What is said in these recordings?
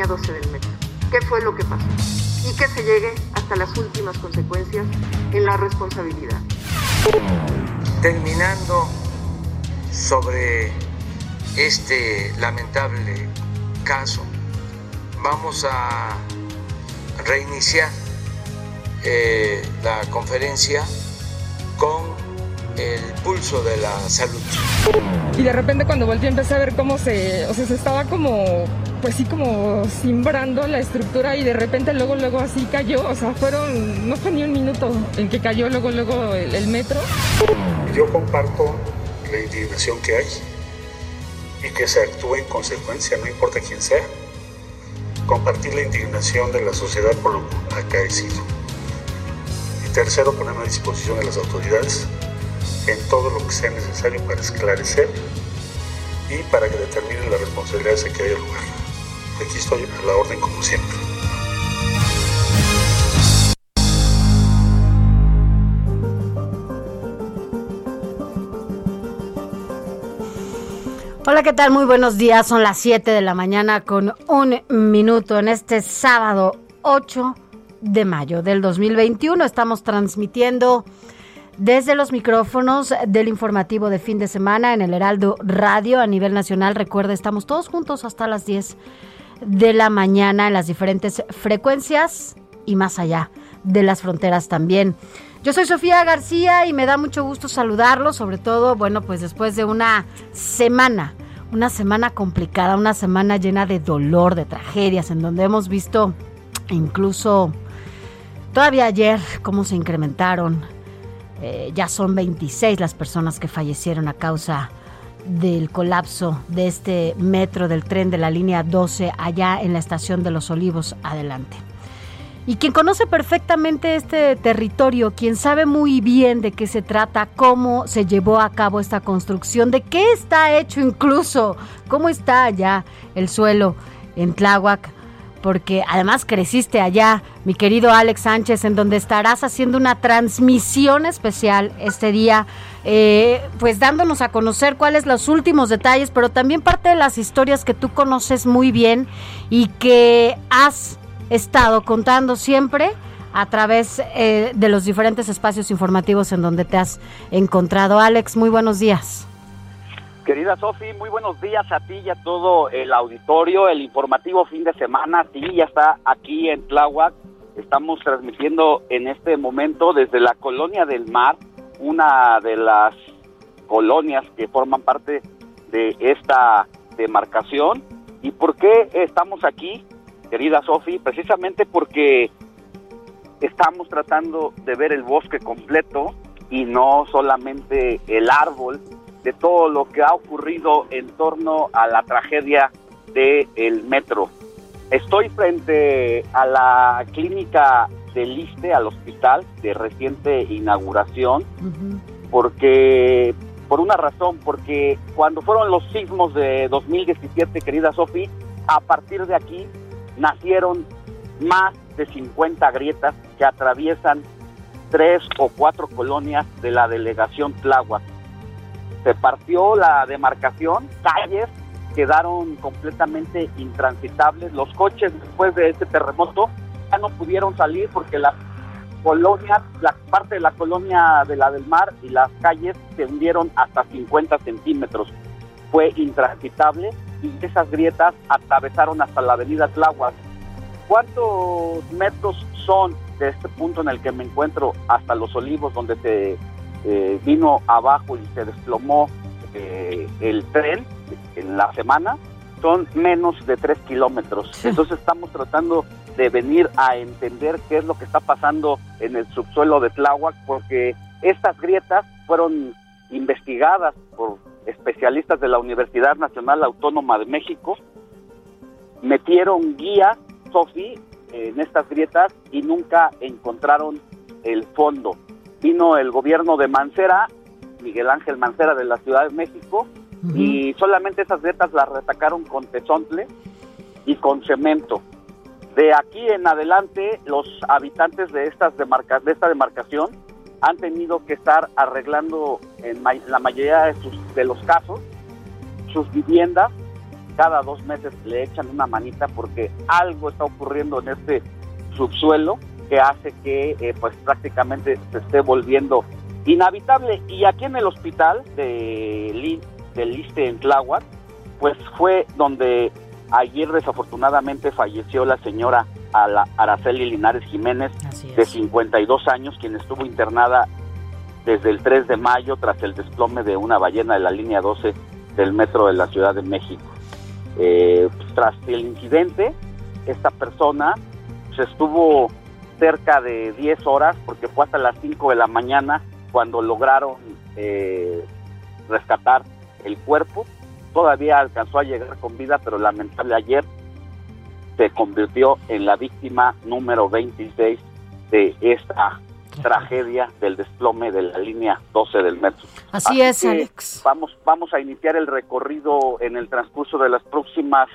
Línea 12 del metro. ¿Qué fue lo que pasó? Y que se llegue hasta las últimas consecuencias en la responsabilidad. Terminando sobre este lamentable caso, vamos a reiniciar eh, la conferencia con el pulso de la salud. Y de repente cuando volteé empecé a ver cómo se, o sea, se estaba como, pues sí, como simbrando la estructura y de repente luego, luego así cayó, o sea, fueron, no fue ni un minuto en que cayó luego, luego el, metro. Yo comparto la indignación que hay y que se actúe en consecuencia, no importa quién sea. Compartir la indignación de la sociedad por lo acaecido. Y tercero, ponerme a disposición de las autoridades en todo lo que sea necesario para esclarecer y para que determinen las responsabilidades en que haya lugar. Aquí estoy a la orden como siempre. Hola, ¿qué tal? Muy buenos días. Son las 7 de la mañana con un minuto en este sábado 8 de mayo del 2021. Estamos transmitiendo desde los micrófonos del informativo de fin de semana en el Heraldo Radio a nivel nacional. Recuerda, estamos todos juntos hasta las 10 de la mañana en las diferentes frecuencias y más allá de las fronteras también. Yo soy Sofía García y me da mucho gusto saludarlos, sobre todo, bueno, pues después de una semana, una semana complicada, una semana llena de dolor, de tragedias, en donde hemos visto incluso todavía ayer cómo se incrementaron. Eh, ya son 26 las personas que fallecieron a causa del colapso de este metro del tren de la línea 12 allá en la estación de los Olivos adelante. Y quien conoce perfectamente este territorio, quien sabe muy bien de qué se trata, cómo se llevó a cabo esta construcción, de qué está hecho incluso, cómo está allá el suelo en Tláhuac, porque además creciste allá, mi querido Alex Sánchez, en donde estarás haciendo una transmisión especial este día, eh, pues dándonos a conocer cuáles los últimos detalles, pero también parte de las historias que tú conoces muy bien y que has estado contando siempre a través eh, de los diferentes espacios informativos en donde te has encontrado. Alex, muy buenos días. Querida Sofi, muy buenos días a ti y a todo el auditorio, el informativo fin de semana, sí, ya está aquí en Tláhuac, estamos transmitiendo en este momento desde la Colonia del Mar, una de las colonias que forman parte de esta demarcación. ¿Y por qué estamos aquí? querida Sofi, precisamente porque estamos tratando de ver el bosque completo y no solamente el árbol de todo lo que ha ocurrido en torno a la tragedia del el metro. Estoy frente a la clínica del ISTE, al hospital de reciente inauguración, porque, por una razón, porque cuando fueron los sismos de 2017, querida Sofi, a partir de aquí nacieron más de 50 grietas que atraviesan tres o cuatro colonias de la delegación Tláhuac. Se partió la demarcación, calles quedaron completamente intransitables. Los coches después de este terremoto ya no pudieron salir porque las colonias, la parte de la colonia de la del mar y las calles se hundieron hasta 50 centímetros. Fue intransitable y esas grietas atravesaron hasta la avenida Tláhuac. ¿Cuántos metros son de este punto en el que me encuentro hasta Los Olivos, donde se eh, vino abajo y se desplomó eh, el tren en la semana? Son menos de 3 kilómetros. Entonces estamos tratando de venir a entender qué es lo que está pasando en el subsuelo de Tláhuac, porque estas grietas fueron investigadas por especialistas de la Universidad Nacional Autónoma de México, metieron guía, Sofi, en estas grietas y nunca encontraron el fondo. Vino el gobierno de Mancera, Miguel Ángel Mancera de la Ciudad de México, y solamente esas grietas las retacaron con tesontle y con cemento. De aquí en adelante, los habitantes de, estas demarca de esta demarcación han tenido que estar arreglando en la mayoría de, sus, de los casos sus viviendas. Cada dos meses le echan una manita porque algo está ocurriendo en este subsuelo que hace que eh, pues prácticamente se esté volviendo inhabitable. Y aquí en el hospital de, del Liste en Tláhuac, pues fue donde Ayer desafortunadamente falleció la señora Araceli Linares Jiménez, de 52 años, quien estuvo internada desde el 3 de mayo tras el desplome de una ballena de la línea 12 del metro de la Ciudad de México. Eh, tras el incidente, esta persona se estuvo cerca de 10 horas, porque fue hasta las 5 de la mañana cuando lograron eh, rescatar el cuerpo todavía alcanzó a llegar con vida, pero lamentable ayer se convirtió en la víctima número 26 de esta tragedia del desplome de la línea 12 del metro. Así, es, Alex. Vamos, vamos a iniciar el recorrido en el transcurso de las próximas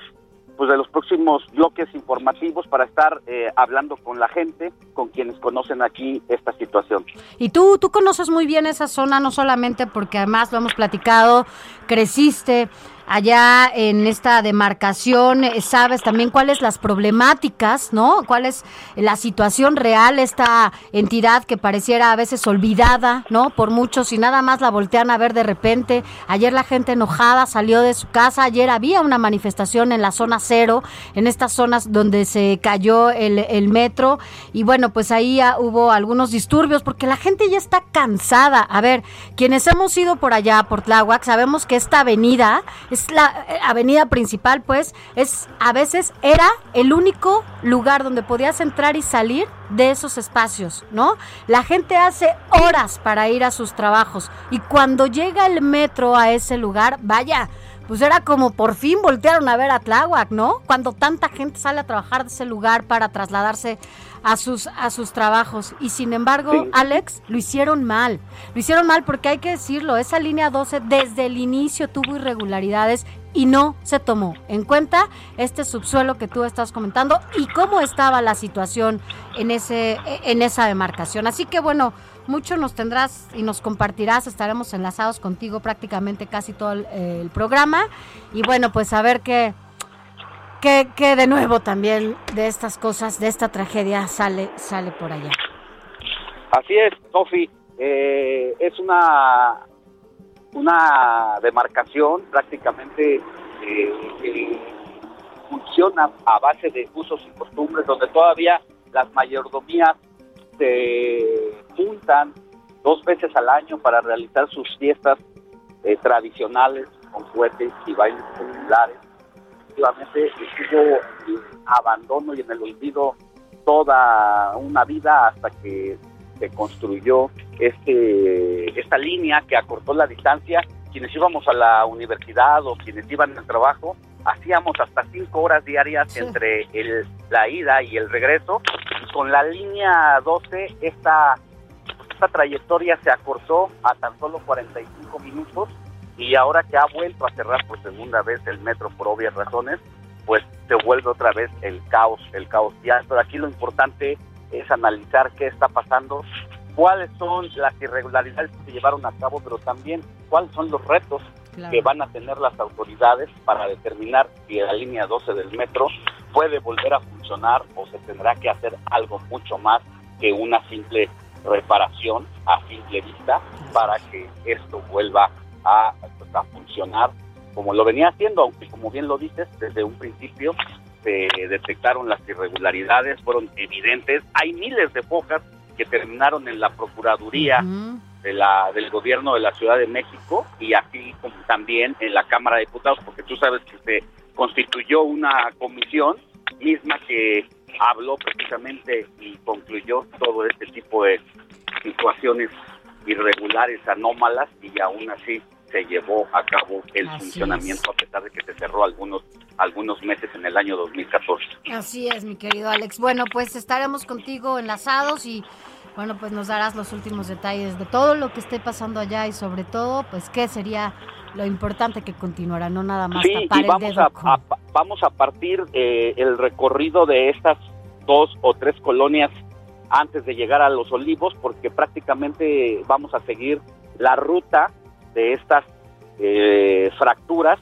pues de los próximos bloques informativos para estar eh, hablando con la gente, con quienes conocen aquí esta situación. Y tú, tú conoces muy bien esa zona, no solamente porque además lo hemos platicado, creciste allá en esta demarcación, eh, sabes también cuáles las problemáticas, ¿no? Cuál es la situación real, esta entidad que pareciera a veces olvidada, ¿no? Por muchos y nada más la voltean a ver de repente. Ayer la gente enojada salió de su casa, ayer había una manifestación en la zona cero, en estas zonas donde se cayó el, metro y bueno, pues ahí hubo algunos disturbios porque la gente ya está cansada. A ver, quienes hemos ido por allá, por Tláhuac, sabemos que esta avenida es la eh, avenida principal, pues, es a veces era el único lugar donde podías entrar y salir de esos espacios, ¿no? La gente hace horas para ir a sus trabajos y cuando llega el metro a ese lugar, vaya, pues era como por fin voltearon a ver a Tláhuac, ¿no? Cuando tanta gente sale a trabajar de ese lugar para trasladarse a sus, a sus trabajos. Y sin embargo, Alex, lo hicieron mal. Lo hicieron mal porque hay que decirlo, esa línea 12 desde el inicio tuvo irregularidades y no se tomó en cuenta este subsuelo que tú estás comentando y cómo estaba la situación en ese en esa demarcación. Así que bueno, mucho nos tendrás y nos compartirás, estaremos enlazados contigo prácticamente casi todo el, programa y bueno, pues a ver qué que, de nuevo también de estas cosas, de esta tragedia sale, sale por allá. Así es, Sofi. Eh, es una, una demarcación prácticamente eh, que funciona a base de usos y costumbres, donde todavía las mayordomías se juntan dos veces al año para realizar sus fiestas eh, tradicionales con cohetes y bailes populares efectivamente estuvo en abandono y en el olvido toda una vida hasta que se construyó este esta línea que acortó la distancia. Quienes íbamos a la universidad o quienes iban al trabajo, hacíamos hasta cinco horas diarias entre el, la ida y el regreso. con la línea 12, esta, esta trayectoria se acortó a tan solo 45 minutos y ahora que ha vuelto a cerrar por segunda vez el metro por obvias razones, pues se vuelve otra vez el caos, el caos ya. Pero aquí lo importante es analizar qué está pasando, cuáles son las irregularidades que se llevaron a cabo, pero también cuáles son los retos que van a tener las autoridades para determinar si la línea 12 del metro puede volver a funcionar o se tendrá que hacer algo mucho más que una simple reparación a simple vista para que esto vuelva a, pues, a funcionar como lo venía haciendo, aunque como bien lo dices, desde un principio se detectaron las irregularidades, fueron evidentes. Hay miles de focas que terminaron en la Procuraduría de la, del Gobierno de la Ciudad de México y aquí como también en la Cámara de Diputados, porque tú sabes que se constituyó una comisión misma que habló precisamente y concluyó todo este tipo de situaciones irregulares, anómalas y aún así se llevó a cabo el funcionamiento a pesar de que se cerró algunos algunos meses en el año 2014. Así es, mi querido Alex. Bueno, pues estaremos contigo enlazados y bueno, pues nos darás los últimos detalles de todo lo que esté pasando allá y sobre todo, pues qué sería lo importante que continuará, no nada más sí, tapar y vamos el dedo a, con- a- vamos a partir eh, el recorrido de estas dos o tres colonias antes de llegar a Los Olivos, porque prácticamente vamos a seguir la ruta de estas eh, fracturas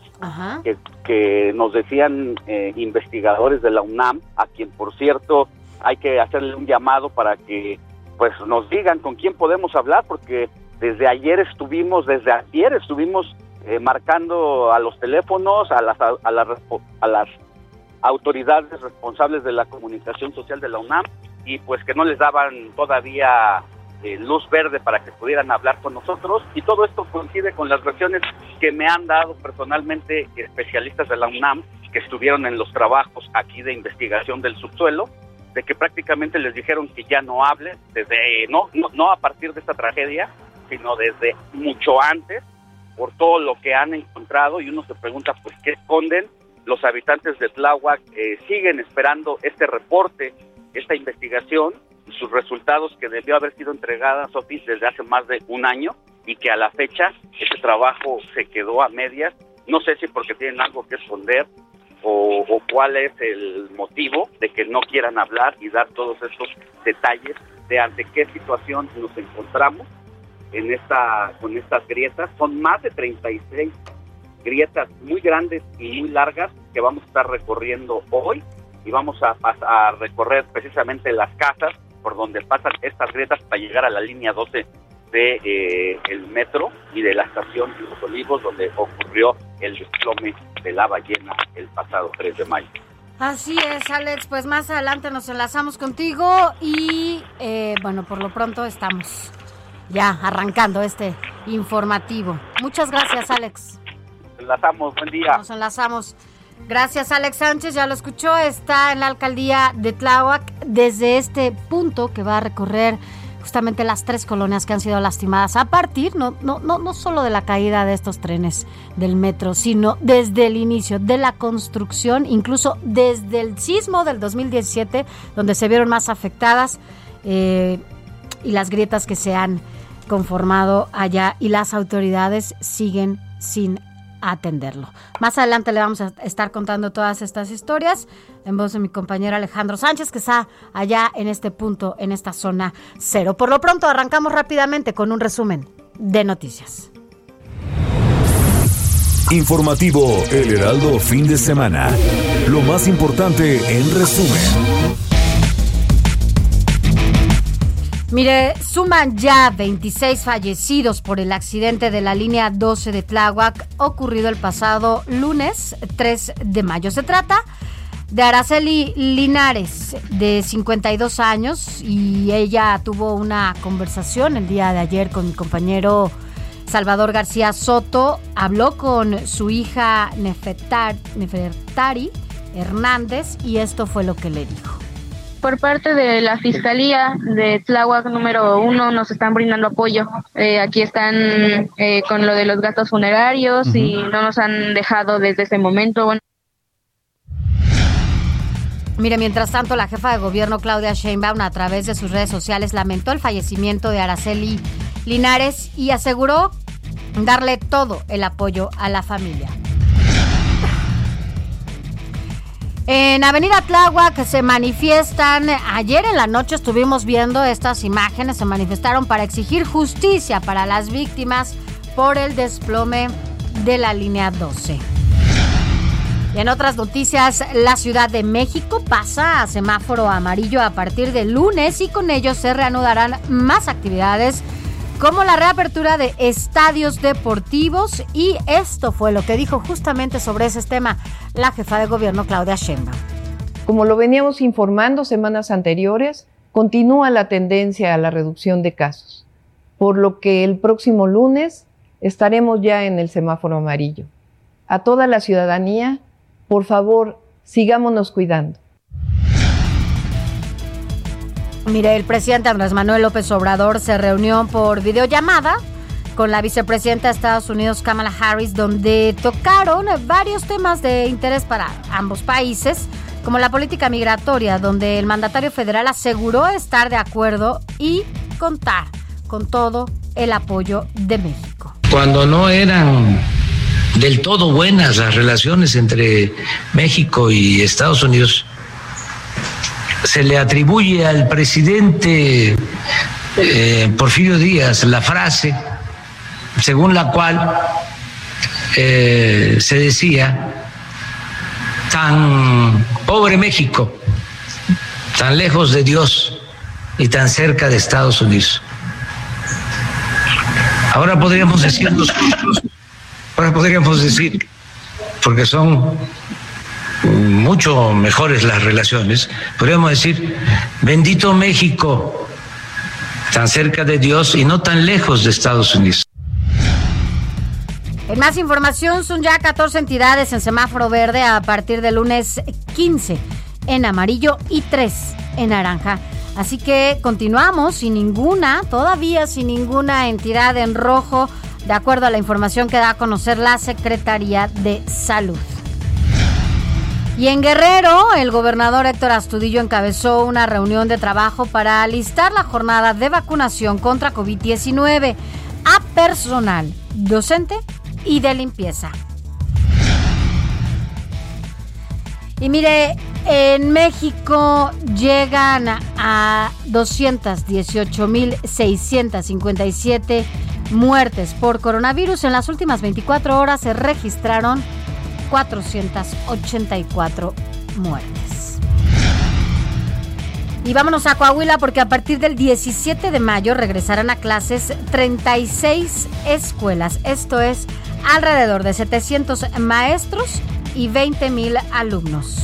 que, que nos decían eh, investigadores de la UNAM, a quien por cierto hay que hacerle un llamado para que pues nos digan con quién podemos hablar, porque desde ayer estuvimos, desde ayer estuvimos eh, marcando a los teléfonos, a las, a, a las autoridades responsables de la comunicación social de la UNAM y pues que no les daban todavía eh, luz verde para que pudieran hablar con nosotros. Y todo esto coincide con las versiones que me han dado personalmente especialistas de la UNAM que estuvieron en los trabajos aquí de investigación del subsuelo de que prácticamente les dijeron que ya no hablen desde no no, no a partir de esta tragedia sino desde mucho antes por todo lo que han encontrado y uno se pregunta pues qué esconden los habitantes de Tláhuac eh, siguen esperando este reporte, esta investigación sus resultados que debió haber sido entregada, Sofi, desde hace más de un año y que a la fecha ese trabajo se quedó a medias. No sé si porque tienen algo que esconder o, o cuál es el motivo de que no quieran hablar y dar todos estos detalles de ante qué situación nos encontramos en esta con estas grietas. Son más de 36 grietas muy grandes y muy largas que vamos a estar recorriendo hoy y vamos a, a recorrer precisamente las casas por donde pasan estas grietas para llegar a la línea 12 de eh, el metro y de la estación de Los Olivos donde ocurrió el desplome de la ballena el pasado 3 de mayo. Así es, Alex. Pues más adelante nos enlazamos contigo y eh, bueno, por lo pronto estamos ya arrancando este informativo. Muchas gracias, Alex. Enlazamos, buen día. Nos enlazamos. Gracias, Alex Sánchez. Ya lo escuchó. Está en la alcaldía de Tláhuac desde este punto que va a recorrer justamente las tres colonias que han sido lastimadas a partir, no, no, no, no solo de la caída de estos trenes del metro, sino desde el inicio de la construcción, incluso desde el sismo del 2017, donde se vieron más afectadas eh, y las grietas que se han conformado allá y las autoridades siguen sin atenderlo. Más adelante le vamos a estar contando todas estas historias en voz de mi compañero Alejandro Sánchez, que está allá en este punto, en esta zona cero. Por lo pronto, arrancamos rápidamente con un resumen de noticias. Informativo El Heraldo Fin de Semana. Lo más importante en resumen. Mire, suman ya 26 fallecidos por el accidente de la línea 12 de Tláhuac ocurrido el pasado lunes 3 de mayo. Se trata de Araceli Linares, de 52 años, y ella tuvo una conversación el día de ayer con mi compañero Salvador García Soto. Habló con su hija Nefertar- Nefertari Hernández y esto fue lo que le dijo. Por parte de la Fiscalía de Tláhuac número uno nos están brindando apoyo. Eh, aquí están eh, con lo de los gastos funerarios y no nos han dejado desde ese momento. Bueno, Mire, mientras tanto, la jefa de gobierno Claudia Sheinbaum a través de sus redes sociales lamentó el fallecimiento de Araceli Linares y aseguró darle todo el apoyo a la familia. En Avenida Tláhuac se manifiestan, ayer en la noche estuvimos viendo estas imágenes, se manifestaron para exigir justicia para las víctimas por el desplome de la línea 12. Y en otras noticias, la Ciudad de México pasa a semáforo amarillo a partir del lunes y con ello se reanudarán más actividades como la reapertura de estadios deportivos y esto fue lo que dijo justamente sobre ese tema la jefa de gobierno Claudia Sheinbaum. Como lo veníamos informando semanas anteriores, continúa la tendencia a la reducción de casos, por lo que el próximo lunes estaremos ya en el semáforo amarillo. A toda la ciudadanía por favor, sigámonos cuidando. Mire, el presidente Andrés Manuel López Obrador se reunió por videollamada con la vicepresidenta de Estados Unidos, Kamala Harris, donde tocaron varios temas de interés para ambos países, como la política migratoria, donde el mandatario federal aseguró estar de acuerdo y contar con todo el apoyo de México. Cuando no eran del todo buenas las relaciones entre México y Estados Unidos. Se le atribuye al presidente eh, Porfirio Díaz la frase según la cual eh, se decía, tan pobre México, tan lejos de Dios y tan cerca de Estados Unidos. Ahora podríamos decir Ahora podríamos decir, porque son mucho mejores las relaciones, podríamos decir, bendito México, tan cerca de Dios y no tan lejos de Estados Unidos. En más información, son ya 14 entidades en semáforo verde a partir del lunes 15 en amarillo y 3 en naranja. Así que continuamos sin ninguna, todavía sin ninguna entidad en rojo de acuerdo a la información que da a conocer la Secretaría de Salud. Y en Guerrero, el gobernador Héctor Astudillo encabezó una reunión de trabajo para alistar la jornada de vacunación contra COVID-19 a personal docente y de limpieza. Y mire, en México llegan a 218.657 muertes por coronavirus. En las últimas 24 horas se registraron 484 muertes. Y vámonos a Coahuila porque a partir del 17 de mayo regresarán a clases 36 escuelas. Esto es alrededor de 700 maestros y 20 mil alumnos.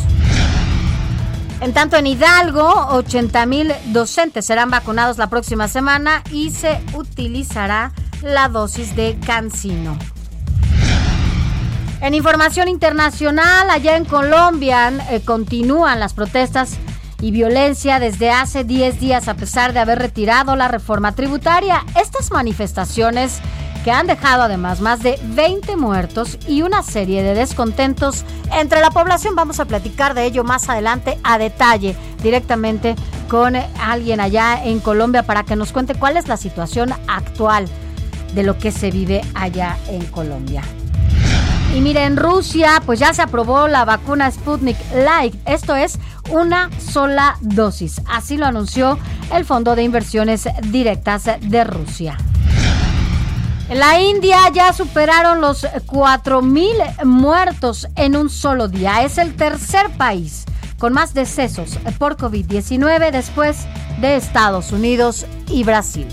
En tanto, en Hidalgo, 80 mil docentes serán vacunados la próxima semana y se utilizará la dosis de Cancino. En información internacional, allá en Colombia eh, continúan las protestas y violencia desde hace 10 días a pesar de haber retirado la reforma tributaria. Estas manifestaciones que han dejado además más de 20 muertos y una serie de descontentos entre la población. Vamos a platicar de ello más adelante a detalle directamente con alguien allá en Colombia para que nos cuente cuál es la situación actual de lo que se vive allá en Colombia. Y mire, en Rusia pues ya se aprobó la vacuna Sputnik Light. Esto es una sola dosis. Así lo anunció el Fondo de Inversiones Directas de Rusia. En la India ya superaron los 4.000 muertos en un solo día. Es el tercer país con más decesos por COVID-19 después de Estados Unidos y Brasil.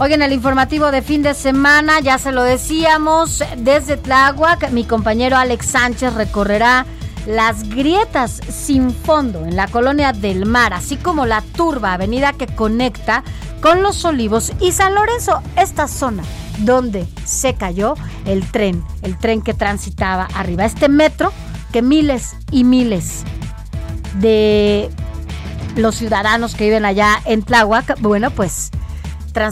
En el informativo de fin de semana, ya se lo decíamos, desde Tláhuac, mi compañero Alex Sánchez recorrerá las grietas sin fondo en la colonia del Mar, así como la turba avenida que conecta con Los Olivos y San Lorenzo, esta zona donde se cayó el tren, el tren que transitaba arriba, este metro que miles y miles de los ciudadanos que viven allá en Tláhuac, bueno, pues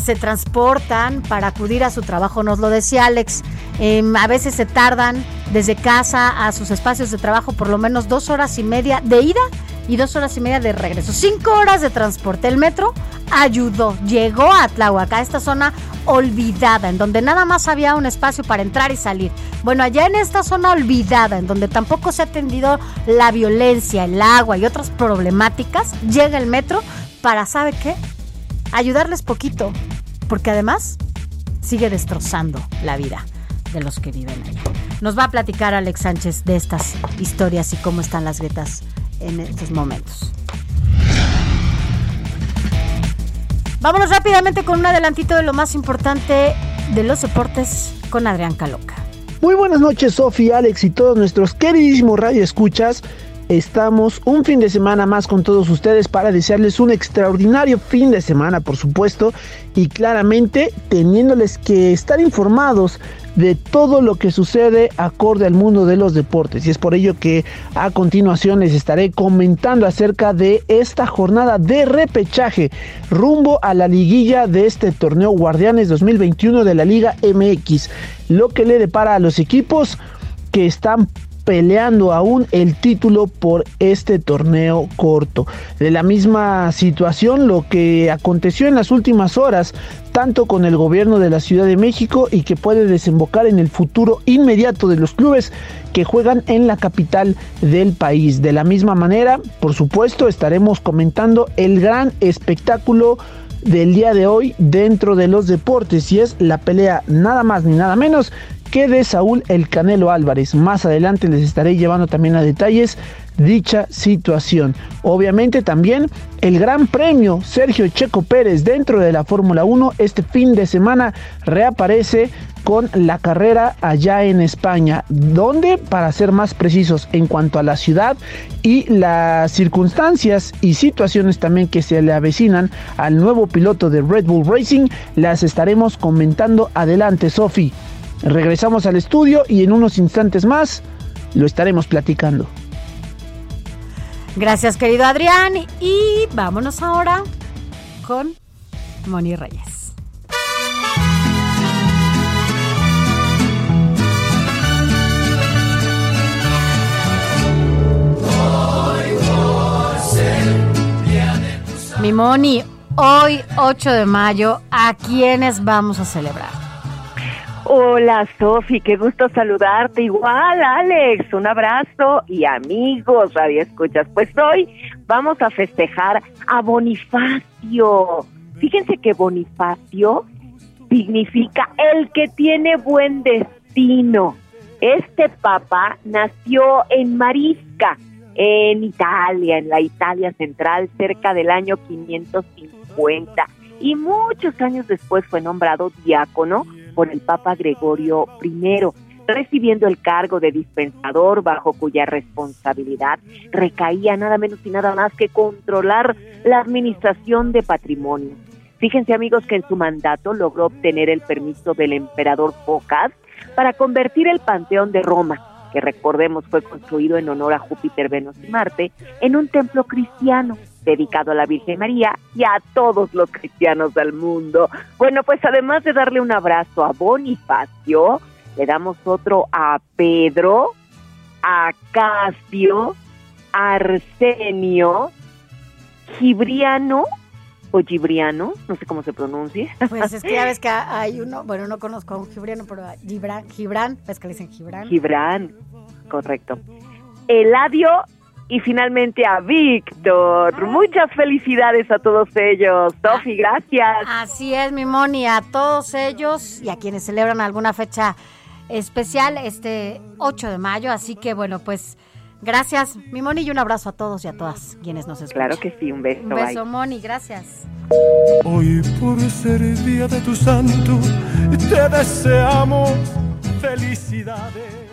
se transportan para acudir a su trabajo, nos lo decía Alex. Em, a veces se tardan desde casa a sus espacios de trabajo por lo menos dos horas y media de ida y dos horas y media de regreso. Cinco horas de transporte. El metro ayudó, llegó a Tláhuac, a esta zona olvidada, en donde nada más había un espacio para entrar y salir. Bueno, allá en esta zona olvidada, en donde tampoco se ha atendido la violencia, el agua y otras problemáticas, llega el metro para, ¿sabe qué? Ayudarles poquito, porque además sigue destrozando la vida de los que viven allá. Nos va a platicar Alex Sánchez de estas historias y cómo están las grietas en estos momentos. Vámonos rápidamente con un adelantito de lo más importante de los deportes con Adrián Caloca. Muy buenas noches, Sofi, Alex y todos nuestros queridísimos radio escuchas. Estamos un fin de semana más con todos ustedes para desearles un extraordinario fin de semana, por supuesto, y claramente teniéndoles que estar informados de todo lo que sucede acorde al mundo de los deportes. Y es por ello que a continuación les estaré comentando acerca de esta jornada de repechaje rumbo a la liguilla de este torneo Guardianes 2021 de la Liga MX. Lo que le depara a los equipos que están peleando aún el título por este torneo corto. De la misma situación, lo que aconteció en las últimas horas, tanto con el gobierno de la Ciudad de México y que puede desembocar en el futuro inmediato de los clubes que juegan en la capital del país. De la misma manera, por supuesto, estaremos comentando el gran espectáculo del día de hoy dentro de los deportes y es la pelea nada más ni nada menos que de Saúl El Canelo Álvarez. Más adelante les estaré llevando también a detalles dicha situación. Obviamente también el Gran Premio Sergio Checo Pérez dentro de la Fórmula 1 este fin de semana reaparece con la carrera allá en España, donde para ser más precisos en cuanto a la ciudad y las circunstancias y situaciones también que se le avecinan al nuevo piloto de Red Bull Racing, las estaremos comentando adelante, Sofi. Regresamos al estudio y en unos instantes más lo estaremos platicando. Gracias, querido Adrián. Y vámonos ahora con Moni Reyes. Mi Moni, hoy 8 de mayo, ¿a quiénes vamos a celebrar? Hola Sofi, qué gusto saludarte. Igual, Alex, un abrazo y amigos, radio escuchas. Pues hoy vamos a festejar a Bonifacio. Fíjense que Bonifacio significa el que tiene buen destino. Este papa nació en Marisca, en Italia, en la Italia central, cerca del año 550. Y muchos años después fue nombrado diácono por el Papa Gregorio I, recibiendo el cargo de dispensador bajo cuya responsabilidad recaía nada menos y nada más que controlar la administración de patrimonio. Fíjense amigos que en su mandato logró obtener el permiso del emperador Focas para convertir el Panteón de Roma, que recordemos fue construido en honor a Júpiter, Venus y Marte, en un templo cristiano dedicado a la Virgen María y a todos los cristianos del mundo. Bueno, pues además de darle un abrazo a Bonifacio, le damos otro a Pedro, a Casio, Arsenio, Gibriano o Gibriano, no sé cómo se pronuncie. Pues es que ya ves que hay uno, bueno, no conozco a un Gibriano, pero a Gibran, Gibran, ves que le dicen Gibran. Gibran, correcto. Eladio y finalmente a Víctor. Muchas felicidades a todos ellos. Sofi, gracias. Así es, mi Moni, a todos ellos y a quienes celebran alguna fecha especial este 8 de mayo. Así que bueno, pues gracias, mi Moni, y un abrazo a todos y a todas quienes nos escuchan. Claro que sí, un beso. Un beso, Moni, gracias. Hoy por ser el día de tu santo, te deseamos felicidades.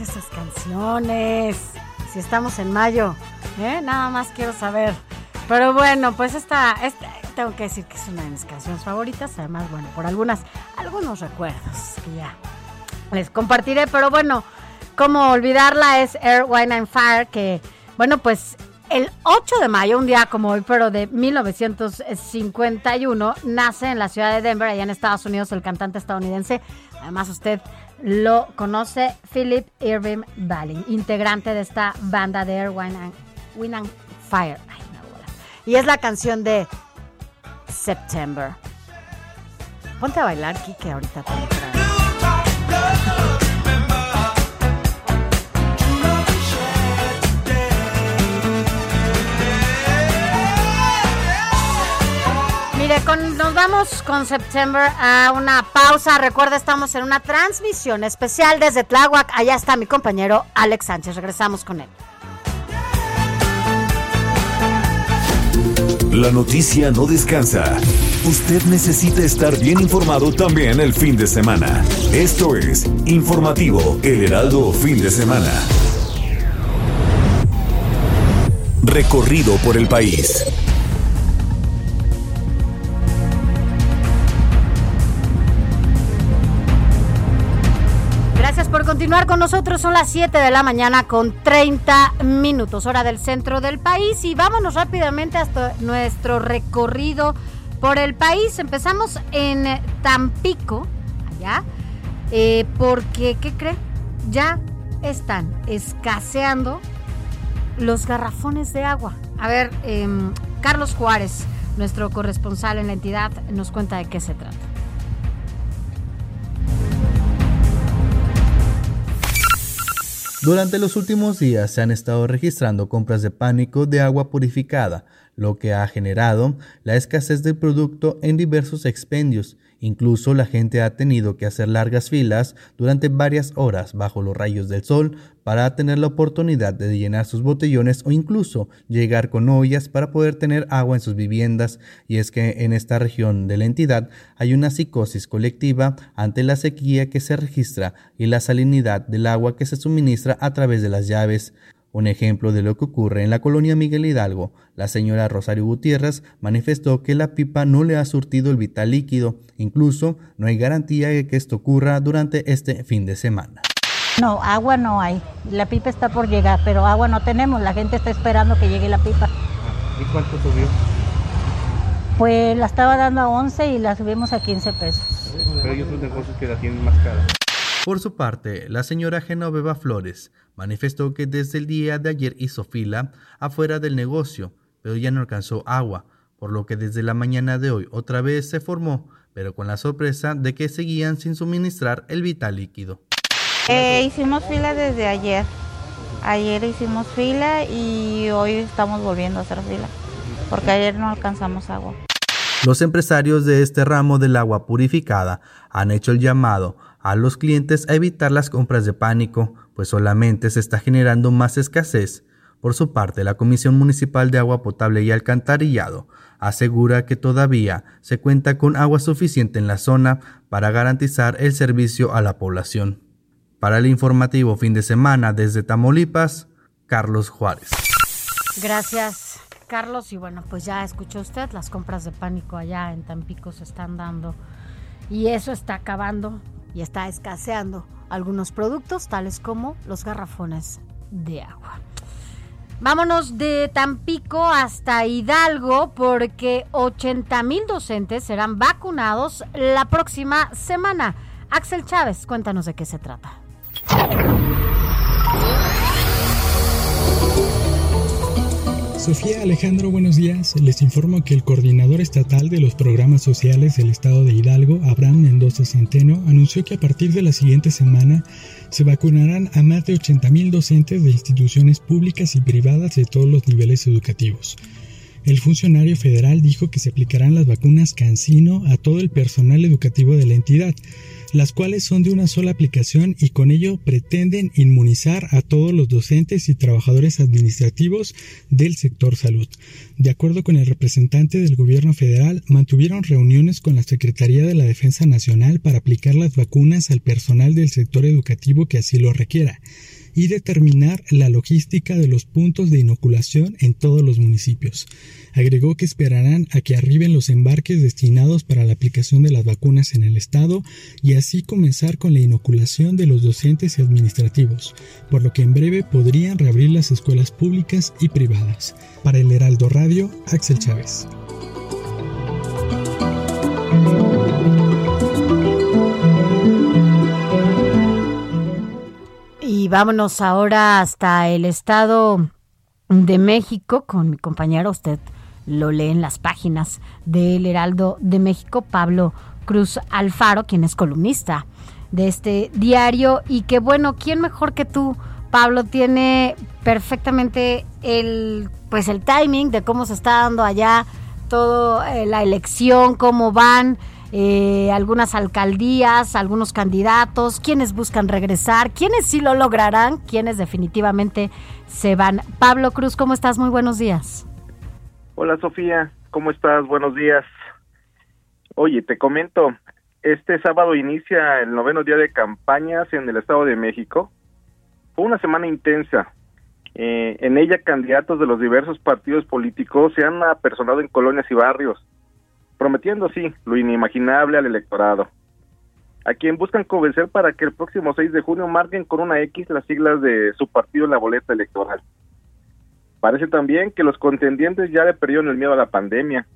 Esas canciones? Si estamos en mayo, ¿eh? Nada más quiero saber. Pero bueno, pues esta, esta, tengo que decir que es una de mis canciones favoritas. Además, bueno, por algunas, algunos recuerdos que ya. les compartiré, pero bueno, como olvidarla es Air, Wine and Fire, que, bueno, pues el 8 de mayo, un día como hoy, pero de 1951, nace en la ciudad de Denver, allá en Estados Unidos, el cantante estadounidense. Además, usted lo conoce, Philip Irving Valley, integrante de esta banda de Air, Wine and, and Fire. y es la canción de September. Ponte a bailar, Kike, ahorita Nos vamos con September a una pausa. Recuerda, estamos en una transmisión especial desde Tláhuac. Allá está mi compañero Alex Sánchez. Regresamos con él. La noticia no descansa. Usted necesita estar bien informado también el fin de semana. Esto es Informativo El Heraldo Fin de Semana. Recorrido por el país. Continuar con nosotros. Son las 7 de la mañana con 30 minutos, hora del centro del país. Y vámonos rápidamente hasta nuestro recorrido por el país. Empezamos en Tampico, allá, eh, porque, ¿qué cree? Ya están escaseando los garrafones de agua. A ver, em, Carlos Juárez, nuestro corresponsal en la entidad, nos cuenta de qué se trata. Durante los últimos días se han estado registrando compras de pánico de agua purificada, lo que ha generado la escasez del producto en diversos expendios. Incluso la gente ha tenido que hacer largas filas durante varias horas bajo los rayos del sol para tener la oportunidad de llenar sus botellones o incluso llegar con ollas para poder tener agua en sus viviendas. Y es que en esta región de la entidad hay una psicosis colectiva ante la sequía que se registra y la salinidad del agua que se suministra a través de las llaves. Un ejemplo de lo que ocurre en la colonia Miguel Hidalgo, la señora Rosario Gutiérrez manifestó que la pipa no le ha surtido el vital líquido, incluso no hay garantía de que esto ocurra durante este fin de semana. No, agua no hay, la pipa está por llegar, pero agua no tenemos, la gente está esperando que llegue la pipa. ¿Y cuánto subió? Pues la estaba dando a 11 y la subimos a 15 pesos. Pero hay otros negocios que la tienen más cara. Por su parte, la señora Genoveva Flores manifestó que desde el día de ayer hizo fila afuera del negocio, pero ya no alcanzó agua, por lo que desde la mañana de hoy otra vez se formó, pero con la sorpresa de que seguían sin suministrar el vital líquido. Eh, hicimos fila desde ayer. Ayer hicimos fila y hoy estamos volviendo a hacer fila, porque ayer no alcanzamos agua. Los empresarios de este ramo del agua purificada han hecho el llamado a los clientes a evitar las compras de pánico, pues solamente se está generando más escasez. Por su parte, la Comisión Municipal de Agua Potable y Alcantarillado asegura que todavía se cuenta con agua suficiente en la zona para garantizar el servicio a la población. Para el informativo fin de semana desde Tamaulipas, Carlos Juárez. Gracias, Carlos. Y bueno, pues ya escuchó usted, las compras de pánico allá en Tampico se están dando y eso está acabando y está escaseando algunos productos tales como los garrafones de agua. Vámonos de Tampico hasta Hidalgo porque 80 mil docentes serán vacunados la próxima semana. Axel Chávez, cuéntanos de qué se trata. Sofía Alejandro, buenos días. Les informo que el coordinador estatal de los programas sociales del estado de Hidalgo, Abraham Mendoza Centeno, anunció que a partir de la siguiente semana se vacunarán a más de 80 mil docentes de instituciones públicas y privadas de todos los niveles educativos. El funcionario federal dijo que se aplicarán las vacunas Cancino a todo el personal educativo de la entidad las cuales son de una sola aplicación y con ello pretenden inmunizar a todos los docentes y trabajadores administrativos del sector salud. De acuerdo con el representante del gobierno federal, mantuvieron reuniones con la Secretaría de la Defensa Nacional para aplicar las vacunas al personal del sector educativo que así lo requiera. Y determinar la logística de los puntos de inoculación en todos los municipios. Agregó que esperarán a que arriben los embarques destinados para la aplicación de las vacunas en el estado y así comenzar con la inoculación de los docentes y administrativos, por lo que en breve podrían reabrir las escuelas públicas y privadas. Para el Heraldo Radio, Axel Chávez. Y vámonos ahora hasta el Estado de México con mi compañero. Usted lo lee en las páginas del Heraldo de México, Pablo Cruz Alfaro, quien es columnista de este diario. Y que bueno, ¿quién mejor que tú, Pablo, tiene perfectamente el, pues el timing de cómo se está dando allá toda eh, la elección, cómo van eh, algunas alcaldías, algunos candidatos, quienes buscan regresar, quienes sí lo lograrán, quienes definitivamente se van. Pablo Cruz, ¿cómo estás? Muy buenos días. Hola Sofía, ¿cómo estás? Buenos días. Oye, te comento, este sábado inicia el noveno día de campañas en el Estado de México. Fue una semana intensa. Eh, en ella candidatos de los diversos partidos políticos se han apersonado en colonias y barrios prometiendo sí lo inimaginable al electorado, a quien buscan convencer para que el próximo 6 de junio marquen con una X las siglas de su partido en la boleta electoral. Parece también que los contendientes ya le perdieron el miedo a la pandemia.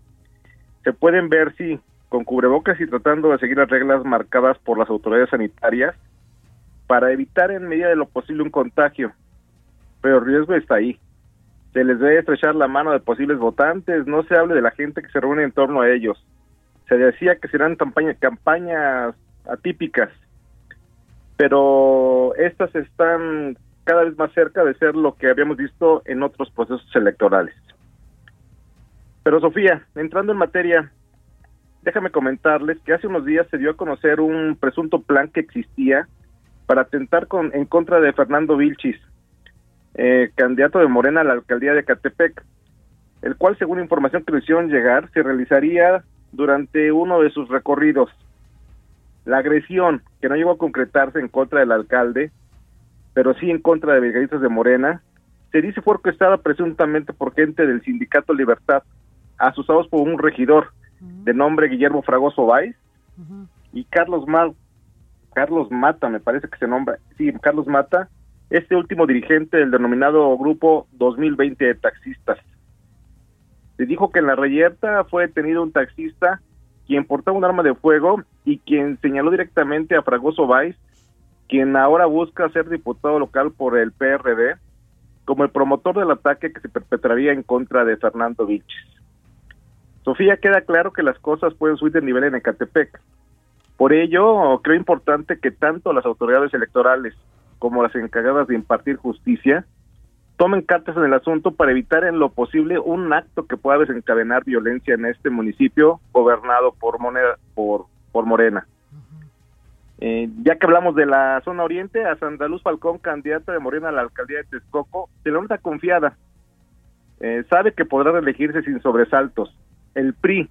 Se pueden ver, sí, con cubrebocas y tratando de seguir las reglas marcadas por las autoridades sanitarias para evitar en medida de lo posible un contagio. Pero el riesgo está ahí se les debe estrechar la mano de posibles votantes, no se hable de la gente que se reúne en torno a ellos. Se decía que serán campañas atípicas, pero estas están cada vez más cerca de ser lo que habíamos visto en otros procesos electorales. Pero Sofía, entrando en materia, déjame comentarles que hace unos días se dio a conocer un presunto plan que existía para atentar con, en contra de Fernando Vilchis, eh, candidato de Morena a la alcaldía de Catepec, el cual, según información que le hicieron llegar, se realizaría durante uno de sus recorridos. La agresión, que no llegó a concretarse en contra del alcalde, pero sí en contra de brigadistas de Morena, se dice fue orquestada presuntamente por gente del Sindicato Libertad, asusados por un regidor de nombre Guillermo Fragoso Valls y Carlos Carlos Mata, me parece que se nombra, sí, Carlos Mata, este último dirigente del denominado Grupo 2020 de Taxistas. Se dijo que en la reyerta fue detenido un taxista quien portaba un arma de fuego y quien señaló directamente a Fragoso Valls, quien ahora busca ser diputado local por el PRD, como el promotor del ataque que se perpetraría en contra de Fernando Vilches. Sofía, queda claro que las cosas pueden subir de nivel en Ecatepec. Por ello, creo importante que tanto las autoridades electorales como las encargadas de impartir justicia, tomen cartas en el asunto para evitar en lo posible un acto que pueda desencadenar violencia en este municipio gobernado por, por, por Morena. Eh, ya que hablamos de la zona oriente, a Santa Luz Falcón, candidata de Morena a la alcaldía de Texcoco, se le nota confiada. Eh, sabe que podrá reelegirse sin sobresaltos. El PRI,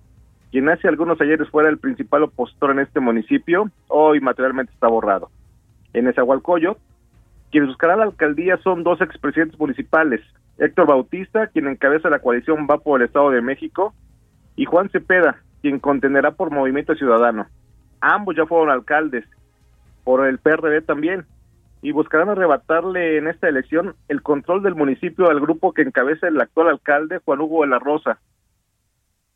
quien hace algunos ayeres fuera el principal opositor en este municipio, hoy materialmente está borrado. En Esahualcoyo, quienes buscarán la alcaldía son dos expresidentes municipales, Héctor Bautista, quien encabeza la coalición Va por el Estado de México, y Juan Cepeda, quien contenerá por Movimiento Ciudadano. Ambos ya fueron alcaldes, por el PRD también, y buscarán arrebatarle en esta elección el control del municipio al grupo que encabeza el actual alcalde, Juan Hugo de la Rosa,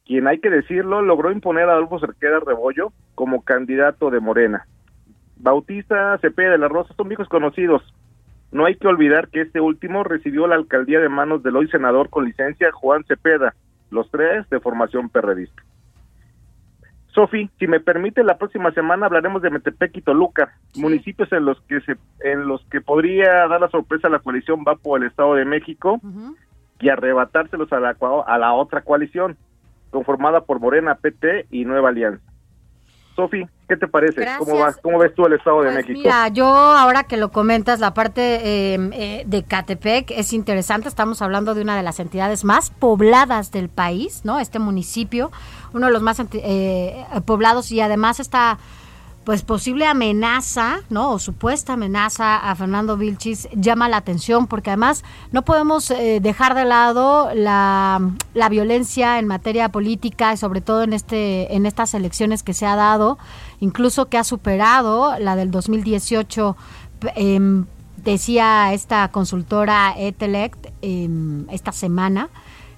quien hay que decirlo, logró imponer a Adolfo Cerqueda Rebollo como candidato de Morena. Bautista, Cepeda de la Rosa son viejos conocidos, no hay que olvidar que este último recibió la alcaldía de manos del hoy senador con licencia Juan Cepeda, los tres de formación perredista. Sofi, si me permite, la próxima semana hablaremos de Metepec y Toluca, municipios en los que se, en los que podría dar la sorpresa a la coalición va por el Estado de México y arrebatárselos a la, a la otra coalición, conformada por Morena, PT y Nueva Alianza. Sofi, ¿qué te parece? ¿Cómo, vas, ¿Cómo ves tú el Estado de pues México? Mira, yo ahora que lo comentas, la parte em, eh, de Catepec es interesante. Estamos hablando de una de las entidades más pobladas del país, ¿no? Este municipio, uno de los más eh, poblados y además está pues posible amenaza, ¿no? O supuesta amenaza a Fernando Vilchis llama la atención porque además no podemos eh, dejar de lado la, la, violencia en materia política y sobre todo en este en estas elecciones que se ha dado, incluso que ha superado la del 2018 eh, decía esta consultora Etelect eh, esta semana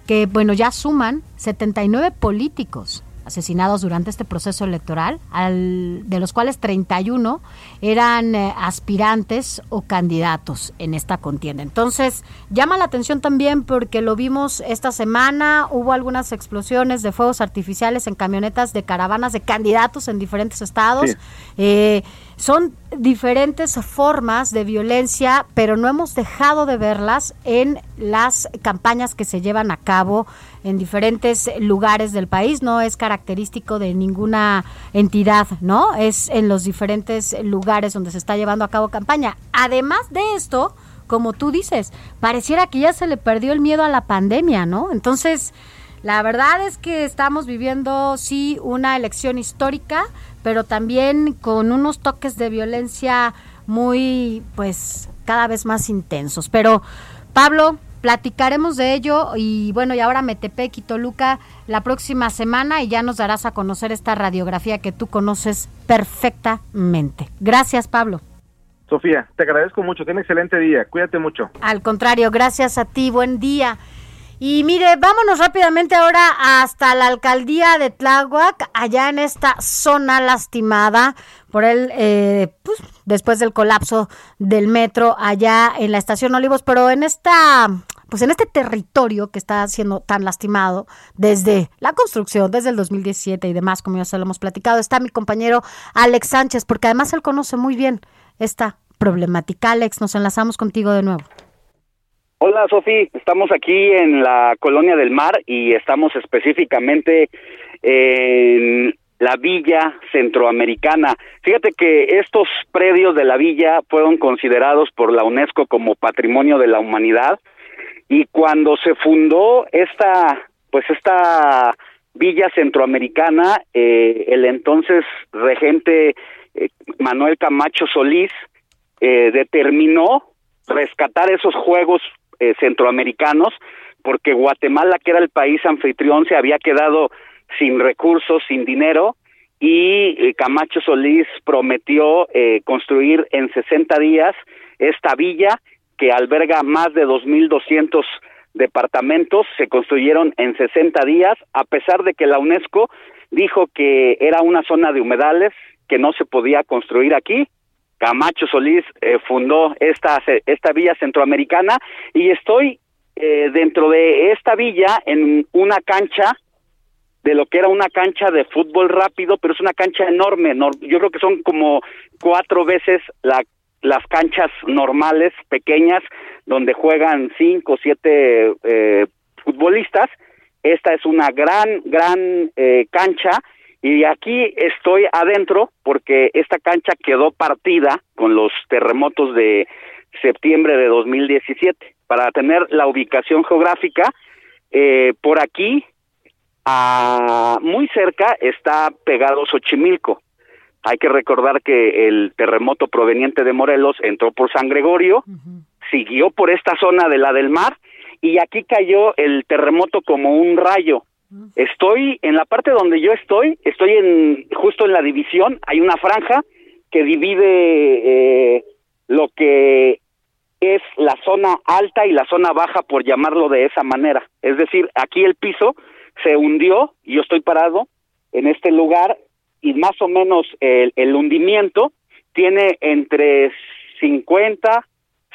que bueno, ya suman 79 políticos asesinados durante este proceso electoral, al, de los cuales 31 eran eh, aspirantes o candidatos en esta contienda. Entonces, llama la atención también porque lo vimos esta semana, hubo algunas explosiones de fuegos artificiales en camionetas de caravanas de candidatos en diferentes estados. Eh, son diferentes formas de violencia, pero no hemos dejado de verlas en las campañas que se llevan a cabo en diferentes lugares del país. No es característico de ninguna entidad, ¿no? Es en los diferentes lugares donde se está llevando a cabo campaña. Además de esto, como tú dices, pareciera que ya se le perdió el miedo a la pandemia, ¿no? Entonces, la verdad es que estamos viviendo, sí, una elección histórica, pero también con unos toques de violencia muy, pues, cada vez más intensos. Pero, Pablo, platicaremos de ello y bueno, y ahora Metepec y Toluca la próxima semana y ya nos darás a conocer esta radiografía que tú conoces perfectamente. Gracias, Pablo. Sofía, te agradezco mucho, ten excelente día, cuídate mucho. Al contrario, gracias a ti, buen día. Y mire, vámonos rápidamente ahora hasta la alcaldía de Tláhuac, allá en esta zona lastimada por el, eh, pues, después del colapso del metro allá en la estación Olivos, pero en esta, pues en este territorio que está siendo tan lastimado desde la construcción, desde el 2017 y demás, como ya se lo hemos platicado, está mi compañero Alex Sánchez, porque además él conoce muy bien esta problemática. Alex, nos enlazamos contigo de nuevo. Hola Sofi, estamos aquí en la Colonia del Mar y estamos específicamente en la Villa Centroamericana. Fíjate que estos predios de la villa fueron considerados por la UNESCO como Patrimonio de la Humanidad y cuando se fundó esta, pues esta Villa Centroamericana, eh, el entonces regente eh, Manuel Camacho Solís eh, determinó rescatar esos juegos eh, centroamericanos, porque Guatemala, que era el país anfitrión, se había quedado sin recursos, sin dinero, y eh, Camacho Solís prometió eh, construir en 60 días esta villa que alberga más de 2.200 departamentos, se construyeron en 60 días, a pesar de que la UNESCO dijo que era una zona de humedales, que no se podía construir aquí, Camacho Solís eh, fundó esta, esta villa centroamericana y estoy eh, dentro de esta villa en una cancha de lo que era una cancha de fútbol rápido, pero es una cancha enorme. yo creo que son como cuatro veces la, las canchas normales, pequeñas, donde juegan cinco o siete eh, futbolistas. Esta es una gran, gran cancha y aquí estoy adentro porque esta cancha quedó partida con los terremotos de septiembre de 2017. Para tener la ubicación geográfica, eh, por aquí, a, muy cerca, está pegado Xochimilco. Hay que recordar que el terremoto proveniente de Morelos entró por San Gregorio, siguió por esta zona de la del mar y aquí cayó el terremoto como un rayo Estoy en la parte donde yo estoy, estoy en justo en la división, hay una franja que divide eh, lo que es la zona alta y la zona baja, por llamarlo de esa manera. Es decir, aquí el piso se hundió y yo estoy parado en este lugar y más o menos el, el hundimiento tiene entre 50,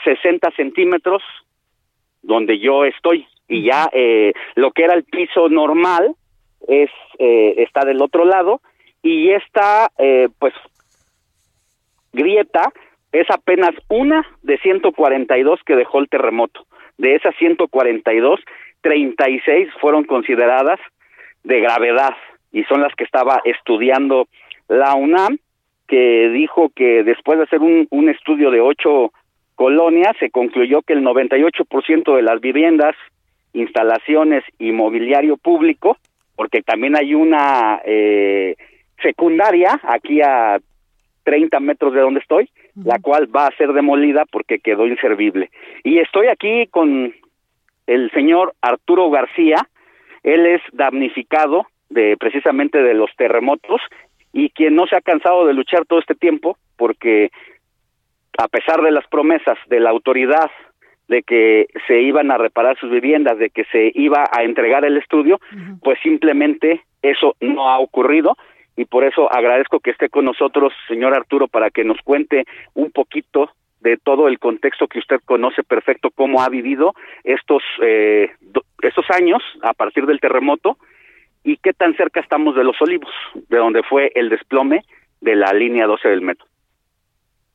60 centímetros donde yo estoy y ya eh, lo que era el piso normal es eh, está del otro lado y esta eh, pues grieta es apenas una de 142 que dejó el terremoto. De esas 142, 36 fueron consideradas de gravedad y son las que estaba estudiando la UNAM, que dijo que después de hacer un, un estudio de ocho colonias, se concluyó que el 98% de las viviendas instalaciones y mobiliario público, porque también hay una eh, secundaria aquí a 30 metros de donde estoy, la cual va a ser demolida porque quedó inservible. Y estoy aquí con el señor Arturo García, él es damnificado de precisamente de los terremotos y quien no se ha cansado de luchar todo este tiempo porque a pesar de las promesas de la autoridad de que se iban a reparar sus viviendas, de que se iba a entregar el estudio, pues simplemente eso no ha ocurrido y por eso agradezco que esté con nosotros, señor Arturo, para que nos cuente un poquito de todo el contexto que usted conoce perfecto, cómo ha vivido estos, eh, estos años a partir del terremoto y qué tan cerca estamos de los olivos, de donde fue el desplome de la línea 12 del metro.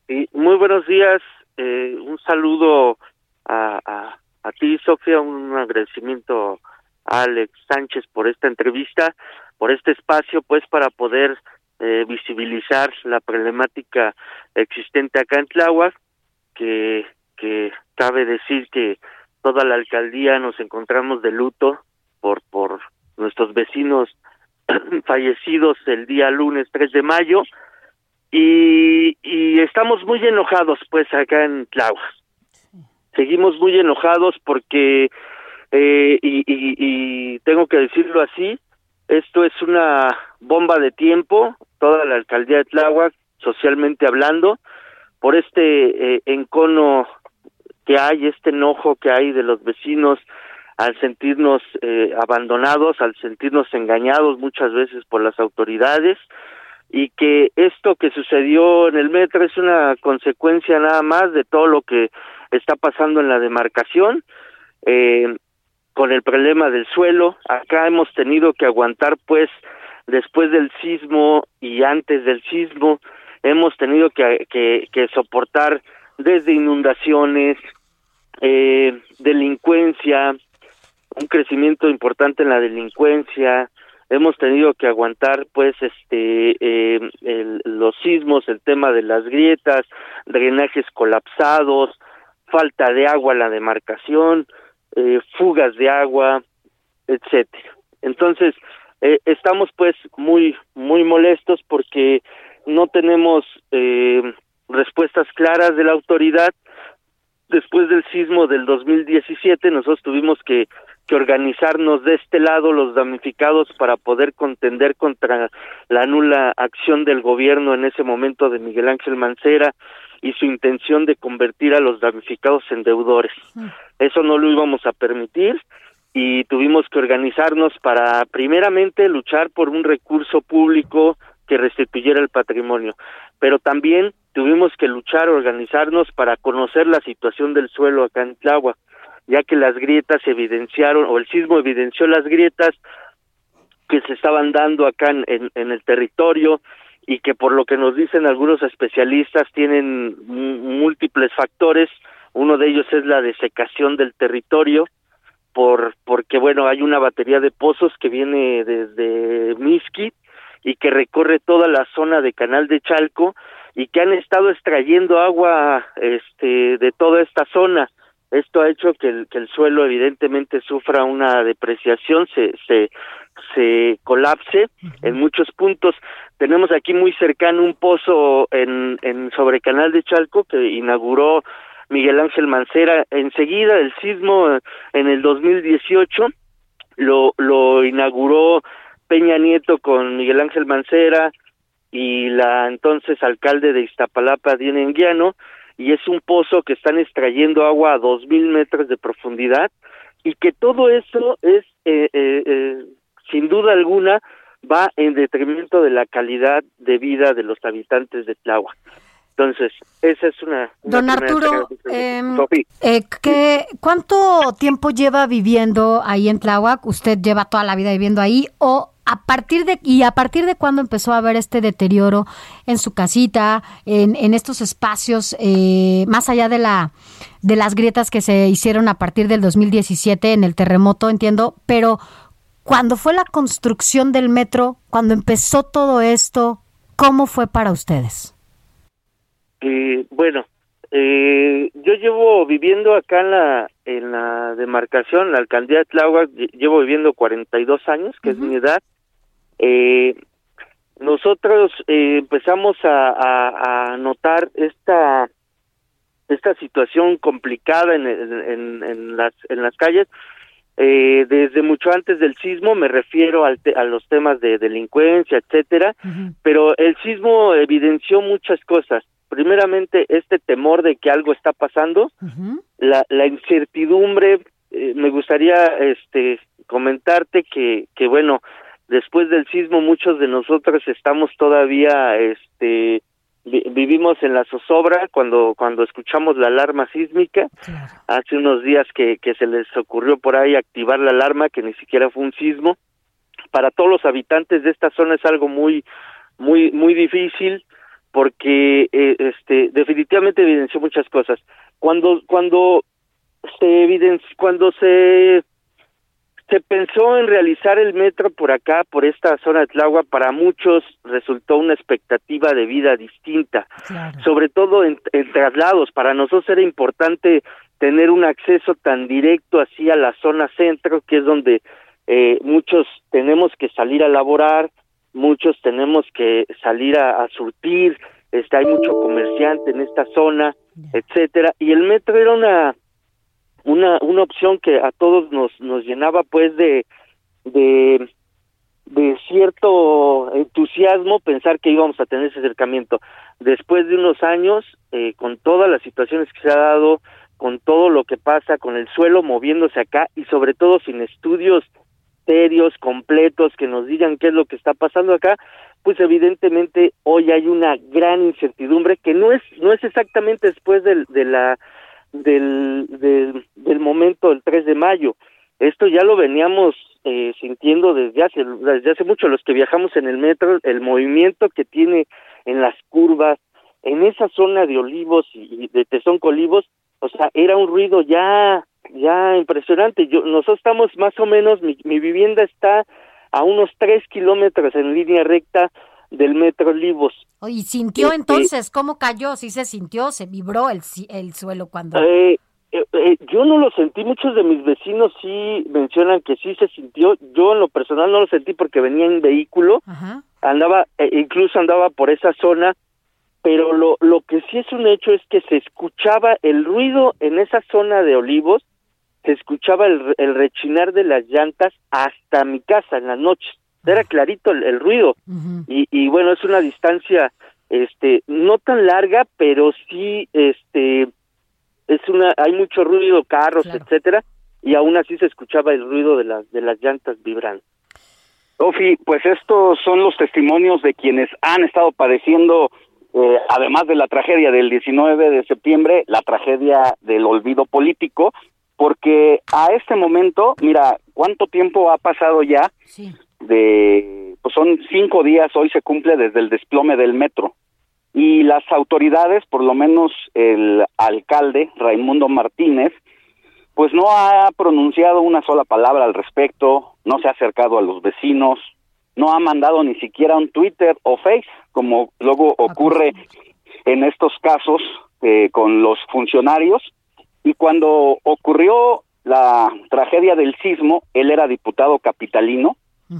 Sí, muy buenos días, eh, un saludo a, a, a ti, Sofía, un agradecimiento a Alex Sánchez por esta entrevista, por este espacio, pues para poder eh, visibilizar la problemática existente acá en Tláhuac, que, que cabe decir que toda la alcaldía nos encontramos de luto por, por nuestros vecinos fallecidos el día lunes 3 de mayo y, y estamos muy enojados pues acá en Tláhuac seguimos muy enojados porque, eh, y, y, tengo que decirlo así, esto es una bomba de tiempo, toda la alcaldía de Tláhuac, socialmente hablando, por este eh, encono que hay, este enojo que hay de los vecinos al sentirnos eh, abandonados, al sentirnos engañados muchas veces por las autoridades y que esto que sucedió en el metro es una consecuencia nada más de todo lo que está pasando en la demarcación eh, con el problema del suelo. Acá hemos tenido que aguantar, pues, después del sismo y antes del sismo, hemos tenido que, soportar desde inundaciones, eh, delincuencia, un crecimiento importante en la delincuencia, hemos tenido que aguantar pues este eh, el, los sismos el tema de las grietas drenajes colapsados falta de agua la demarcación, eh, fugas de agua, etcétera. Entonces, eh, estamos pues muy, muy molestos porque no tenemos eh, respuestas claras de la autoridad. Después del sismo del 2017, nosotros tuvimos que, que organizarnos de este lado, los damnificados, para poder contender contra la nula acción del gobierno en ese momento de Miguel Ángel Mancera, y su intención de convertir a los damnificados en deudores. Eso no lo íbamos a permitir y tuvimos que organizarnos para primeramente luchar por un recurso público que restituyera el patrimonio, pero también tuvimos que luchar, organizarnos para conocer la situación del suelo acá en Tláhuac, ya que las grietas evidenciaron, o el sismo evidenció las grietas que se estaban dando acá en, en el territorio, y que por lo que nos dicen algunos especialistas tienen múltiples factores. Uno de ellos es la desecación del territorio, por porque bueno hay una batería de pozos que viene desde Miski y que recorre toda la zona de Canal de Chalco y que han estado extrayendo agua este de toda esta zona esto ha hecho que el, que el suelo evidentemente sufra una depreciación, se, se, se colapse en muchos puntos. Tenemos aquí muy cercano un pozo en, en sobre Canal de Chalco que inauguró Miguel Ángel Mancera. Enseguida del sismo en el 2018 lo lo inauguró Peña Nieto con Miguel Ángel Mancera y la entonces alcalde de Iztapalapa Diana Enguiano y es un pozo que están extrayendo agua a dos mil metros de profundidad y que todo eso es eh, eh, eh, sin duda alguna va en detrimento de la calidad de vida de los habitantes de Tláhuac. Entonces, esa es una... Don Arturo, em, eh, ¿qué, ¿cuánto tiempo lleva viviendo ahí en Tláhuac? ¿Usted lleva toda la vida viviendo ahí o a partir de y a partir de cuándo empezó a haber este deterioro en su casita, en, en estos espacios, eh, más allá de la de las grietas que se hicieron a partir del 2017 en el terremoto, entiendo, pero cuando fue la construcción del metro, cuando empezó todo esto, ¿cómo fue para ustedes? Eh, bueno, eh, yo llevo viviendo acá en la en la demarcación, la alcaldía de Tláhuac, llevo viviendo 42 años, que es mi edad, eh, nosotros eh, empezamos a, a, a, notar esta esta situación complicada en, en, en las en las calles eh, desde mucho antes del sismo me refiero al a los temas de delincuencia etcétera pero el sismo evidenció muchas cosas. Primeramente este temor de que algo está pasando la, la incertidumbre eh, me gustaría este comentarte que que bueno después del sismo muchos de nosotros estamos todavía este vivimos en la zozobra cuando cuando escuchamos la alarma sísmica. Hace unos días que, que se les ocurrió por ahí activar la alarma que ni siquiera fue un sismo. Para todos los habitantes de esta zona es algo muy muy muy difícil porque eh, este definitivamente evidenció muchas cosas. Cuando cuando se evidenció cuando se se pensó en realizar el metro por acá, por esta zona de Tláhuac, para muchos resultó una expectativa de vida distinta, sobre todo en, en, traslados. Para nosotros era importante tener un acceso tan directo así a la zona centro, que es donde eh, muchos tenemos que salir a laborar, muchos tenemos que salir a, a surtir, este, hay mucho comerciante en esta zona, etcétera, y el metro era una una una opción que a todos nos nos llenaba pues de de cierto entusiasmo pensar que íbamos a tener ese acercamiento. Después de unos años eh, con todas las situaciones que se ha dado con todo lo que pasa con el suelo moviéndose acá y sobre todo sin estudios serios completos que nos digan qué es lo que está pasando acá pues evidentemente hoy hay una gran incertidumbre que no es no es exactamente después de la del, del, del momento del 3 de mayo. Esto ya lo veníamos eh, sintiendo desde hace, desde hace mucho, los que viajamos en el metro, el movimiento que tiene en las curvas, en esa zona de olivos y de Tezonco Olivos, o sea, era un ruido ya, ya impresionante. Yo, nosotros estamos más o menos, mi, mi vivienda está a unos tres kilómetros en línea recta del Metro Olivos. ¿Y sintió entonces cómo cayó? ¿Sí se sintió? ¿Se vibró el, el suelo cuando...? Eh, eh, eh, yo no lo sentí, muchos de mis vecinos sí mencionan que sí se sintió, yo en lo personal no lo sentí porque venía en vehículo, andaba, eh, incluso andaba por esa zona, pero lo, lo que sí es un hecho es que se escuchaba el ruido en esa zona de olivos, se escuchaba el, el rechinar de las llantas hasta mi casa en las noches era clarito el, el ruido. Y, y bueno es una distancia este no tan larga pero sí este es una hay mucho ruido carros etcétera y aún así se escuchaba el ruido de las de las llantas vibrando. Sofi, pues estos son los testimonios de quienes han estado padeciendo eh, además de la tragedia del 19 de septiembre, la tragedia del olvido político, porque a este momento, mira, ¿cuánto tiempo ha pasado ya? Sí de, pues son cinco días, hoy se cumple desde el desplome del metro. Y las autoridades, por lo menos el alcalde Raimundo Martínez, pues no ha pronunciado una sola palabra al respecto, no se ha acercado a los vecinos, no ha mandado ni siquiera un Twitter o Face, como luego ocurre en estos casos eh, con los funcionarios. Y cuando ocurrió la tragedia del sismo, él era diputado capitalino,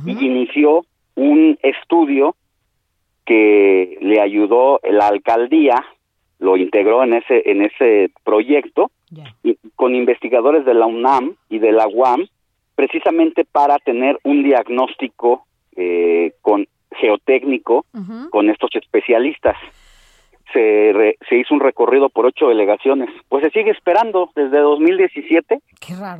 y inició un estudio que le ayudó la alcaldía, lo integró en ese en ese proyecto y, con investigadores de la UNAM y de la UAM, precisamente para tener un diagnóstico eh, con geotécnico con estos especialistas. Se, se hizo un recorrido por ocho delegaciones. Pues se sigue esperando desde 2017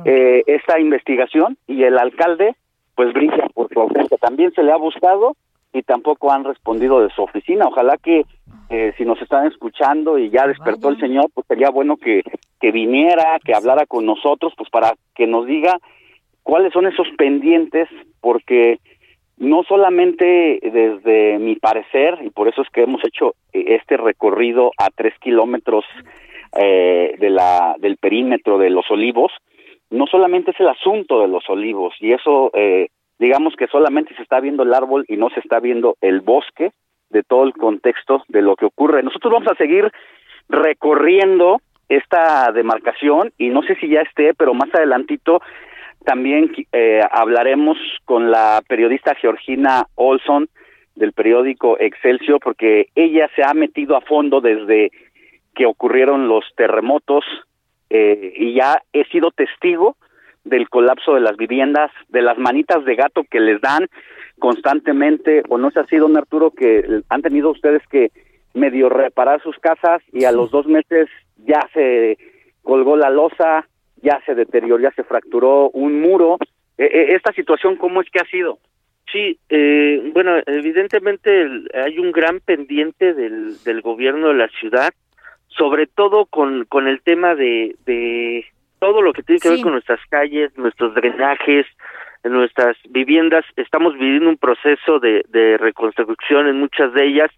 eh, esta investigación y el alcalde pues brilla por su ausencia. También se le ha buscado y tampoco han respondido de su oficina. Ojalá que eh, si nos están escuchando y ya despertó el señor, pues sería bueno que, que viniera, que hablara con nosotros, pues para que nos diga cuáles son esos pendientes, porque no solamente desde mi parecer, y por eso es que hemos hecho este recorrido a tres kilómetros eh, de la, del perímetro de los olivos, no solamente es el asunto de los olivos, y eso eh, digamos que solamente se está viendo el árbol y no se está viendo el bosque de todo el contexto de lo que ocurre. Nosotros vamos a seguir recorriendo esta demarcación y no sé si ya esté, pero más adelantito también eh, hablaremos con la periodista Georgina Olson del periódico Excelsior porque ella se ha metido a fondo desde que ocurrieron los terremotos eh, y ya he sido testigo del colapso de las viviendas, de las manitas de gato que les dan constantemente, o no se ha sido un Arturo que han tenido ustedes que medio reparar sus casas y a los dos meses ya se colgó la losa, ya se deterioró, ya se fracturó un muro. Eh, eh, esta situación, ¿cómo es que ha sido? Sí, eh, bueno, evidentemente hay un gran pendiente del, del gobierno de la ciudad, sobre todo con, con el tema de, de todo lo que tiene que ver con nuestras calles, nuestros drenajes, nuestras viviendas. Estamos viviendo un proceso de, de reconstrucción en muchas de ellas,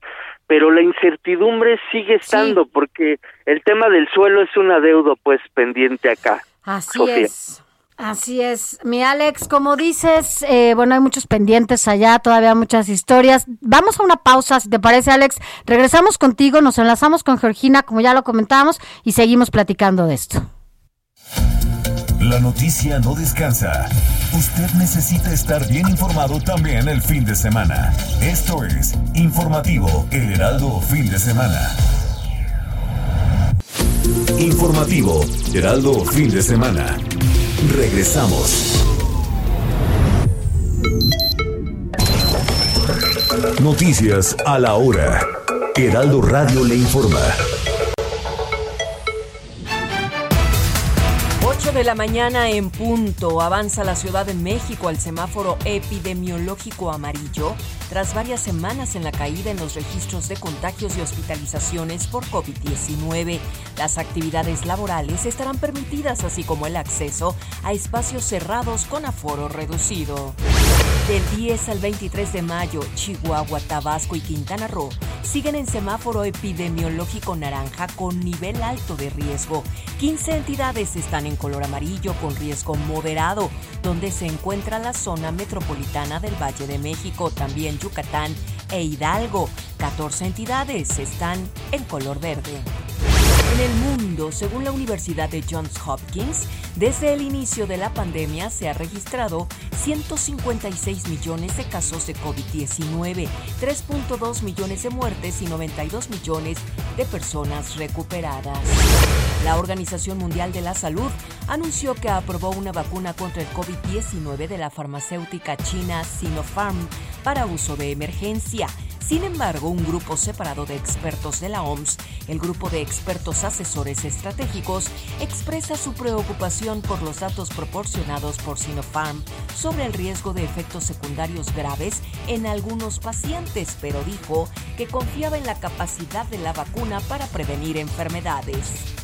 pero la incertidumbre sigue estando porque el tema del suelo es un adeudo pues pendiente acá. Así es. Así es, mi Alex, como dices, eh, bueno, hay muchos pendientes allá, todavía muchas historias. Vamos a una pausa, si te parece, Alex. Regresamos contigo, nos enlazamos con Georgina, como ya lo comentábamos, y seguimos platicando de esto. La noticia no descansa. Usted necesita estar bien informado también el fin de semana. Esto es Informativo El Heraldo Fin de Semana. Informativo Heraldo Fin de Semana. Regresamos. Noticias a la hora. Heraldo Radio le informa. 8 de la mañana en punto avanza la Ciudad de México al semáforo epidemiológico amarillo tras varias semanas en la caída en los registros de contagios y hospitalizaciones por COVID-19. Las actividades laborales estarán permitidas así como el acceso a espacios cerrados con aforo reducido. Del 10 al 23 de mayo, Chihuahua, Tabasco y Quintana Roo siguen en semáforo epidemiológico naranja con nivel alto de riesgo. 15 entidades están en color amarillo con riesgo moderado, donde se encuentra la zona metropolitana del Valle de México, también Yucatán e Hidalgo. 14 entidades están en color verde. En el mundo, según la Universidad de Johns Hopkins, desde el inicio de la pandemia se ha registrado 156 millones de casos de COVID-19, 3.2 millones de muertes y 92 millones de personas recuperadas. La Organización Mundial de la Salud anunció que aprobó una vacuna contra el COVID-19 de la farmacéutica china Sinopharm para uso de emergencia. Sin embargo, un grupo separado de expertos de la OMS, el grupo de expertos asesores estratégicos, expresa su preocupación por los datos proporcionados por Sinopharm sobre el riesgo de efectos secundarios graves en algunos pacientes, pero dijo que confiaba en la capacidad de la vacuna para prevenir enfermedades.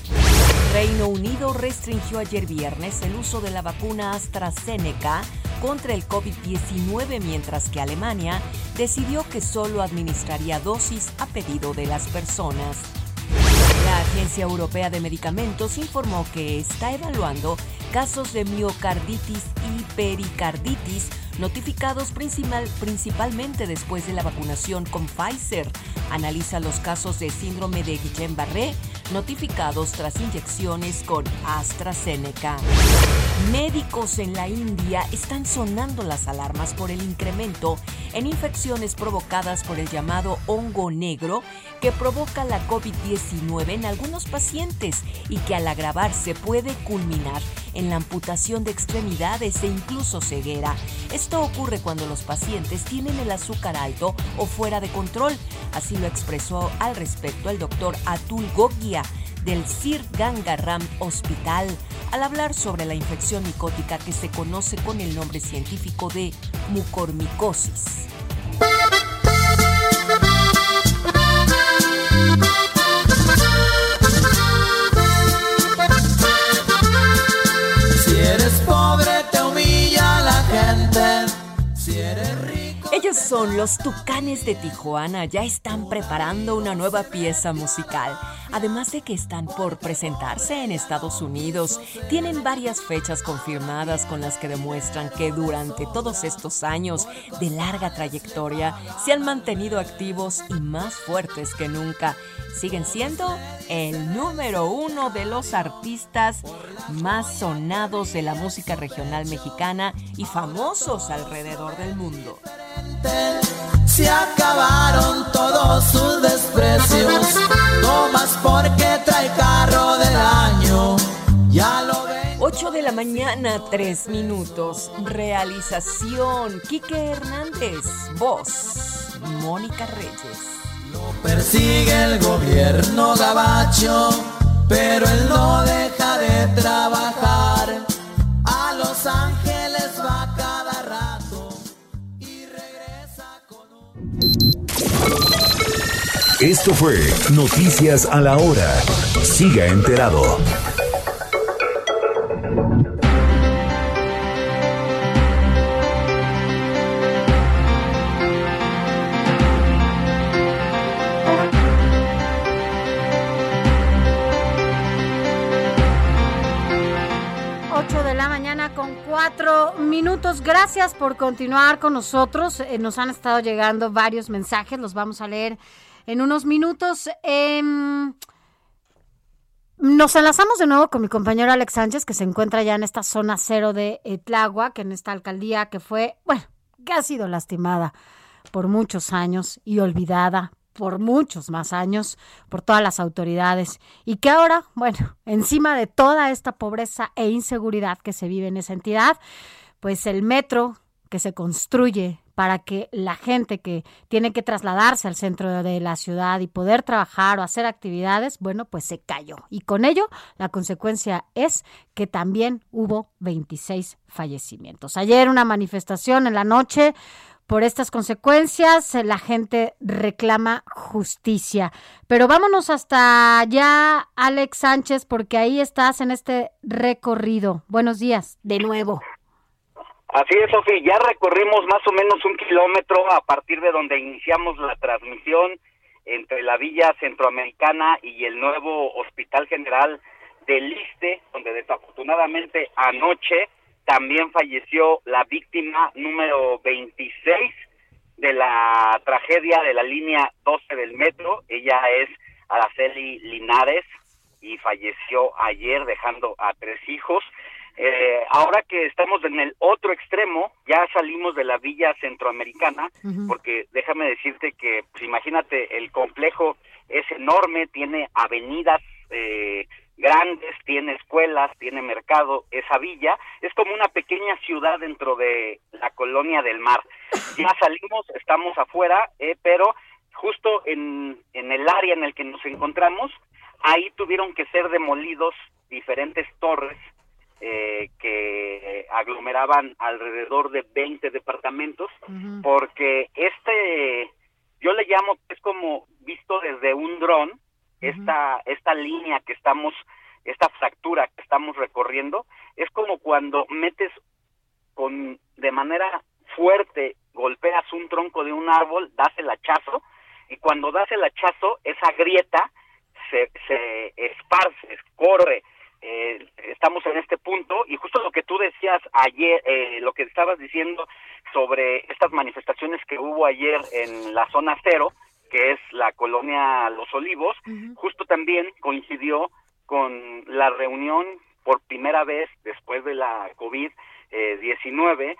Reino Unido restringió ayer viernes el uso de la vacuna AstraZeneca contra el COVID-19, mientras que Alemania decidió que solo administraría dosis a pedido de las personas. La Agencia Europea de Medicamentos informó que está evaluando casos de miocarditis y pericarditis notificados principal, principalmente después de la vacunación con Pfizer. Analiza los casos de síndrome de Guillain-Barré notificados tras inyecciones con AstraZeneca. Médicos en la India están sonando las alarmas por el incremento en infecciones provocadas por el llamado hongo negro que provoca la COVID-19 en algunos pacientes y que al agravarse puede culminar en la amputación de extremidades e incluso ceguera. Esto ocurre cuando los pacientes tienen el azúcar alto o fuera de control. Así lo expresó al respecto el doctor Atul Gogia del Sir Gangaram Hospital al hablar sobre la infección micótica que se conoce con el nombre científico de mucormicosis. Son los Tucanes de Tijuana, ya están preparando una nueva pieza musical. Además de que están por presentarse en Estados Unidos, tienen varias fechas confirmadas con las que demuestran que durante todos estos años de larga trayectoria se han mantenido activos y más fuertes que nunca. Siguen siendo el número uno de los artistas más sonados de la música regional mexicana y famosos alrededor del mundo. Se acabaron todos sus desprecios. No más porque trae carro del año. Ya lo ven. 8 de la mañana, 3 minutos. Realización, Quique Hernández. Voz, Mónica Reyes. Persigue el gobierno gabacho, pero él no deja de trabajar. Esto fue Noticias a la Hora. Siga enterado. Ocho de la mañana con cuatro minutos. Gracias por continuar con nosotros. Eh, nos han estado llegando varios mensajes, los vamos a leer en unos minutos. Em, nos enlazamos de nuevo con mi compañero Alex Sánchez, que se encuentra ya en esta zona cero de eh, Tláhuac, en esta alcaldía que fue, bueno, que ha sido lastimada por muchos años y olvidada por muchos más años por todas las autoridades y que ahora, bueno, encima de toda esta pobreza e inseguridad que se vive en esa entidad, pues el metro que se construye para que la gente que tiene que trasladarse al centro de la ciudad y poder trabajar o hacer actividades, bueno, pues se cayó. Y con ello, la consecuencia es que también hubo 26 fallecimientos. Ayer una manifestación en la noche por estas consecuencias, la gente reclama justicia. Pero vámonos hasta allá, Alex Sánchez, porque ahí estás en este recorrido. Buenos días, de nuevo. Así es, Sofía, ya recorrimos más o menos un kilómetro a partir de donde iniciamos la transmisión entre la Villa Centroamericana y el nuevo Hospital General del Liste, donde desafortunadamente anoche también falleció la víctima número 26 de la tragedia de la línea 12 del metro. Ella es Araceli Linares y falleció ayer dejando a tres hijos. Eh, ahora que estamos en el otro extremo, ya salimos de la villa centroamericana, porque déjame decirte que, pues, imagínate, el complejo es enorme, tiene avenidas eh, grandes, tiene escuelas, tiene mercado, esa villa es como una pequeña ciudad dentro de la colonia del mar. Ya salimos, estamos afuera, eh, pero justo en, en el área en el que nos encontramos, ahí tuvieron que ser demolidos diferentes torres eh, que aglomeraban alrededor de 20 departamentos, porque este, yo le llamo, es como visto desde un dron, esta, esta línea que estamos, esta fractura que estamos recorriendo, es como cuando metes con, de manera fuerte, golpeas un tronco de un árbol, das el hachazo, y cuando das el hachazo, esa grieta se, se esparce, corre, eh, estamos en este punto y justo lo que tú decías ayer, eh, lo que estabas diciendo sobre estas manifestaciones que hubo ayer en la zona cero, que es la colonia Los Olivos, justo también coincidió con la reunión por primera vez después de la COVID-19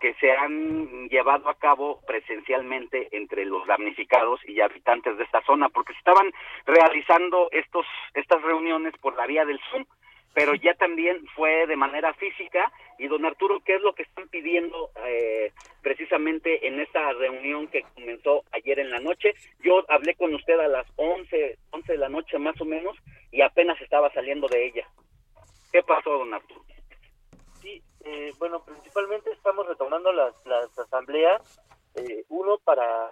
que se han llevado a cabo presencialmente entre los damnificados y habitantes de esta zona, porque se estaban realizando estos estas reuniones por la vía del Zoom, pero ya también fue de manera física. Y don Arturo, ¿qué es lo que están pidiendo eh, precisamente en esta reunión que comenzó ayer en la noche? Yo hablé con usted a las 11, 11 de la noche más o menos y apenas estaba saliendo de ella. ¿Qué pasó, don Arturo? Sí, eh, bueno, principalmente estamos retomando las, las asambleas, eh, uno para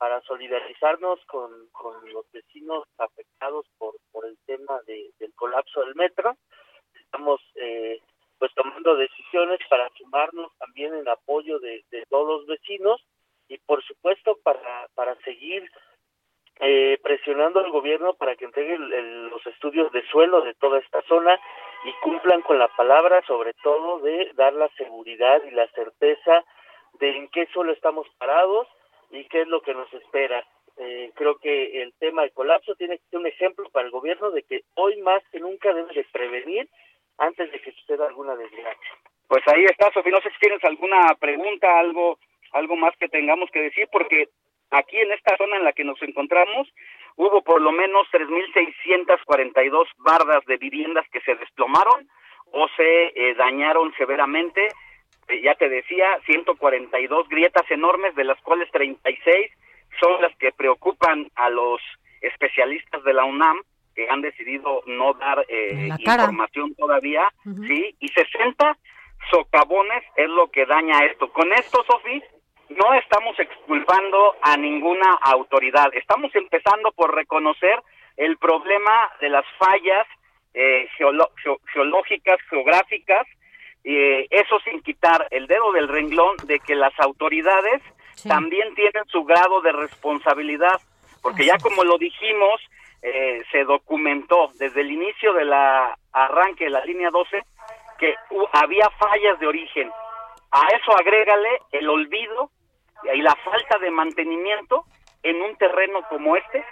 para solidarizarnos con, con los vecinos afectados por, por el tema de, del colapso del metro. Estamos eh, pues tomando decisiones para sumarnos también en apoyo de, todos los vecinos y por supuesto para, para seguir eh, presionando al gobierno para que entregue el- los estudios de suelo de toda esta zona y cumplan con la palabra sobre todo de dar la seguridad y la certeza de en qué suelo estamos parados y qué es lo que nos espera. Eh, creo que el tema del colapso tiene que ser un ejemplo para el gobierno de que hoy más que nunca debe de prevenir antes de que suceda alguna desgracia. Pues ahí está, Sofía. No sé si tienes alguna pregunta, algo, algo más que tengamos que decir, porque aquí en esta zona en la que nos encontramos, hubo por lo menos 3.642 bardas de viviendas que se desplomaron o se eh, dañaron severamente. Eh, ya te decía, 142 grietas enormes, de las cuales 36 son las que preocupan a los especialistas de la UNAM, que han decidido no dar eh, información todavía, ¿sí? Y 60 socavones es lo que daña esto. Con esto, Sofi, no estamos exculpando a ninguna autoridad. Estamos empezando por reconocer el problema de las fallas eh, geológicas, geográficas, eh, eso sin quitar el dedo del renglón de que las autoridades también tienen su grado de responsabilidad, porque ya como lo dijimos, eh, se documentó desde el inicio de la arranque de la línea 12 que había fallas de origen. A eso agrégale el olvido y la falta de mantenimiento en un terreno como este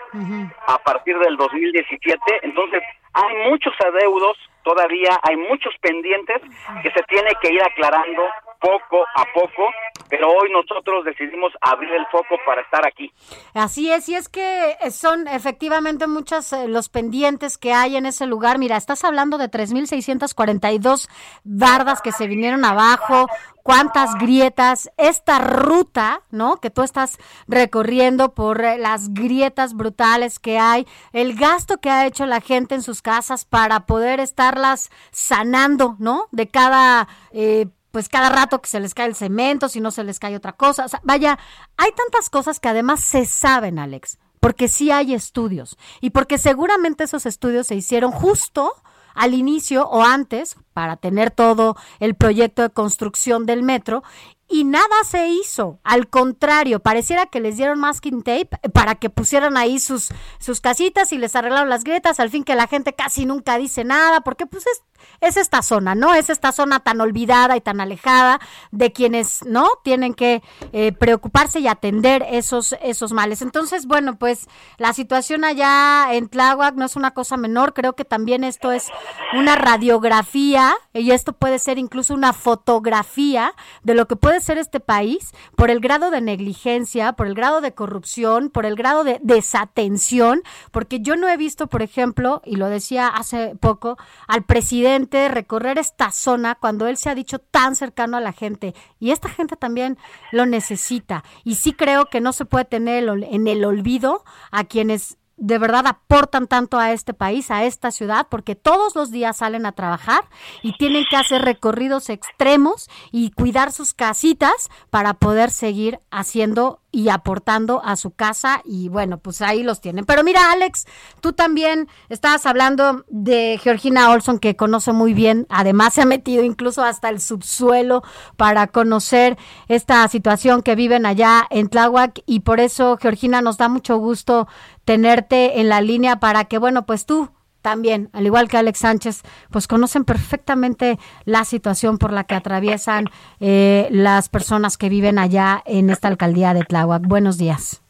a partir del 2017. Entonces, hay muchos adeudos todavía, hay muchos pendientes que se tiene que ir aclarando poco a poco, pero hoy nosotros decidimos abrir el foco para estar aquí. Así es, y es que son efectivamente muchos eh, los pendientes que hay en ese lugar. Mira, estás hablando de 3.642 bardas que se vinieron abajo, cuántas grietas, esta ruta, ¿no? Que tú estás recorriendo por eh, las grietas brutales que hay, el gasto que ha hecho la gente en sus casas para poder estarlas sanando, ¿no? De cada eh, pues cada rato que se les cae el cemento, si no se les cae otra cosa. O sea, vaya, hay tantas cosas que además se saben, Alex, porque sí hay estudios y porque seguramente esos estudios se hicieron justo al inicio o antes para tener todo el proyecto de construcción del metro y nada se hizo. Al contrario, pareciera que les dieron masking tape para que pusieran ahí sus, sus casitas y les arreglaron las grietas, al fin que la gente casi nunca dice nada, porque pues es es esta zona, ¿no? Es esta zona tan olvidada y tan alejada de quienes, ¿no? Tienen que eh, preocuparse y atender esos, esos males. Entonces, bueno, pues la situación allá en Tláhuac no es una cosa menor, creo que también esto es una radiografía y esto puede ser incluso una fotografía de lo que puede ser este país por el grado de negligencia, por el grado de corrupción, por el grado de desatención, porque yo no he visto, por ejemplo, y lo decía hace poco, al presidente recorrer esta zona cuando él se ha dicho tan cercano a la gente. Y esta gente también lo necesita. Y sí creo que no se puede tener en el olvido a quienes de verdad aportan tanto a este país, a esta ciudad, porque todos los días salen a trabajar y tienen que hacer recorridos extremos y cuidar sus casitas para poder seguir haciendo y aportando a su casa y bueno, pues ahí los tienen. Pero mira, Alex, tú también estabas hablando de Georgina Olson que conoce muy bien, además se ha metido incluso hasta el subsuelo para conocer esta situación que viven allá en Tláhuac y por eso Georgina nos da mucho gusto tenerte en la línea para que bueno, pues tú también, al igual que Alex Sánchez, pues conocen perfectamente la situación por la que atraviesan eh, las personas que viven allá en esta alcaldía de Tláhuac. Buenos días.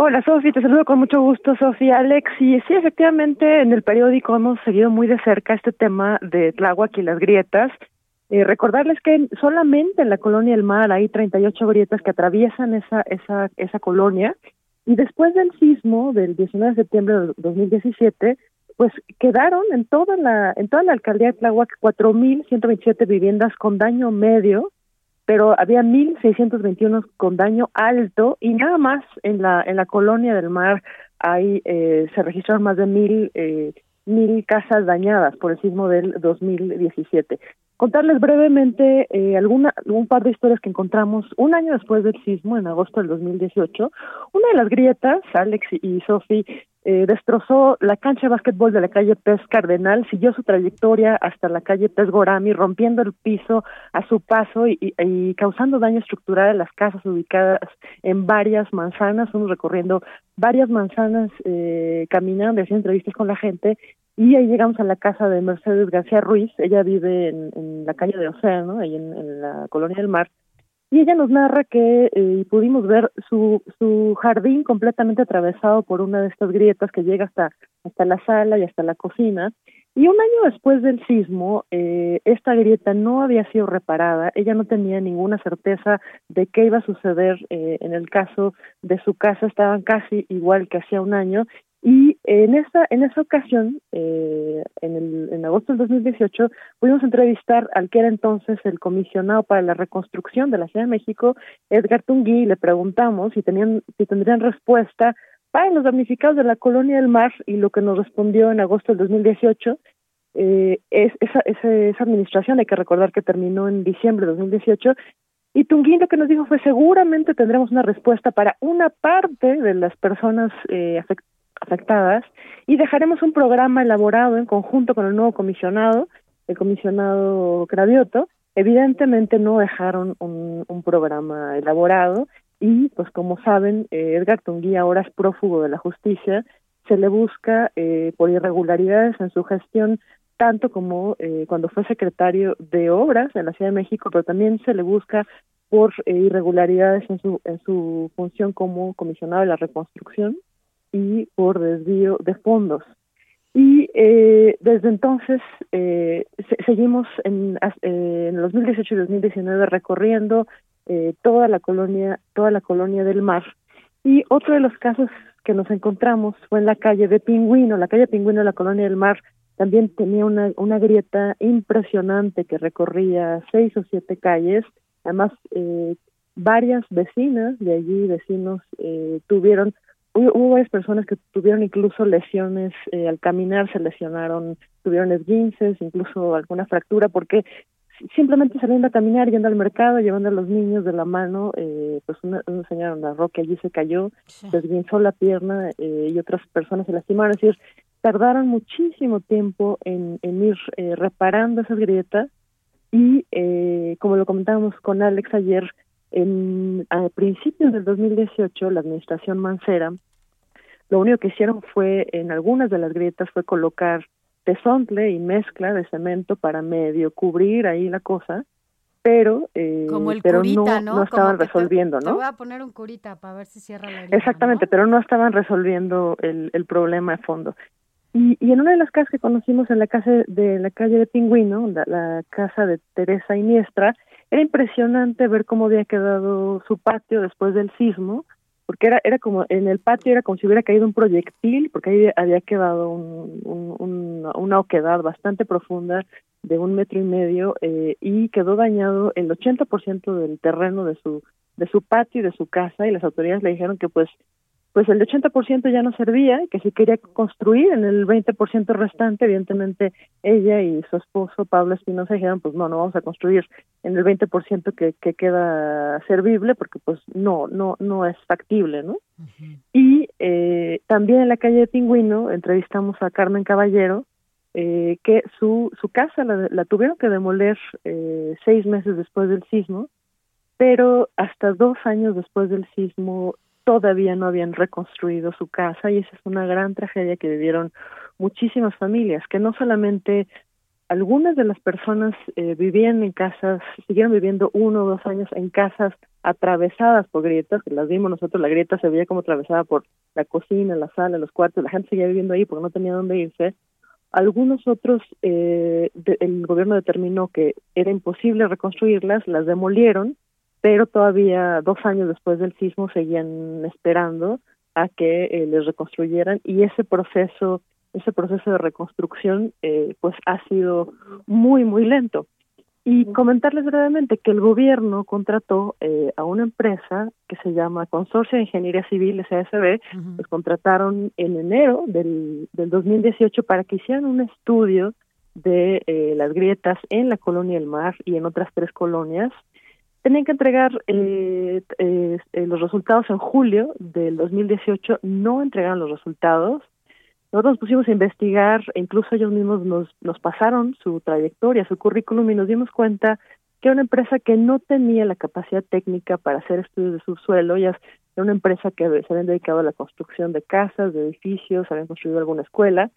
Hola Sofi, te saludo con mucho gusto, Sofía Alex. Y sí, efectivamente, en el periódico hemos seguido muy de cerca este tema de Tláhuac y las grietas. Eh, recordarles que solamente en la colonia del mar hay 38 grietas que atraviesan esa, esa, esa colonia. Y después del sismo del 19 de septiembre de 2017, pues quedaron en toda la en toda la alcaldía de Tláhuac 4.127 viviendas con daño medio, pero había 1.621 con daño alto y nada más en la en la colonia del mar hay eh, se registraron más de mil eh, mil casas dañadas por el sismo del 2017. Contarles brevemente eh, alguna, un par de historias que encontramos un año después del sismo, en agosto del 2018. Una de las grietas, Alex y Sofi, eh, destrozó la cancha de básquetbol de la calle Pez Cardenal, siguió su trayectoria hasta la calle Pez Gorami, rompiendo el piso a su paso y, causando daño estructural a las casas ubicadas en varias manzanas, uno recorriendo varias manzanas, eh, caminando, haciendo entrevistas con la gente, y ahí llegamos a la casa de Mercedes García Ruiz, ella vive en, la calle de Océano, ahí en la colonia del mar, y ella nos narra que eh, pudimos ver su, su jardín completamente atravesado por una de estas grietas que llega hasta, hasta la sala y hasta la cocina. Y un año después del sismo, eh, esta grieta no había sido reparada, ella no tenía ninguna certeza de qué iba a suceder eh, en el caso de su casa, estaban casi igual que hacía un año, y en esa, en esa ocasión, eh, en, el, en agosto del 2018, pudimos entrevistar al que era entonces el comisionado para la reconstrucción de la Ciudad de México, Edgar Tungui, y le preguntamos si, tenían, si tendrían respuesta para los damnificados de la colonia del mar, y lo que nos respondió en agosto del 2018 eh, es esa, esa, esa administración, hay que recordar que terminó en diciembre de 2018, y Tungui lo que nos dijo fue seguramente tendremos una respuesta para una parte de las personas eh, afectadas y dejaremos un programa elaborado en conjunto con el nuevo comisionado, el comisionado Cravioto. Evidentemente no dejaron un, programa elaborado y, pues como saben, eh, Edgar Tunguí ahora es prófugo de la justicia. Se le busca eh, por irregularidades en su gestión tanto como eh, cuando fue secretario de Obras en la Ciudad de México, pero también se le busca por eh, irregularidades en su, en su función como comisionado de la reconstrucción y por desvío de fondos. Y eh, desde entonces eh, seguimos en, eh, en 2018 y 2019 recorriendo eh, toda la colonia, toda la colonia del mar. Y otro de los casos que nos encontramos fue en la calle de Pingüino, la calle Pingüino de la colonia del mar también tenía una, una grieta impresionante que recorría seis o siete calles. Además, eh, varias vecinas de allí, vecinos, eh, tuvieron hubo varias personas que tuvieron incluso lesiones eh, al caminar, se lesionaron, tuvieron esguinces, incluso alguna fractura, porque simplemente saliendo a caminar, yendo al mercado, llevando a los niños de la mano, eh, pues una, una señora en la roca allí se cayó, se esguinzó la pierna eh, y otras personas se lastimaron. Es decir, tardaron muchísimo tiempo en, en ir eh, reparando esas grietas y, eh, como lo comentábamos con Alex ayer, en, a principios del 2018, la administración Mancera lo único que hicieron fue, en algunas de las grietas, fue colocar tesontle y mezcla de cemento para medio cubrir ahí la cosa, pero, eh, Como el pero curita, no, ¿no? estaban Como te- resolviendo, Te ¿no? voy a poner un curita para ver si cierra la herida. Exactamente, pero no estaban resolviendo el, el problema de fondo. Y, y en una de las casas que conocimos en la casa de la calle de Pingüino, la, la casa de Teresa Iniestra, era impresionante ver cómo había quedado su patio después del sismo, porque era era como en el patio era como si hubiera caído un proyectil, porque ahí había quedado un, un- un- una oquedad bastante profunda de un metro y medio eh, y quedó dañado el 80% del terreno de su de su patio y de su casa y las autoridades le dijeron que pues pues el 80% ya no servía, que si quería construir en el 20% restante, evidentemente ella y su esposo Pablo Espinosa dijeron, pues no, no vamos a construir en el 20% que, que queda servible, porque pues no, no, no es factible, ¿no? Y eh, también en la calle de Pingüino entrevistamos a Carmen Caballero, eh, que su, su casa la, la tuvieron que demoler eh, seis meses después del sismo, pero hasta dos años después del sismo todavía no habían reconstruido su casa y esa es una gran tragedia que vivieron muchísimas familias, que no solamente algunas de las personas eh, vivían en casas, siguieron viviendo uno o dos años en casas atravesadas por grietas, que las vimos nosotros, la grieta se veía como atravesada por la cocina, la sala, los cuartos, la gente seguía viviendo ahí porque no tenía dónde irse. Algunos otros, eh, el gobierno determinó que era imposible reconstruirlas, las demolieron, pero todavía dos años después del sismo seguían esperando a que eh, les reconstruyeran y ese proceso ese proceso de reconstrucción eh, pues ha sido muy muy lento. Y comentarles brevemente que el gobierno contrató eh, a una empresa que se llama Consorcio de Ingeniería Civil SASB, los contrataron en enero del, del 2018 para que hicieran un estudio de eh, las grietas en la colonia del mar y en otras tres colonias tenían que entregar eh, eh, eh, los resultados en julio del 2018, no entregaron los resultados. Nosotros nos pusimos a investigar, e incluso ellos mismos nos, nos pasaron su trayectoria, su currículum y nos dimos cuenta que era una empresa que no tenía la capacidad técnica para hacer estudios de subsuelo, ellas era una empresa que se habían dedicado a la construcción de casas, de edificios, habían construido alguna escuela,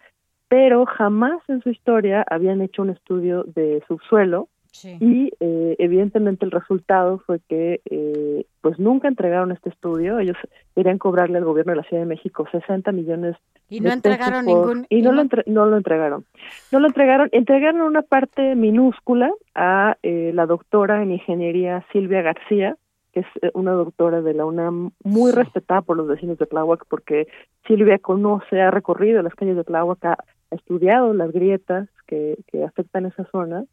pero jamás en su historia habían hecho un estudio de subsuelo Y eh, evidentemente el resultado fue que eh, pues nunca entregaron este estudio. Ellos querían cobrarle al gobierno de la Ciudad de México 60 millones. Y no entregaron ningún. Y, no, Lo no lo entregaron. No lo entregaron. Entregaron una parte minúscula a eh, la doctora en ingeniería Silvia García, que es eh, una doctora de la UNAM muy respetada por los vecinos de Tláhuac, porque Silvia conoce, ha recorrido las calles de Tláhuac, ha estudiado las grietas que, que afectan esa zona.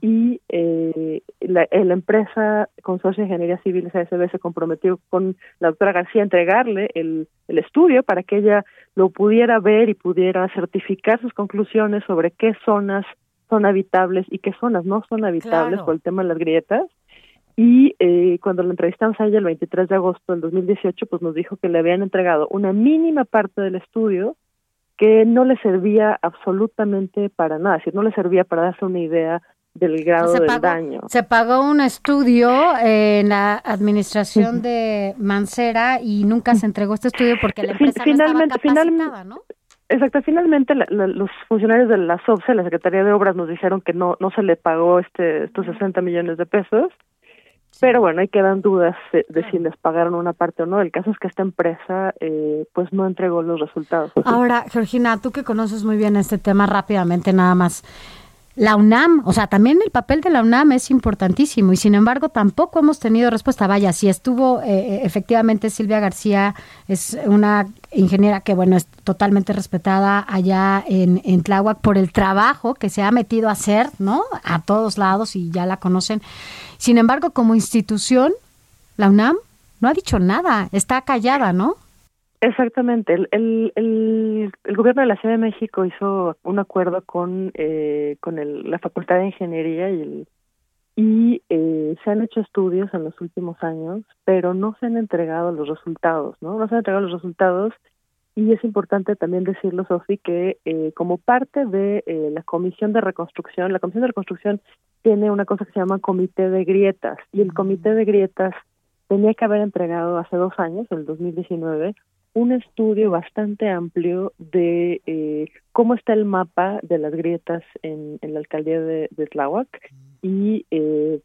Y eh, la, la, empresa Consorcio de Ingeniería Civil SASB se comprometió con la doctora García a entregarle el, el estudio para que ella lo pudiera ver y pudiera certificar sus conclusiones sobre qué zonas son habitables y qué zonas no son habitables por el tema de las grietas. Y eh, cuando la entrevistamos a ella el 23 de agosto del 2018, pues nos dijo que le habían entregado una mínima parte del estudio que no le servía absolutamente para nada, es decir, no le servía para darse una idea del grado del daño. Se pagó un estudio en la administración de Mancera y nunca se entregó este estudio porque la empresa finalmente, no estaba capacitada, ¿no? Exacto, finalmente los funcionarios de la SOBSE, la Secretaría de Obras, nos dijeron que no no se le pagó este estos 60 millones de pesos pero bueno, ahí quedan dudas de, si les pagaron una parte o no. El caso es que esta empresa eh, pues no entregó los resultados. Ahora, Georgina, tú que conoces muy bien este tema rápidamente nada más. La UNAM, o sea, también el papel de la UNAM es importantísimo y sin embargo tampoco hemos tenido respuesta. Vaya, si estuvo eh, eh, efectivamente Silvia García, es una ingeniera que, bueno, es totalmente respetada allá en, en Tláhuac por el trabajo que se ha metido a hacer, ¿no? A todos lados y ya la conocen. Sin embargo, como institución, la UNAM no ha dicho nada, está callada, ¿no? Exactamente. El, el, el, gobierno de la Ciudad de México hizo un acuerdo con, eh, con el, la Facultad de Ingeniería y, el, y eh, se han hecho estudios en los últimos años, pero no se han entregado los resultados, ¿no? No se han entregado los resultados y es importante también decirlo, Sofi, que eh, como parte de eh, la Comisión de Reconstrucción, la Comisión de Reconstrucción tiene una cosa que se llama Comité de Grietas y el Comité de Grietas tenía que haber entregado hace dos años, en el 2019, un estudio bastante amplio de eh, cómo está el mapa de las grietas en, en la alcaldía de, de Tláhuac y eh,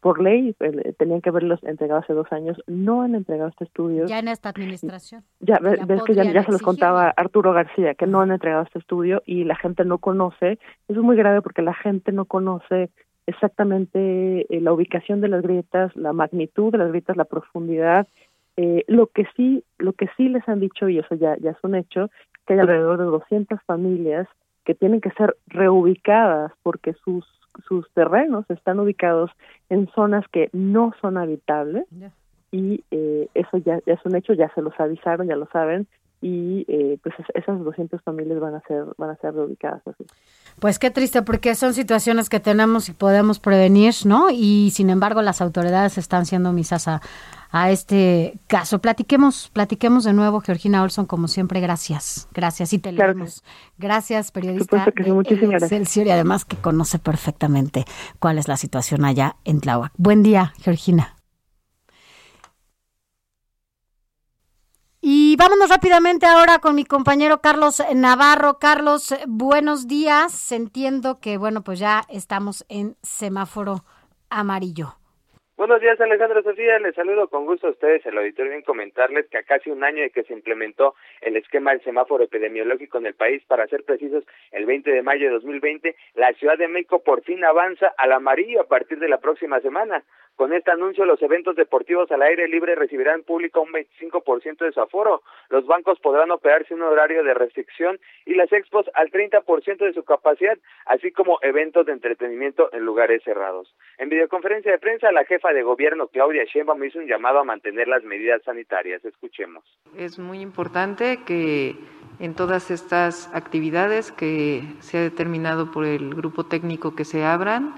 por ley eh, tenían que haberlos entregado hace dos años, no han entregado este estudio. Ya en esta administración. Ya, ves que ya, ya se los contaba Arturo García, que no han entregado este estudio y la gente no conoce. Eso es muy grave porque la gente no conoce exactamente la ubicación de las grietas, la magnitud de las grietas, la profundidad eh, lo que sí, lo que sí les han dicho y eso ya ya es un hecho, que hay alrededor de 200 familias que tienen que ser reubicadas porque sus sus terrenos están ubicados en zonas que no son habitables. Y eh, eso ya, ya es un hecho, ya se los avisaron, ya lo saben y eh, pues esas 200 familias van a ser van a ser reubicadas así. Pues qué triste porque son situaciones que tenemos y podemos prevenir, ¿no? Y sin embargo las autoridades están siendo misas a, a este caso. Platiquemos, platiquemos de nuevo, Georgina Olson, como siempre, gracias. Gracias y te leemos. Gracias, periodista que sí, muchísimas y además que conoce perfectamente cuál es la situación allá en Tláhuac. Buen día, Georgina. Y vámonos rápidamente ahora con mi compañero Carlos Navarro. Carlos, buenos días. Entiendo que, bueno, pues ya estamos en semáforo amarillo. Buenos días, Alejandro Sofía. Les saludo con gusto a ustedes, el auditorio, en comentarles que a casi un año de que se implementó el esquema del semáforo epidemiológico en el país, para ser precisos, el 20 de mayo de 2020, la Ciudad de México por fin avanza al amarillo a partir de la próxima semana. Con este anuncio, los eventos deportivos al aire libre recibirán público un 25% de su aforo. Los bancos podrán operarse un horario de restricción y las expos al 30% de su capacidad, así como eventos de entretenimiento en lugares cerrados. En videoconferencia de prensa, la jefa de gobierno, Claudia Sheinbaum, hizo un llamado a mantener las medidas sanitarias. Escuchemos. Es muy importante que en todas estas actividades que se ha determinado por el grupo técnico que se abran,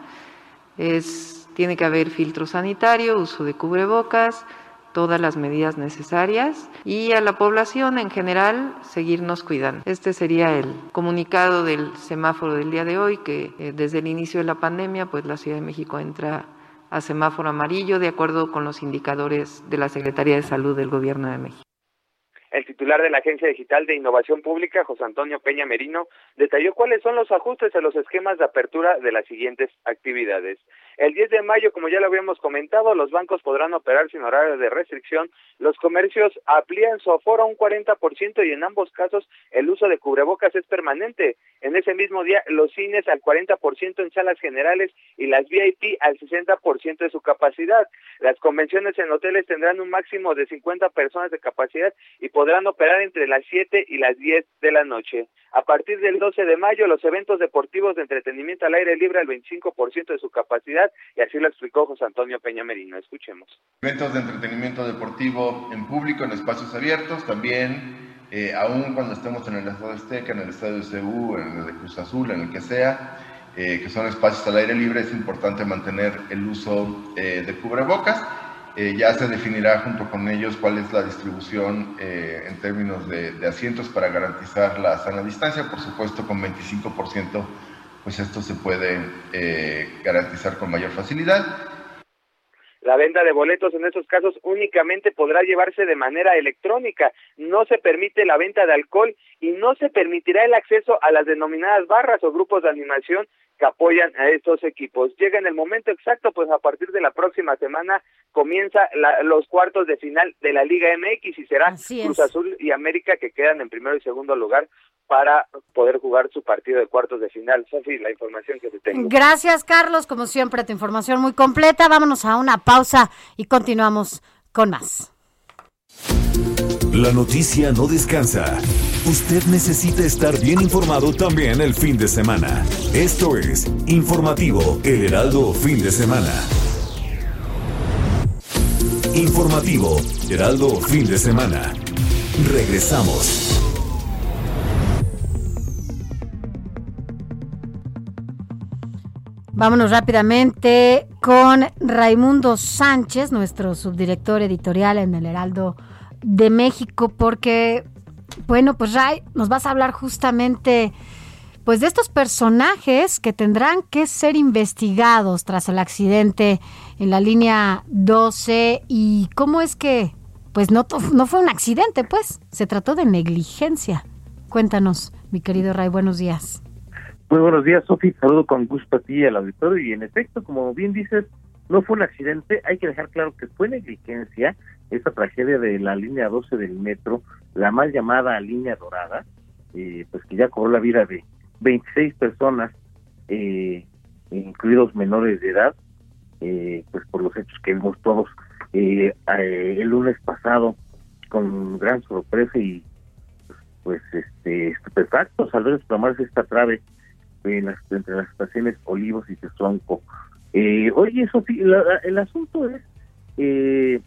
es tiene que haber filtro sanitario, uso de cubrebocas, todas las medidas necesarias y a la población en general seguirnos cuidando. Este sería el comunicado del semáforo del día de hoy que eh, desde el inicio de la pandemia pues la Ciudad de México entra a semáforo amarillo de acuerdo con los indicadores de la Secretaría de Salud del Gobierno de México. El titular de la Agencia Digital de Innovación Pública, José Antonio Peña Merino, detalló cuáles son los ajustes a los esquemas de apertura de las siguientes actividades. El 10 de mayo, como ya lo habíamos comentado, los bancos podrán operar sin horario de restricción, los comercios amplían su aforo a un 40% y en ambos casos el uso de cubrebocas es permanente. En ese mismo día, los cines al 40% en salas generales y las VIP al 60% de su capacidad. Las convenciones en hoteles tendrán un máximo de 50 personas de capacidad y podrán operar entre las 7 y las 10 de la noche. A partir del 12 de mayo, los eventos deportivos de entretenimiento al aire libre al 25% de su capacidad y así lo explicó José Antonio Peña Merino. Escuchemos. Eventos de entretenimiento deportivo en público, en espacios abiertos, también eh, aún cuando estemos en el Estadio Azteca, en el Estadio CU, en el de Cruz Azul, en el que sea, eh, que son espacios al aire libre, es importante mantener el uso eh, de cubrebocas. Ya se definirá junto con ellos cuál es la distribución en términos de, asientos para garantizar la sana distancia. Por supuesto, con 25%, pues esto se puede garantizar con mayor facilidad. La venta de boletos en esos casos únicamente podrá llevarse de manera electrónica. No se permite la venta de alcohol y no se permitirá el acceso a las denominadas barras o grupos de animación que apoyan a estos equipos. Llega en el momento exacto, pues a partir de la próxima semana comienza los cuartos de final de la Liga MX y será Cruz Azul y América que quedan en primero y segundo lugar para poder jugar su partido de cuartos de final. Sofi, la información que te tengo. Gracias, Carlos. Como siempre, tu información muy completa. Vámonos a una pausa y continuamos con más. La noticia no descansa. Usted necesita estar bien informado también el fin de semana. Esto es Informativo El Heraldo Fin de Semana. Informativo Heraldo Fin de Semana. Regresamos. Vámonos rápidamente con Raimundo Sánchez, nuestro subdirector editorial en el Heraldo de México, porque, bueno, pues Ray, nos vas a hablar justamente pues de estos personajes que tendrán que ser investigados tras el accidente en la línea 12 y cómo es que pues no, no fue un accidente, pues se trató de negligencia. Cuéntanos, mi querido Ray, buenos días. Muy buenos días, Sofi. Saludo con gusto a ti y al auditorio. Y en efecto, como bien dices, no fue un accidente. Hay que dejar claro que fue negligencia esta tragedia de la línea 12 del metro, la mal llamada línea dorada, eh, pues que ya cobró la vida de 26 personas, eh, incluidos menores de edad, eh, pues por los hechos que vimos todos el lunes pasado con gran sorpresa y pues este estupefactos al ver desplomarse esta trave en las, entre las estaciones Olivos y Tezonco. Eh, oye, eso el asunto es eh,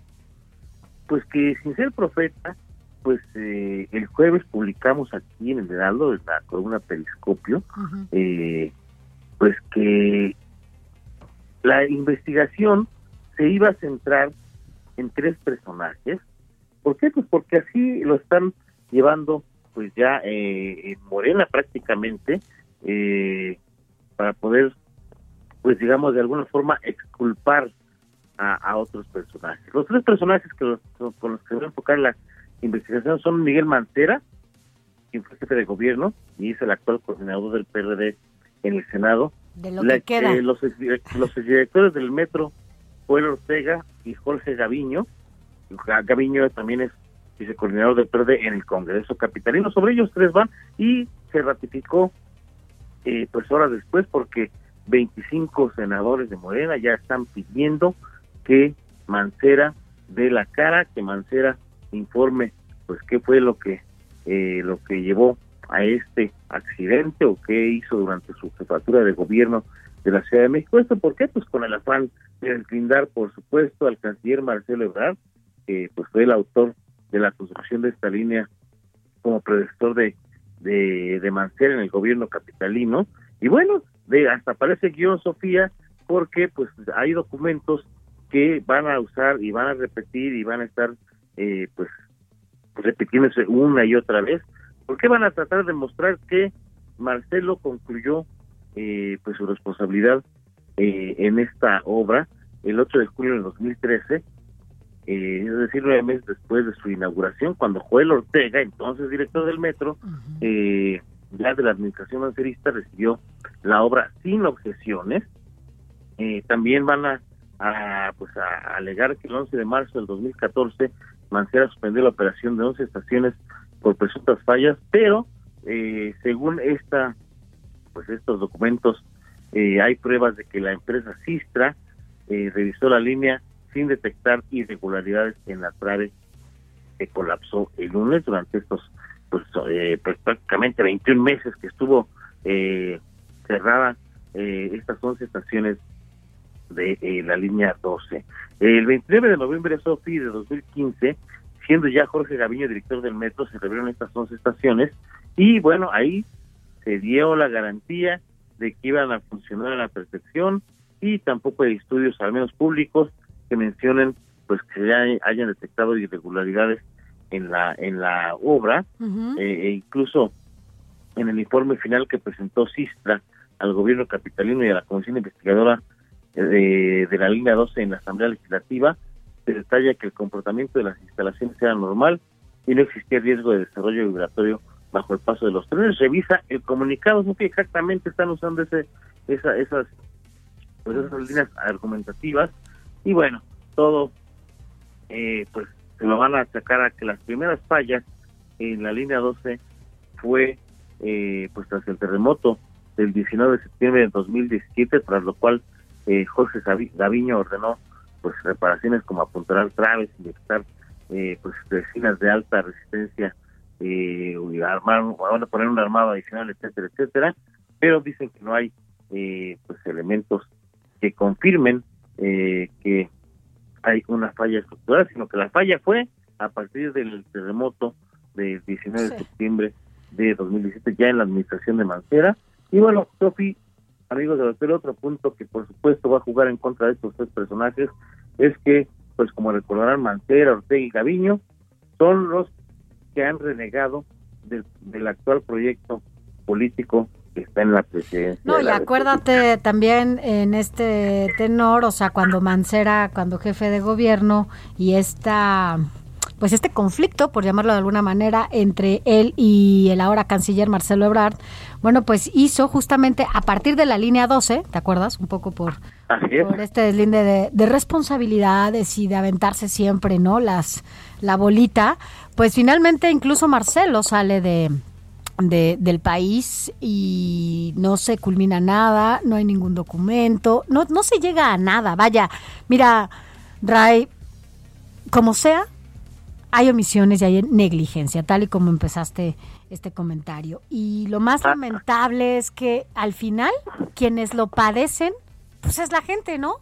pues que sin ser profeta, pues eh, el jueves publicamos aquí en el Heraldo, en la columna Periscopio, eh, pues que la investigación se iba a centrar en tres personajes. ¿Por qué? Pues porque así lo están llevando pues ya eh, en Morena prácticamente eh, para poder pues digamos de alguna forma exculpar a, otros personajes. Los tres personajes que con los que voy a enfocar la investigación son Miguel Mancera, quien fue jefe de gobierno y es el actual coordinador del PRD en el Senado. De lo que queda. Eh, los, los directores del metro, Joel Ortega y Jorge Gaviño. Gaviño también es vicecoordinador del PRD en el Congreso Capitalino. Sobre ellos tres van y se ratificó eh, pues horas después porque 25 senadores de Morena ya están pidiendo que Mancera dé la cara, que Mancera informe pues qué fue lo que eh, lo que llevó a este accidente o qué hizo durante su jefatura de gobierno de la Ciudad de México. ¿Esto por qué? Pues con el afán de deslindar, por supuesto, al canciller Marcelo Ebrard, que pues fue el autor de la construcción de esta línea como predecesor de, de, de Mancera en el gobierno capitalino. Y bueno, de hasta parece guion, Sofía, porque pues hay documentos que van a usar y van a repetir y van a estar eh, pues repitiéndose una y otra vez, porque van a tratar de mostrar que Marcelo concluyó eh, pues su responsabilidad eh, en esta obra el 8 de julio del 2013, es decir, nueve meses después de su inauguración, cuando Joel Ortega, entonces director del metro, ya de la administración mancerista, recibió la obra sin objeciones, eh, también van a, a, pues a alegar que el 11 de marzo del 2014 Mancera suspendió la operación de 11 estaciones por presuntas fallas, pero eh, según esta pues estos documentos eh, hay pruebas de que la empresa Sistra eh, revisó la línea sin detectar irregularidades en la trave que colapsó el lunes durante estos pues, eh, pues prácticamente 21 meses que estuvo eh, cerrada eh, estas 11 estaciones de eh, la línea 12. El 29 de noviembre, Sofi, de 2015, siendo ya Jorge Gaviño director del metro, se revelaron estas 11 estaciones y bueno, ahí se dio la garantía de que iban a funcionar a la perfección y tampoco hay estudios, al menos públicos, que mencionen pues que ya hayan detectado irregularidades en la en la obra eh, e incluso en el informe final que presentó Sistra al gobierno capitalino y a la comisión investigadora de, de la línea 12 en la Asamblea Legislativa se detalla que el comportamiento de las instalaciones era normal y no existía riesgo de desarrollo vibratorio bajo el paso de los trenes. Revisa el comunicado, no que exactamente están usando ese, esa, esas, pues esas líneas argumentativas y bueno, todo eh, pues se lo van a sacar a que las primeras fallas en la línea 12 fue eh, pues tras el terremoto del 19 de septiembre de 2017, tras lo cual eh, Jorge Gaviño ordenó pues reparaciones como apuntalar traves, inyectar eh, pues resinas de alta resistencia, eh, armar, a poner un armado adicional, etcétera, etcétera, pero dicen que no hay eh, pues elementos que confirmen eh, que hay una falla estructural, sino que la falla fue a partir del terremoto del 19 de septiembre de 2017 ya en la administración de Mancera. Y bueno, Sofi, amigos de hotel, otro punto que por supuesto va a jugar en contra de estos tres personajes es que, pues como recordarán, Mancera, Ortega y Gaviño son los que han renegado del, del actual proyecto político que está en la presidencia. No, y la acuérdate también en este tenor, o sea, cuando Mancera, cuando jefe de gobierno y esta pues este conflicto, por llamarlo de alguna manera, entre él y el ahora canciller Marcelo Ebrard, bueno, pues hizo justamente a partir de la línea 12, ¿te acuerdas? Un poco por, por este deslinde de, de, responsabilidades y de aventarse siempre, ¿no? Las la bolita, pues finalmente incluso Marcelo sale de, de, del país y no se culmina nada, no hay ningún documento, no, no se llega a nada. Vaya, mira, Ray, como sea, hay omisiones y hay negligencia, tal y como empezaste este comentario. Y lo más lamentable es que al final quienes lo padecen, pues es la gente, ¿no?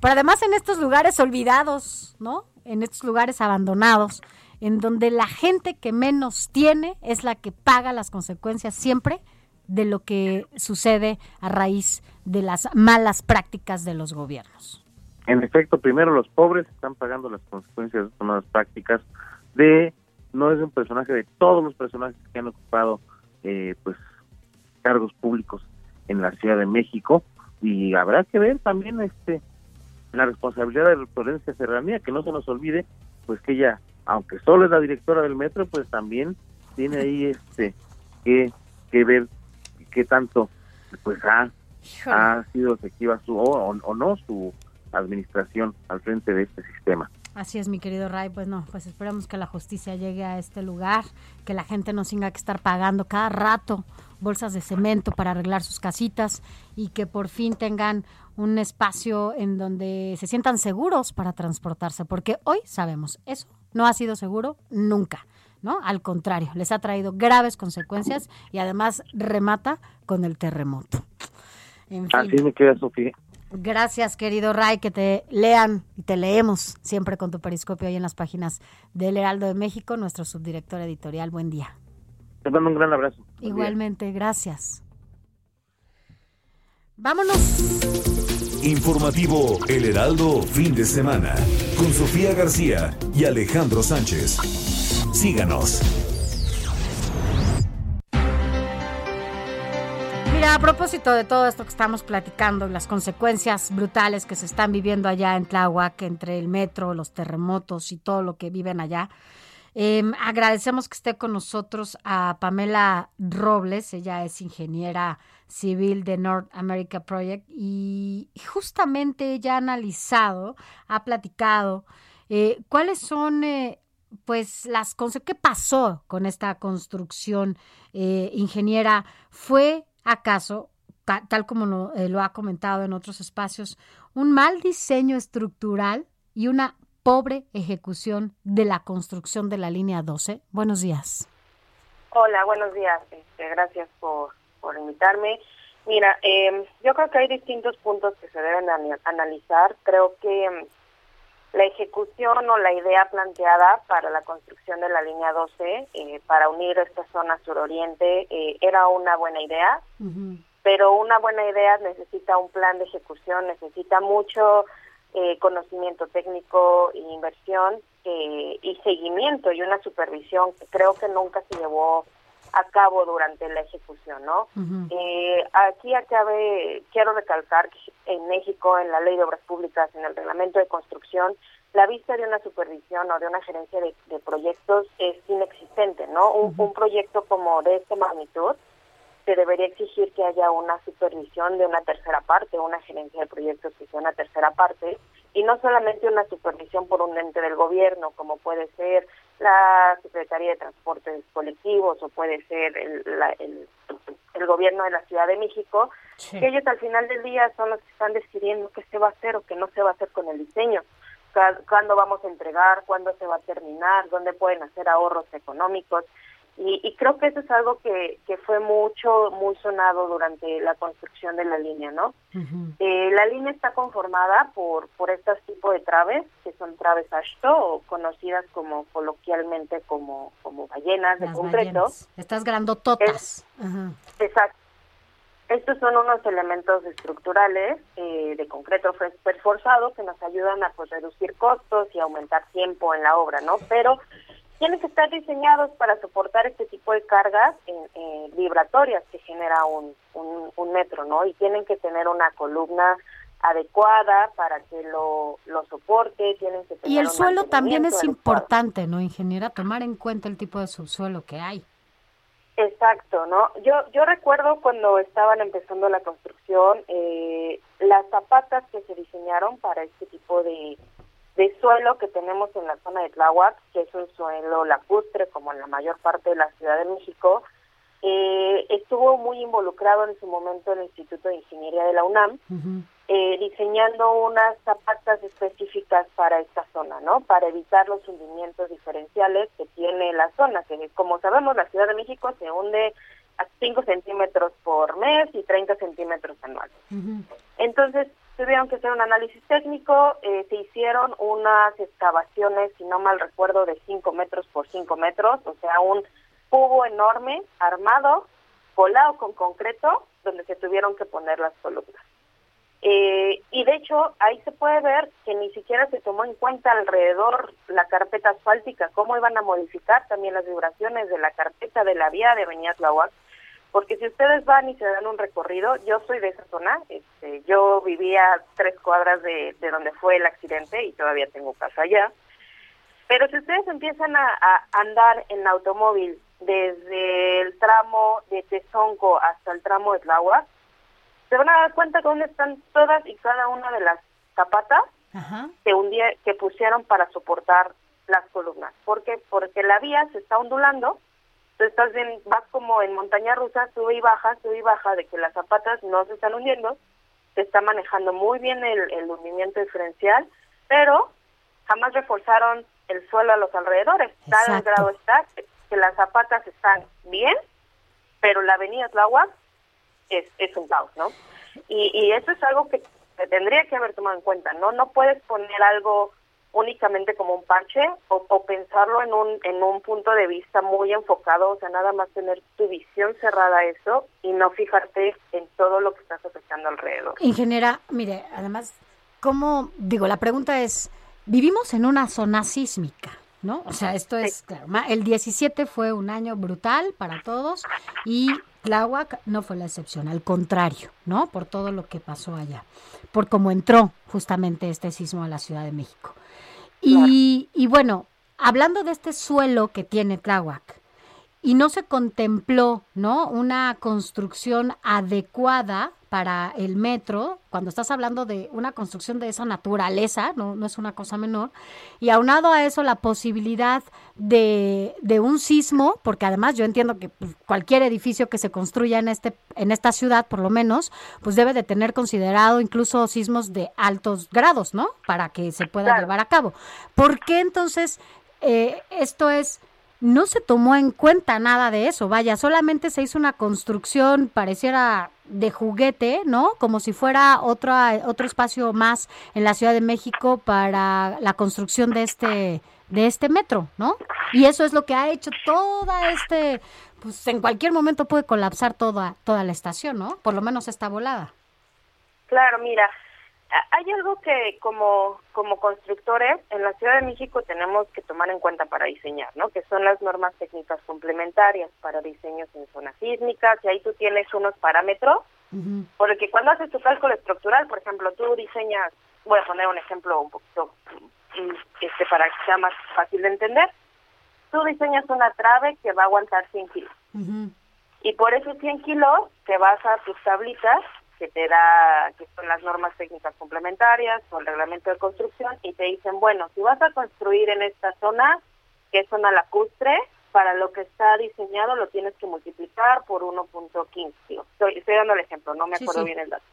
Pero además en estos lugares olvidados, ¿no? En estos lugares abandonados, en donde la gente que menos tiene es la que paga las consecuencias siempre de lo que sucede a raíz de las malas prácticas de los gobiernos. En efecto, primero los pobres están pagando las consecuencias de estas malas prácticas de no es un personaje de todos los personajes que han ocupado eh, pues cargos públicos en la Ciudad de México y habrá que ver también este la responsabilidad de Florencia Serranía que no se nos olvide pues que ella aunque solo es la directora del metro pues también tiene ahí este que, que ver qué tanto pues ha, ha sido efectiva su o, o no su administración al frente de este sistema. Así es, mi querido Ray. Pues no, pues esperamos que la justicia llegue a este lugar, que la gente no tenga que estar pagando cada rato bolsas de cemento para arreglar sus casitas y que por fin tengan un espacio en donde se sientan seguros para transportarse, porque hoy sabemos, eso no ha sido seguro nunca. ¿No? Al contrario, les ha traído graves consecuencias y además remata con el terremoto. En fin. Así me queda, Sofía. Gracias, querido Ray, que te lean y te leemos siempre con tu periscopio ahí en las páginas del Heraldo de México, nuestro subdirector editorial. Buen día. Te mando un gran abrazo. Buen Igualmente, día. gracias. Vámonos. Informativo El Heraldo, fin de semana, con Sofía García y Alejandro Sánchez. Síganos. A propósito de todo esto que estamos platicando, las consecuencias brutales que se están viviendo allá en Tláhuac, entre el metro, los terremotos y todo lo que viven allá, eh, agradecemos que esté con nosotros a Pamela Robles, ella es ingeniera civil de North America Project y justamente ella ha analizado, ha platicado eh, cuáles son eh, pues las qué pasó con esta construcción eh, ingeniera fue acaso tal como lo ha comentado en otros espacios un mal diseño estructural y una pobre ejecución de la construcción de la línea 12 buenos días Hola, buenos días. Este, gracias por, por invitarme. Mira, eh, yo creo que hay distintos puntos que se deben analizar. Creo que em, la ejecución o la idea planteada para la construcción de la línea 12 eh, para unir esta zona suroriente eh, era una buena idea, pero una buena idea necesita un plan de ejecución, necesita mucho eh, conocimiento técnico e inversión eh, y seguimiento y una supervisión que creo que nunca se llevó a cabo durante la ejecución, ¿no? eh, aquí acabe, quiero recalcar que en México, en la Ley de Obras Públicas, en el Reglamento de Construcción, la vista de una supervisión o de una gerencia de, proyectos es inexistente, ¿no? Un, un proyecto como de esta magnitud se debería exigir que haya una supervisión de una tercera parte, una gerencia de proyectos que sea una tercera parte, y no solamente una supervisión por un ente del gobierno, como puede ser la Secretaría de Transportes Colectivos o puede ser el, el, gobierno de la Ciudad de México, que ellos al final del día son los que están decidiendo qué se va a hacer o qué no se va a hacer con el diseño, cuándo vamos a entregar, cuándo se va a terminar, dónde pueden hacer ahorros económicos. Y, creo que eso es algo que, que fue mucho, muy sonado durante la construcción de la línea, ¿no? eh, la línea está conformada por, por estos tipos de traves, que son traves ashto, o conocidas como coloquialmente como, como ballenas de concreto. Estas grandototas. Exacto. Estos son unos elementos estructurales eh, de concreto perforzado que nos ayudan a pues, reducir costos y aumentar tiempo en la obra, ¿no? Pero tienen que estar diseñados para soportar este tipo de cargas vibratorias que genera un, un, metro, ¿no? Y tienen que tener una columna adecuada para que lo, lo soporte, tienen que tener Y el suelo también es importante, ¿no, ingeniera? Tomar en cuenta el tipo de subsuelo que hay. Exacto, ¿no? Yo yo recuerdo cuando estaban empezando la construcción, eh, las zapatas que se diseñaron para este tipo de, de suelo que tenemos en la zona de Tláhuac, que es un suelo lacustre como en la mayor parte de la Ciudad de México, eh, estuvo muy involucrado en su momento el Instituto de Ingeniería de la UNAM, eh, diseñando unas zapatas específicas para esta zona, ¿no? Para evitar los hundimientos diferenciales que tiene la zona, que como sabemos la Ciudad de México se hunde a 5 centímetros por mes y 30 centímetros anuales. Entonces, tuvieron que hacer un análisis técnico, eh, se hicieron unas excavaciones, si no mal recuerdo, de 5 metros por 5 metros, o sea, un cubo enorme, armado, colado con concreto, donde se tuvieron que poner las columnas. Eh, y de hecho, ahí se puede ver que ni siquiera se tomó en cuenta alrededor la carpeta asfáltica, cómo iban a modificar también las vibraciones de la carpeta de la vía de Avenida Tlahuac, porque si ustedes van y se dan un recorrido, yo soy de esa zona, este, yo vivía tres cuadras de, donde fue el accidente y todavía tengo casa allá, pero si ustedes empiezan a, andar en automóvil desde el tramo de Tezonco hasta el tramo de Tláhuac, se van a dar cuenta de dónde están todas y cada una de las zapatas que un día que pusieron para soportar las columnas. ¿Por qué? Porque la vía se está ondulando tú estás bien, vas como en montaña rusa, sube y baja, sube y baja, de que las zapatas no se están hundiendo, se está manejando muy bien el, el hundimiento diferencial, pero jamás reforzaron el suelo a los alrededores. Tal grado está que las zapatas están bien, pero la avenida Tláhuac es, es un caos, ¿no? Y, y eso es algo que se tendría que haber tomado en cuenta, ¿no? No puedes poner algo únicamente como un parche o, pensarlo en un, en un punto de vista muy enfocado, o sea, nada más tener tu visión cerrada a eso y no fijarte en todo lo que estás afectando alrededor. Ingeniera, mire, además, ¿cómo, digo, la pregunta es, vivimos en una zona sísmica, ¿no? O sea, esto es, claro, el 17 fue un año brutal para todos y Tláhuac no fue la excepción, al contrario, ¿no? Por todo lo que pasó allá, por cómo entró justamente este sismo a la Ciudad de México. Y, bueno, hablando de este suelo que tiene Tláhuac, y no se contempló, ¿no? Una construcción adecuada para el metro, cuando estás hablando de una construcción de esa naturaleza, no, no es una cosa menor, y aunado a eso la posibilidad de, de un sismo, porque además yo entiendo que pues, cualquier edificio que se construya en, este, en esta ciudad, por lo menos, pues debe de tener considerado incluso sismos de altos grados, ¿no? Para que se pueda llevar a cabo. ¿Por qué entonces eh, esto es no se tomó en cuenta nada de eso, vaya, solamente se hizo una construcción, pareciera de juguete, ¿no? Como si fuera otro, otro espacio más en la Ciudad de México para la construcción de este, de este metro, ¿no? Y eso es lo que ha hecho toda este, pues en cualquier momento puede colapsar toda, toda la estación, ¿no? Por lo menos esta volada. Claro, mira, hay algo que como, como constructores en la Ciudad de México tenemos que tomar en cuenta para diseñar, ¿no? Que son las normas técnicas complementarias para diseños en zonas sísmicas y ahí tú tienes unos parámetros, porque cuando haces tu cálculo estructural, por ejemplo, tú diseñas, voy a poner un ejemplo un poquito mm, este para que sea más fácil de entender, tú diseñas una trave que va a aguantar 100 kilos. Y por esos 100 kilos te vas a tus tablitas que te da, que son las normas técnicas complementarias o el reglamento de construcción, y te dicen, bueno, si vas a construir en esta zona, que es zona lacustre, para lo que está diseñado lo tienes que multiplicar por 1.15. Estoy, estoy dando el ejemplo, no me acuerdo bien el dato.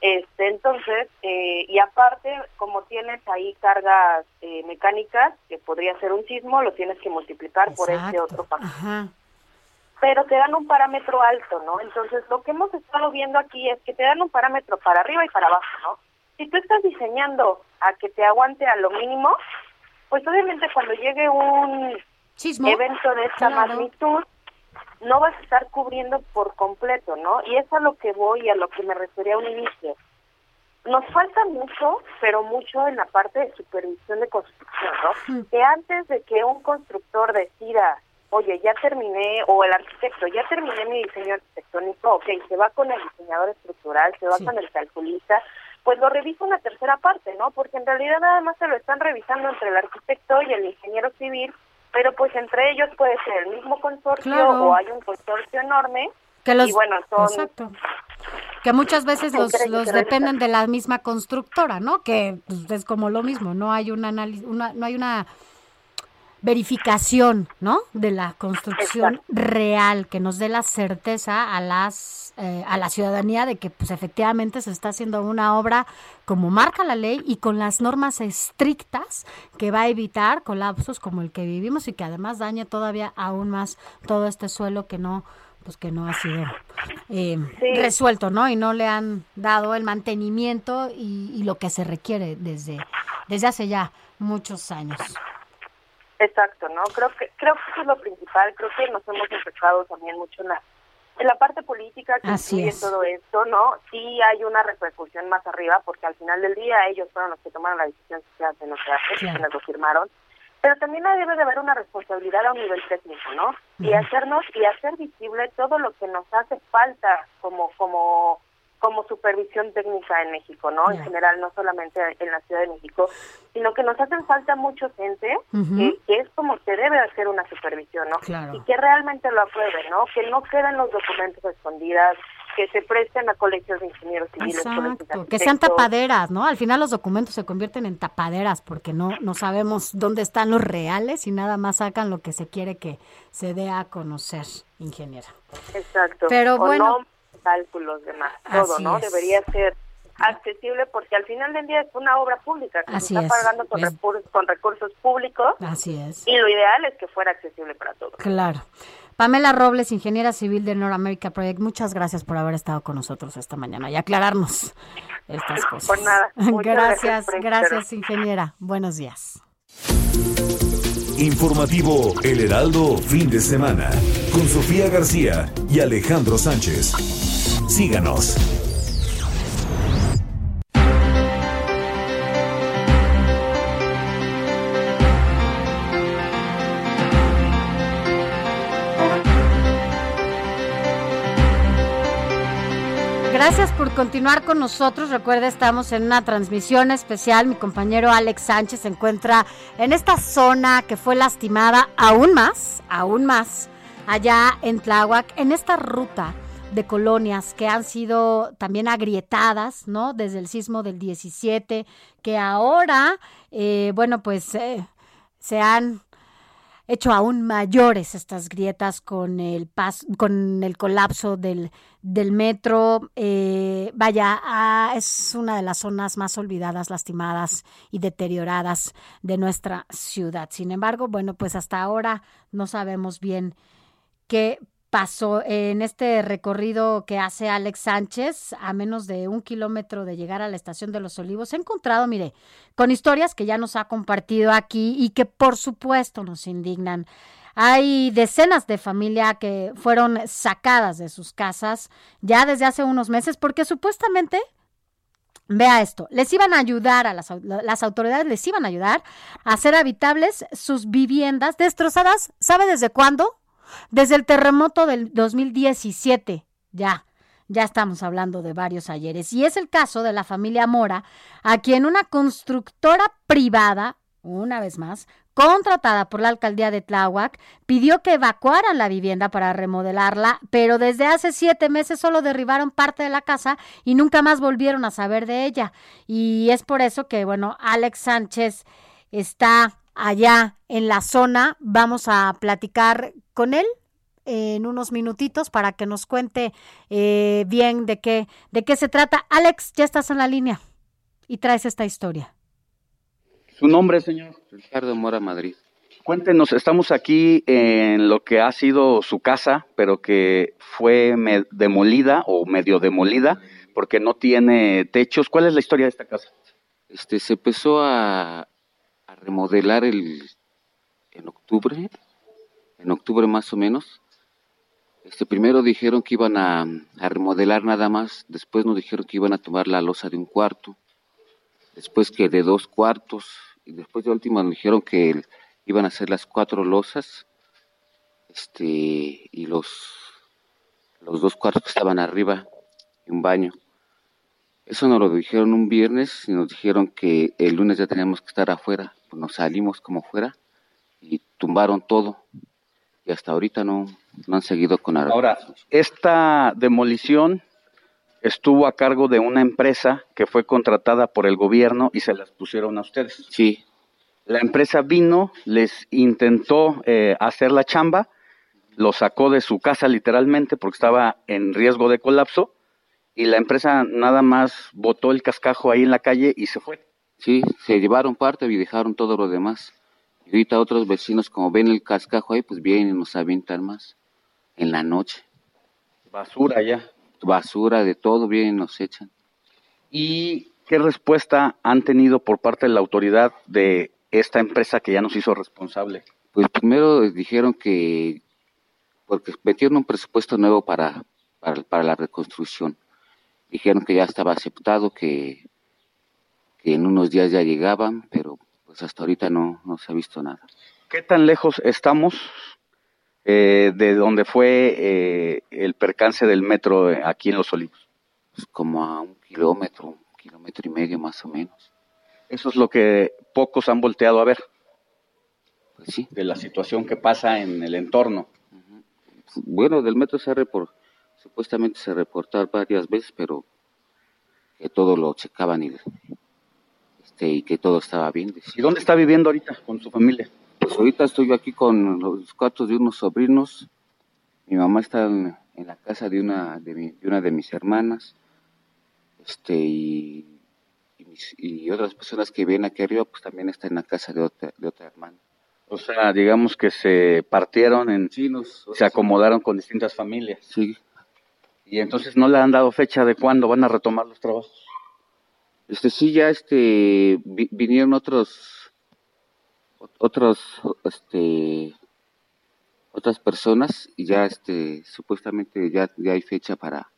Este, entonces, eh, y aparte, como tienes ahí cargas eh, mecánicas, que podría ser un sismo, lo tienes que multiplicar por este otro factor pero te dan un parámetro alto, ¿no? Entonces, lo que hemos estado viendo aquí es que te dan un parámetro para arriba y para abajo, ¿no? Si tú estás diseñando a que te aguante a lo mínimo, pues obviamente cuando llegue un evento de esta magnitud, no vas a estar cubriendo por completo, ¿no? Y es a lo que voy a lo que me refería a un inicio. Nos falta mucho, pero mucho en la parte de supervisión de construcción, ¿no? Que antes de que un constructor decida oye, ya terminé, o el arquitecto, ya terminé mi diseño arquitectónico, ok, se va con el diseñador estructural, se va con el calculista, pues lo revisa una tercera parte, ¿no? Porque en realidad nada más se lo están revisando entre el arquitecto y el ingeniero civil, pero pues entre ellos puede ser el mismo consorcio o hay un consorcio enorme. Que los, y bueno, son... Exacto. Que muchas veces los, los dependen de la misma constructora, ¿no? Que pues, es como lo mismo, no hay un análisis, una, no hay una verificación, ¿no? De la construcción real que nos dé la certeza a las eh, a la ciudadanía de que pues efectivamente se está haciendo una obra como marca la ley y con las normas estrictas que va a evitar colapsos como el que vivimos y que además dañe todavía aún más todo este suelo que no pues que no ha sido eh, resuelto, ¿no? Y no le han dado el mantenimiento y, y lo que se requiere desde desde hace ya muchos años. Exacto, ¿no? Creo que creo que eso es lo principal. Creo que nos hemos enfocado también mucho en la, en la parte política que incluye todo esto, ¿no? Sí hay una repercusión más arriba porque al final del día ellos fueron los que tomaron la decisión hace no se hace, quienes lo firmaron. Pero también debe de haber una responsabilidad a un nivel técnico, ¿no? Y hacernos y hacer visible todo lo que nos hace falta como como como supervisión técnica en México, ¿no? En general, no solamente en la Ciudad de México, sino que nos hacen falta mucho gente que, es como se debe hacer una supervisión, ¿no? Y que realmente lo apruebe, ¿no? Que no queden los documentos escondidas, que se presten a colegios de ingenieros civiles. Exacto, que sean tapaderas, ¿no? Al final los documentos se convierten en tapaderas porque no, no sabemos dónde están los reales y nada más sacan lo que se quiere que se dé a conocer, ingeniera. Exacto. Pero bueno cálculos, demás, todo, ¿no? Debería ser accesible porque al final del día es una obra pública que se está pagando con, recursos, con recursos públicos. Así es. Y lo ideal es que fuera accesible para todos. Claro. Pamela Robles, ingeniera civil de North America Project, muchas gracias por haber estado con nosotros esta mañana y aclararnos estas cosas. Por nada. gracias, gracias, ingeniera. Buenos días. Informativo El Heraldo Fin de Semana con Sofía García y Alejandro Sánchez. Síganos. Gracias por continuar con nosotros. Recuerda, estamos en una transmisión especial. Mi compañero Alex Sánchez se encuentra en esta zona que fue lastimada aún más, aún más allá en Tláhuac, en esta ruta de colonias que han sido también agrietadas, ¿no? Desde el sismo del 17, que ahora, eh, bueno, pues eh, se han hecho aún mayores estas grietas con el pas con el colapso del, del metro. Eh, vaya, ah, es una de las zonas más olvidadas, lastimadas y deterioradas de nuestra ciudad. Sin embargo, bueno, pues hasta ahora no sabemos bien qué pasó en este recorrido que hace Alex Sánchez a menos de un kilómetro de llegar a la estación de los Olivos. He encontrado, mire, con historias que ya nos ha compartido aquí y que por supuesto nos indignan. Hay decenas de familia que fueron sacadas de sus casas ya desde hace unos meses porque supuestamente Vea esto, les iban a ayudar a las, las, autoridades, les iban a ayudar a hacer habitables sus viviendas destrozadas, ¿sabe desde cuándo? Desde el terremoto del 2017, ya, ya estamos hablando de varios ayeres. Y es el caso de la familia Mora, a quien una constructora privada, una vez más, contratada por la alcaldía de Tláhuac, pidió que evacuaran la vivienda para remodelarla, pero desde hace siete meses solo derribaron parte de la casa y nunca más volvieron a saber de ella. Y es por eso que, bueno, Alex Sánchez está allá en la zona. Vamos a platicar con él en unos minutitos para que nos cuente eh, bien de qué, de qué se trata. Alex, ya estás en la línea y traes esta historia. Su nombre, señor. Ricardo Mora Madrid. Cuéntenos, estamos aquí en lo que ha sido su casa, pero que fue demolida o medio demolida porque no tiene techos. ¿Cuál es la historia de esta casa? Este se empezó a, a remodelar el en octubre, en octubre más o menos. Este primero dijeron que iban a, remodelar nada más, después nos dijeron que iban a tomar la losa de un cuarto, después que de dos cuartos, y después de último nos dijeron que iban a hacer las cuatro losas, este, y los, los dos cuartos que estaban arriba, y un baño. Eso nos lo dijeron un viernes y nos dijeron que el lunes ya teníamos que estar afuera. Pues nos salimos como fuera y tumbaron todo. Y hasta ahorita no, no han seguido con nada. Ahora, esta demolición estuvo a cargo de una empresa que fue contratada por el gobierno y se las pusieron a ustedes. Sí. La empresa vino, les intentó eh, hacer la chamba, lo sacó de su casa literalmente porque estaba en riesgo de colapso y la empresa nada más botó el cascajo ahí en la calle y se fue. Sí, se llevaron parte y dejaron todo lo demás. Y ahorita otros vecinos, como ven el cascajo ahí, pues vienen y nos avientan más en la noche. Basura ya. Basura de todo, vienen y nos echan. ¿Y qué respuesta han tenido por parte de la autoridad de esta empresa que ya nos hizo responsable? Pues primero dijeron que, porque metieron un presupuesto nuevo para, para, para la reconstrucción dijeron que ya estaba aceptado, que, que en unos días ya llegaban, pero pues hasta ahorita no, no se ha visto nada. ¿Qué tan lejos estamos eh, de donde fue eh, el percance del metro aquí en Los Olivos? Pues como a un kilómetro, un kilómetro y medio más o menos. Eso es lo que pocos han volteado a ver. Pues sí. De la situación que pasa en el entorno. Bueno, del metro se por Supuestamente se reportó varias veces, pero que todo lo checaban y, este, y que todo estaba bien. ¿Y dónde está viviendo ahorita con su familia? Pues ahorita estoy aquí con los cuartos de unos sobrinos. Mi mamá está en, la casa de una de, una de mis hermanas. Este y, y, otras personas que vienen aquí arriba, pues también está en la casa de otra, de otra hermana. O sea, digamos que se partieron en... Sí, se acomodaron con distintas familias. Sí. Y entonces no le han dado fecha de cuándo van a retomar los trabajos. Este sí ya este vinieron otros otros este otras personas y ya este supuestamente ya, ya hay fecha para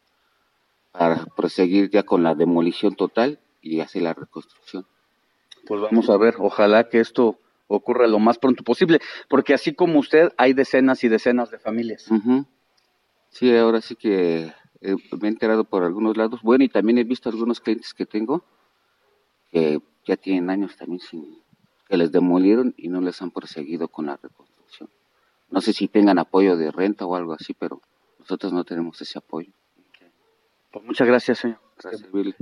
para proseguir ya con la demolición total y hacer la reconstrucción. Pues vamos a ver, ojalá que esto ocurra lo más pronto posible, porque así como usted hay decenas y decenas de familias. Sí, ahora sí que eh, me he enterado por algunos lados. Bueno, y también he visto algunos clientes que tengo que ya tienen años también sin que les demolieron y no les han proseguido con la reconstrucción. No sé si tengan apoyo de renta o algo así, pero nosotros no tenemos ese apoyo. Pues muchas gracias, señor. Gracias, Billy.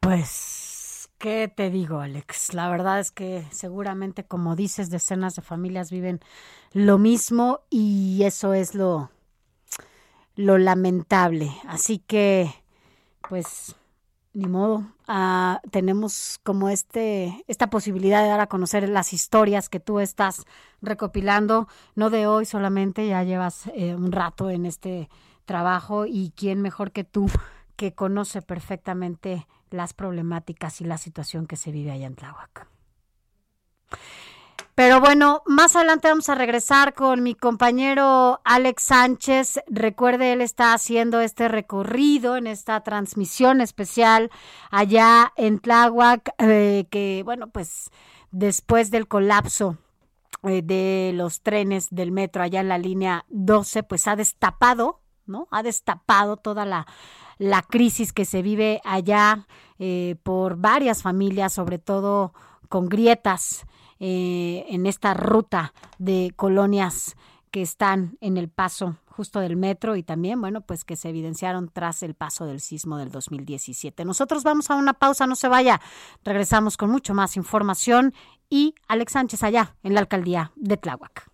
Pues, ¿qué te digo, Alex? La verdad es que seguramente, como dices, decenas de familias viven lo mismo y eso es lo, lo lamentable. Así que, pues, ni modo. Ah, tenemos como este, esta posibilidad de dar a conocer las historias que tú estás recopilando, no de hoy solamente, ya llevas eh, un rato en este trabajo y quién mejor que tú que conoce perfectamente las problemáticas y la situación que se vive allá en Tláhuac. Pero bueno, más adelante vamos a regresar con mi compañero Alex Sánchez. Recuerde, él está haciendo este recorrido en esta transmisión especial allá en Tláhuac, eh, que bueno, pues después del colapso eh, de los trenes del metro allá en la línea 12, pues ha destapado, ¿no? Ha destapado toda la, la crisis que se vive allá eh, por varias familias, sobre todo con grietas eh, en esta ruta de colonias que están en el paso justo del metro y también, bueno, pues que se evidenciaron tras el paso del sismo del 2017. Nosotros vamos a una pausa, no se vaya. Regresamos con mucho más información y Alex Sánchez allá en la alcaldía de Tláhuac.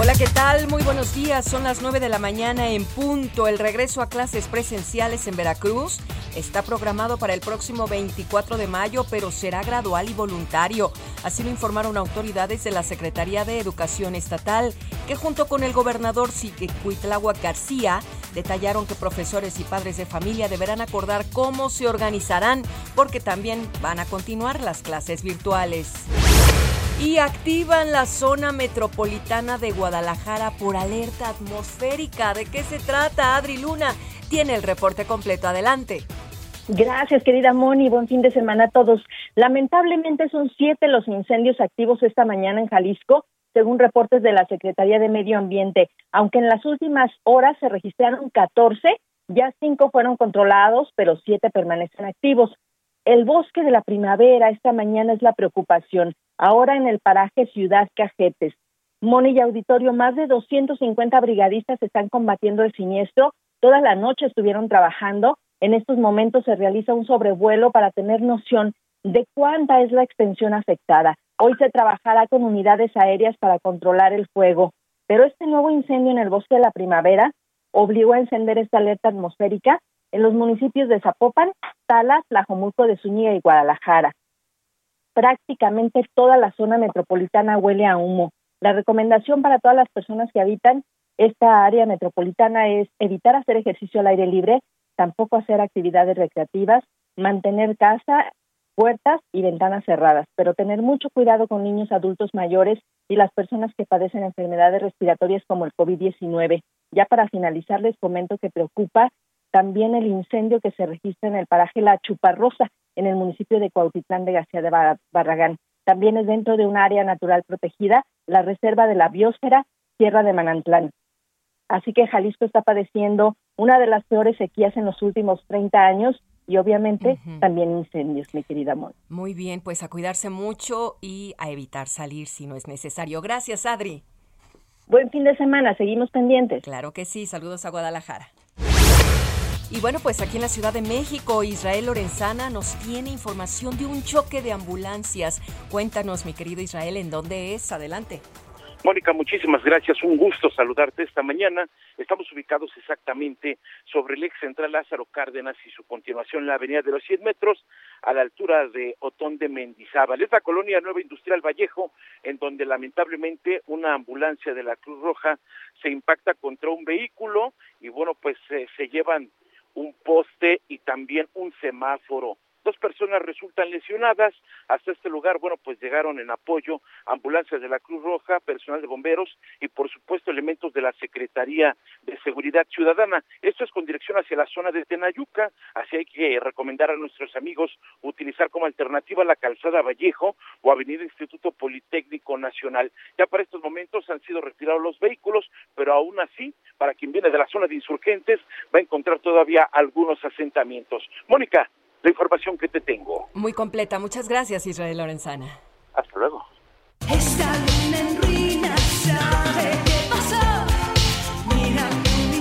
Hola, ¿qué tal? Muy buenos días. Son las 9 de la mañana en punto. El regreso a clases presenciales en Veracruz está programado para el próximo 24 de mayo, pero será gradual y voluntario. Así lo informaron autoridades de la Secretaría de Educación Estatal, que junto con el gobernador Cuitlagua García detallaron que profesores y padres de familia deberán acordar cómo se organizarán, porque también van a continuar las clases virtuales y activan la zona metropolitana de Guadalajara por alerta atmosférica. ¿De qué se trata, Adri Luna? Tiene el reporte completo. Adelante. Gracias, querida Moni. Buen fin de semana a todos. Lamentablemente son siete los incendios activos esta mañana en Jalisco, según reportes de la Secretaría de Medio Ambiente. Aunque en las últimas horas se registraron 14, ya cinco fueron controlados, pero siete permanecen activos. El bosque de la primavera esta mañana es la preocupación. Ahora en el paraje Ciudad Cajetes. Moni y Auditorio, más de 250 brigadistas están combatiendo el siniestro. Toda la noche estuvieron trabajando. En estos momentos se realiza un sobrevuelo para tener noción de cuánta es la extensión afectada. Hoy se trabajará con unidades aéreas para controlar el fuego. Pero este nuevo incendio en el bosque de la primavera obligó a encender esta alerta atmosférica en los municipios de Zapopan, Talas, Tlajomulco de Zúñiga y Guadalajara. Prácticamente toda la zona metropolitana huele a humo. La recomendación para todas las personas que habitan esta área metropolitana es evitar hacer ejercicio al aire libre, tampoco hacer actividades recreativas, mantener casa, puertas y ventanas cerradas, pero tener mucho cuidado con niños, adultos mayores y las personas que padecen enfermedades respiratorias como el COVID-19. Ya para finalizar, les comento que preocupa también el incendio que se registra en el paraje La Chuparrosa, en el municipio de Cuautitlán de García de Barragán. También es dentro de un área natural protegida, la Reserva de la Biosfera, Tierra de Manantlán. Así que Jalisco está padeciendo una de las peores sequías en los últimos 30 años y obviamente también incendios, mi querida Mon. Muy bien, pues a cuidarse mucho y a evitar salir si no es necesario. Gracias, Adri. Buen fin de semana, seguimos pendientes. Claro que sí, saludos a Guadalajara. Y bueno, pues aquí en la Ciudad de México, Israel Lorenzana nos tiene información de un choque de ambulancias. Cuéntanos, mi querido Israel, ¿en dónde es? Adelante. Mónica, muchísimas gracias. Un gusto saludarte esta mañana. Estamos ubicados exactamente sobre el ex central Lázaro Cárdenas y su continuación la avenida de los 100 metros a la altura de Otón de Mendizábal. Es la colonia Nueva Industrial Vallejo, en donde lamentablemente una ambulancia de la Cruz Roja se impacta contra un vehículo y bueno, pues eh, se llevan un poste y también un semáforo. Dos personas resultan lesionadas. Hasta este lugar, bueno, pues llegaron en apoyo ambulancias de la Cruz Roja, personal de bomberos y, por supuesto, elementos de la Secretaría de Seguridad Ciudadana. Esto es con dirección hacia la zona de Tenayuca, así hay que recomendar a nuestros amigos utilizar como alternativa la calzada Vallejo o Avenida Instituto Politécnico Nacional. Ya para estos momentos han sido retirados los vehículos, pero aún así, para quien viene de la zona de insurgentes, va a encontrar todavía algunos asentamientos. Mónica, la información que te tengo. Muy completa. Muchas gracias, Israel Lorenzana. Hasta luego.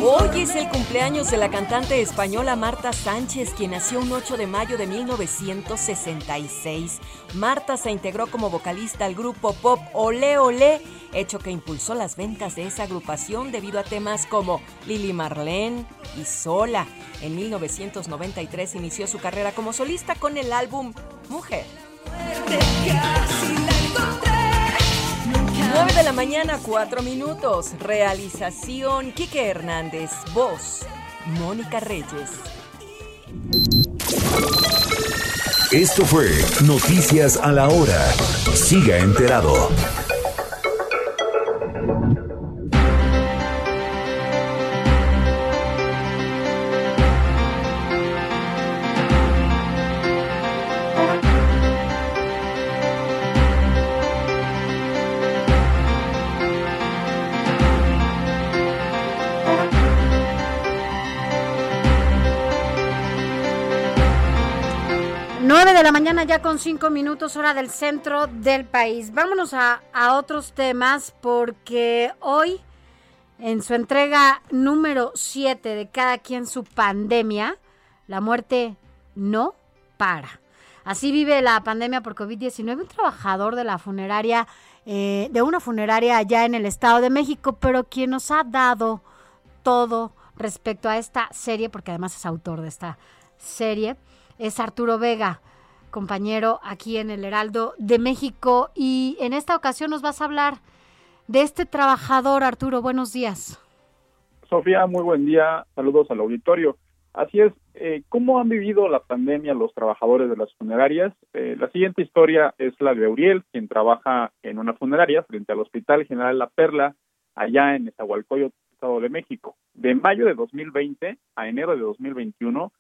Hoy es el cumpleaños de la cantante española Marta Sánchez, quien nació un 8 de mayo de 1966. Marta se integró como vocalista al grupo pop Ole Ole, hecho que impulsó las ventas de esa agrupación debido a temas como Lili Marlene y Sola. En 1993 inició su carrera como solista con el álbum Mujer. 9 de la mañana, 4 minutos. Realización Quique Hernández. Voz Mónica Reyes. Esto fue Noticias a la Hora. Siga enterado. De la mañana ya con 5 minutos hora del centro del país. Vámonos a, a otros temas porque hoy en su entrega número 7 de cada quien su pandemia, la muerte no para. Así vive la pandemia por COVID-19 un trabajador de la funeraria, eh, de una funeraria allá en el Estado de México, pero quien nos ha dado todo respecto a esta serie, porque además es autor de esta serie, es Arturo Vega, compañero aquí en el Heraldo de México. Y en esta ocasión nos vas a hablar de este trabajador, Arturo. Buenos días. Sofía, muy buen día. Saludos al auditorio. Así es, eh, ¿cómo han vivido la pandemia los trabajadores de las funerarias? Eh, la siguiente historia es la de Uriel, quien trabaja en una funeraria frente al Hospital General La Perla, allá en Esahualcoyo, Estado de México. De mayo de 2020 a enero de 2021,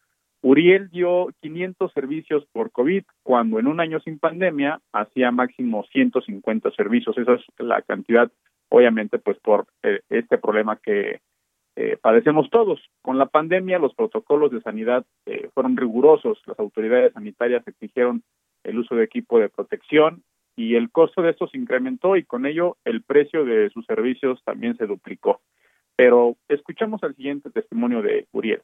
Uriel dio 500 servicios por COVID, cuando en un año sin pandemia hacía máximo 150 servicios. Esa es la cantidad, obviamente, pues por eh, este problema que eh, padecemos todos. Con la pandemia, los protocolos de sanidad eh, fueron rigurosos. Las autoridades sanitarias exigieron el uso de equipo de protección y el costo de esto se incrementó y con ello el precio de sus servicios también se duplicó. Pero escuchamos el siguiente testimonio de Uriel.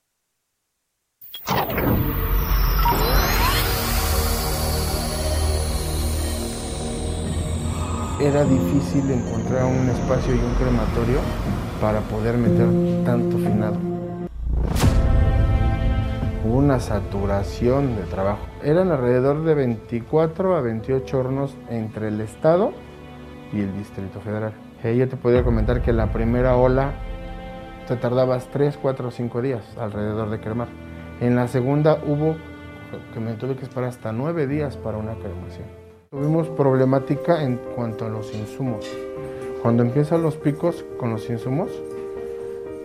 Era difícil encontrar un espacio y un crematorio para poder meter tanto finado. Una saturación de trabajo. Eran alrededor de 24 a 28 hornos entre el Estado y el Distrito Federal. Yo te podría comentar que la primera ola te tardabas 3, 4 o 5 días alrededor de cremar. En la segunda hubo que me tuve que esperar hasta 9 días para una cremación. Tuvimos problemática en cuanto a los insumos. Cuando empiezan los picos con los insumos,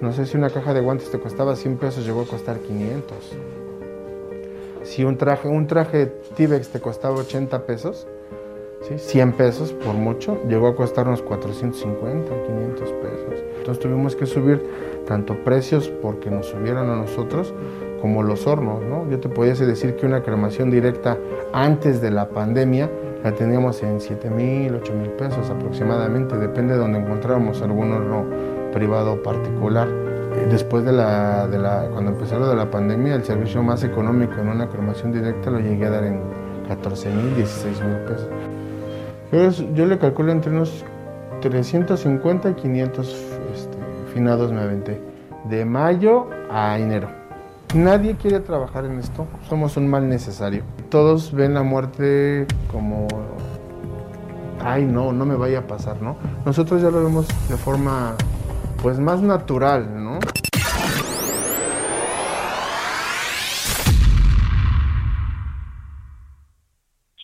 no sé si una caja de guantes te costaba 100 pesos, llegó a costar 500. Si un traje, un traje Tibex te costaba 80 pesos, ¿sí? 100 pesos por mucho, llegó a costarnos 450, 500 pesos. Entonces tuvimos que subir tanto precios porque nos subieran a nosotros, como los hornos, ¿no? Yo te podía decir que una cremación directa antes de la pandemia la teníamos en 7 mil, 8 mil pesos aproximadamente, depende de donde encontráramos algún horno privado particular. Después de la, de la, cuando empezó lo de la pandemia, el servicio más económico en una cremación directa lo llegué a dar en 14 mil, 16 mil pesos. Yo, yo le calculo entre unos 350 y 500 este, finados me aventé. De mayo a enero. Nadie quiere trabajar en esto, somos un mal necesario. Todos ven la muerte como, ay no, no me vaya a pasar, ¿no? Nosotros ya lo vemos de forma pues más natural, ¿no?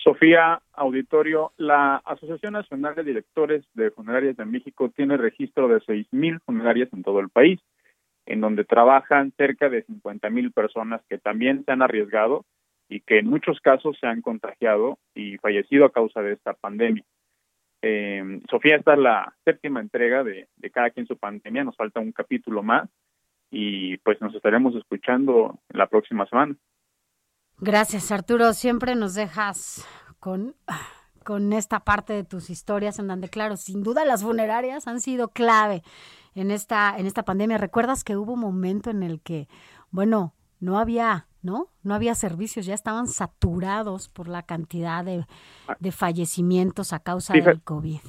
Sofía Auditorio, la Asociación Nacional de Directores de Funerarias de México tiene registro de 6.000 funerarias en todo el país, en donde trabajan cerca de 50.000 personas que también se han arriesgado y que en muchos casos se han contagiado y fallecido a causa de esta pandemia. Eh, Sofía, esta es la séptima entrega de, de Cada quien su pandemia, nos falta un capítulo más y pues nos estaremos escuchando la próxima semana. Gracias, Arturo. Siempre nos dejas con, con esta parte de tus historias en donde, claro, sin duda las funerarias han sido clave en esta, en esta pandemia. ¿Recuerdas que hubo un momento en el que, bueno, no había, ¿no? No había servicios, ya estaban saturados por la cantidad de, de fallecimientos a causa del COVID.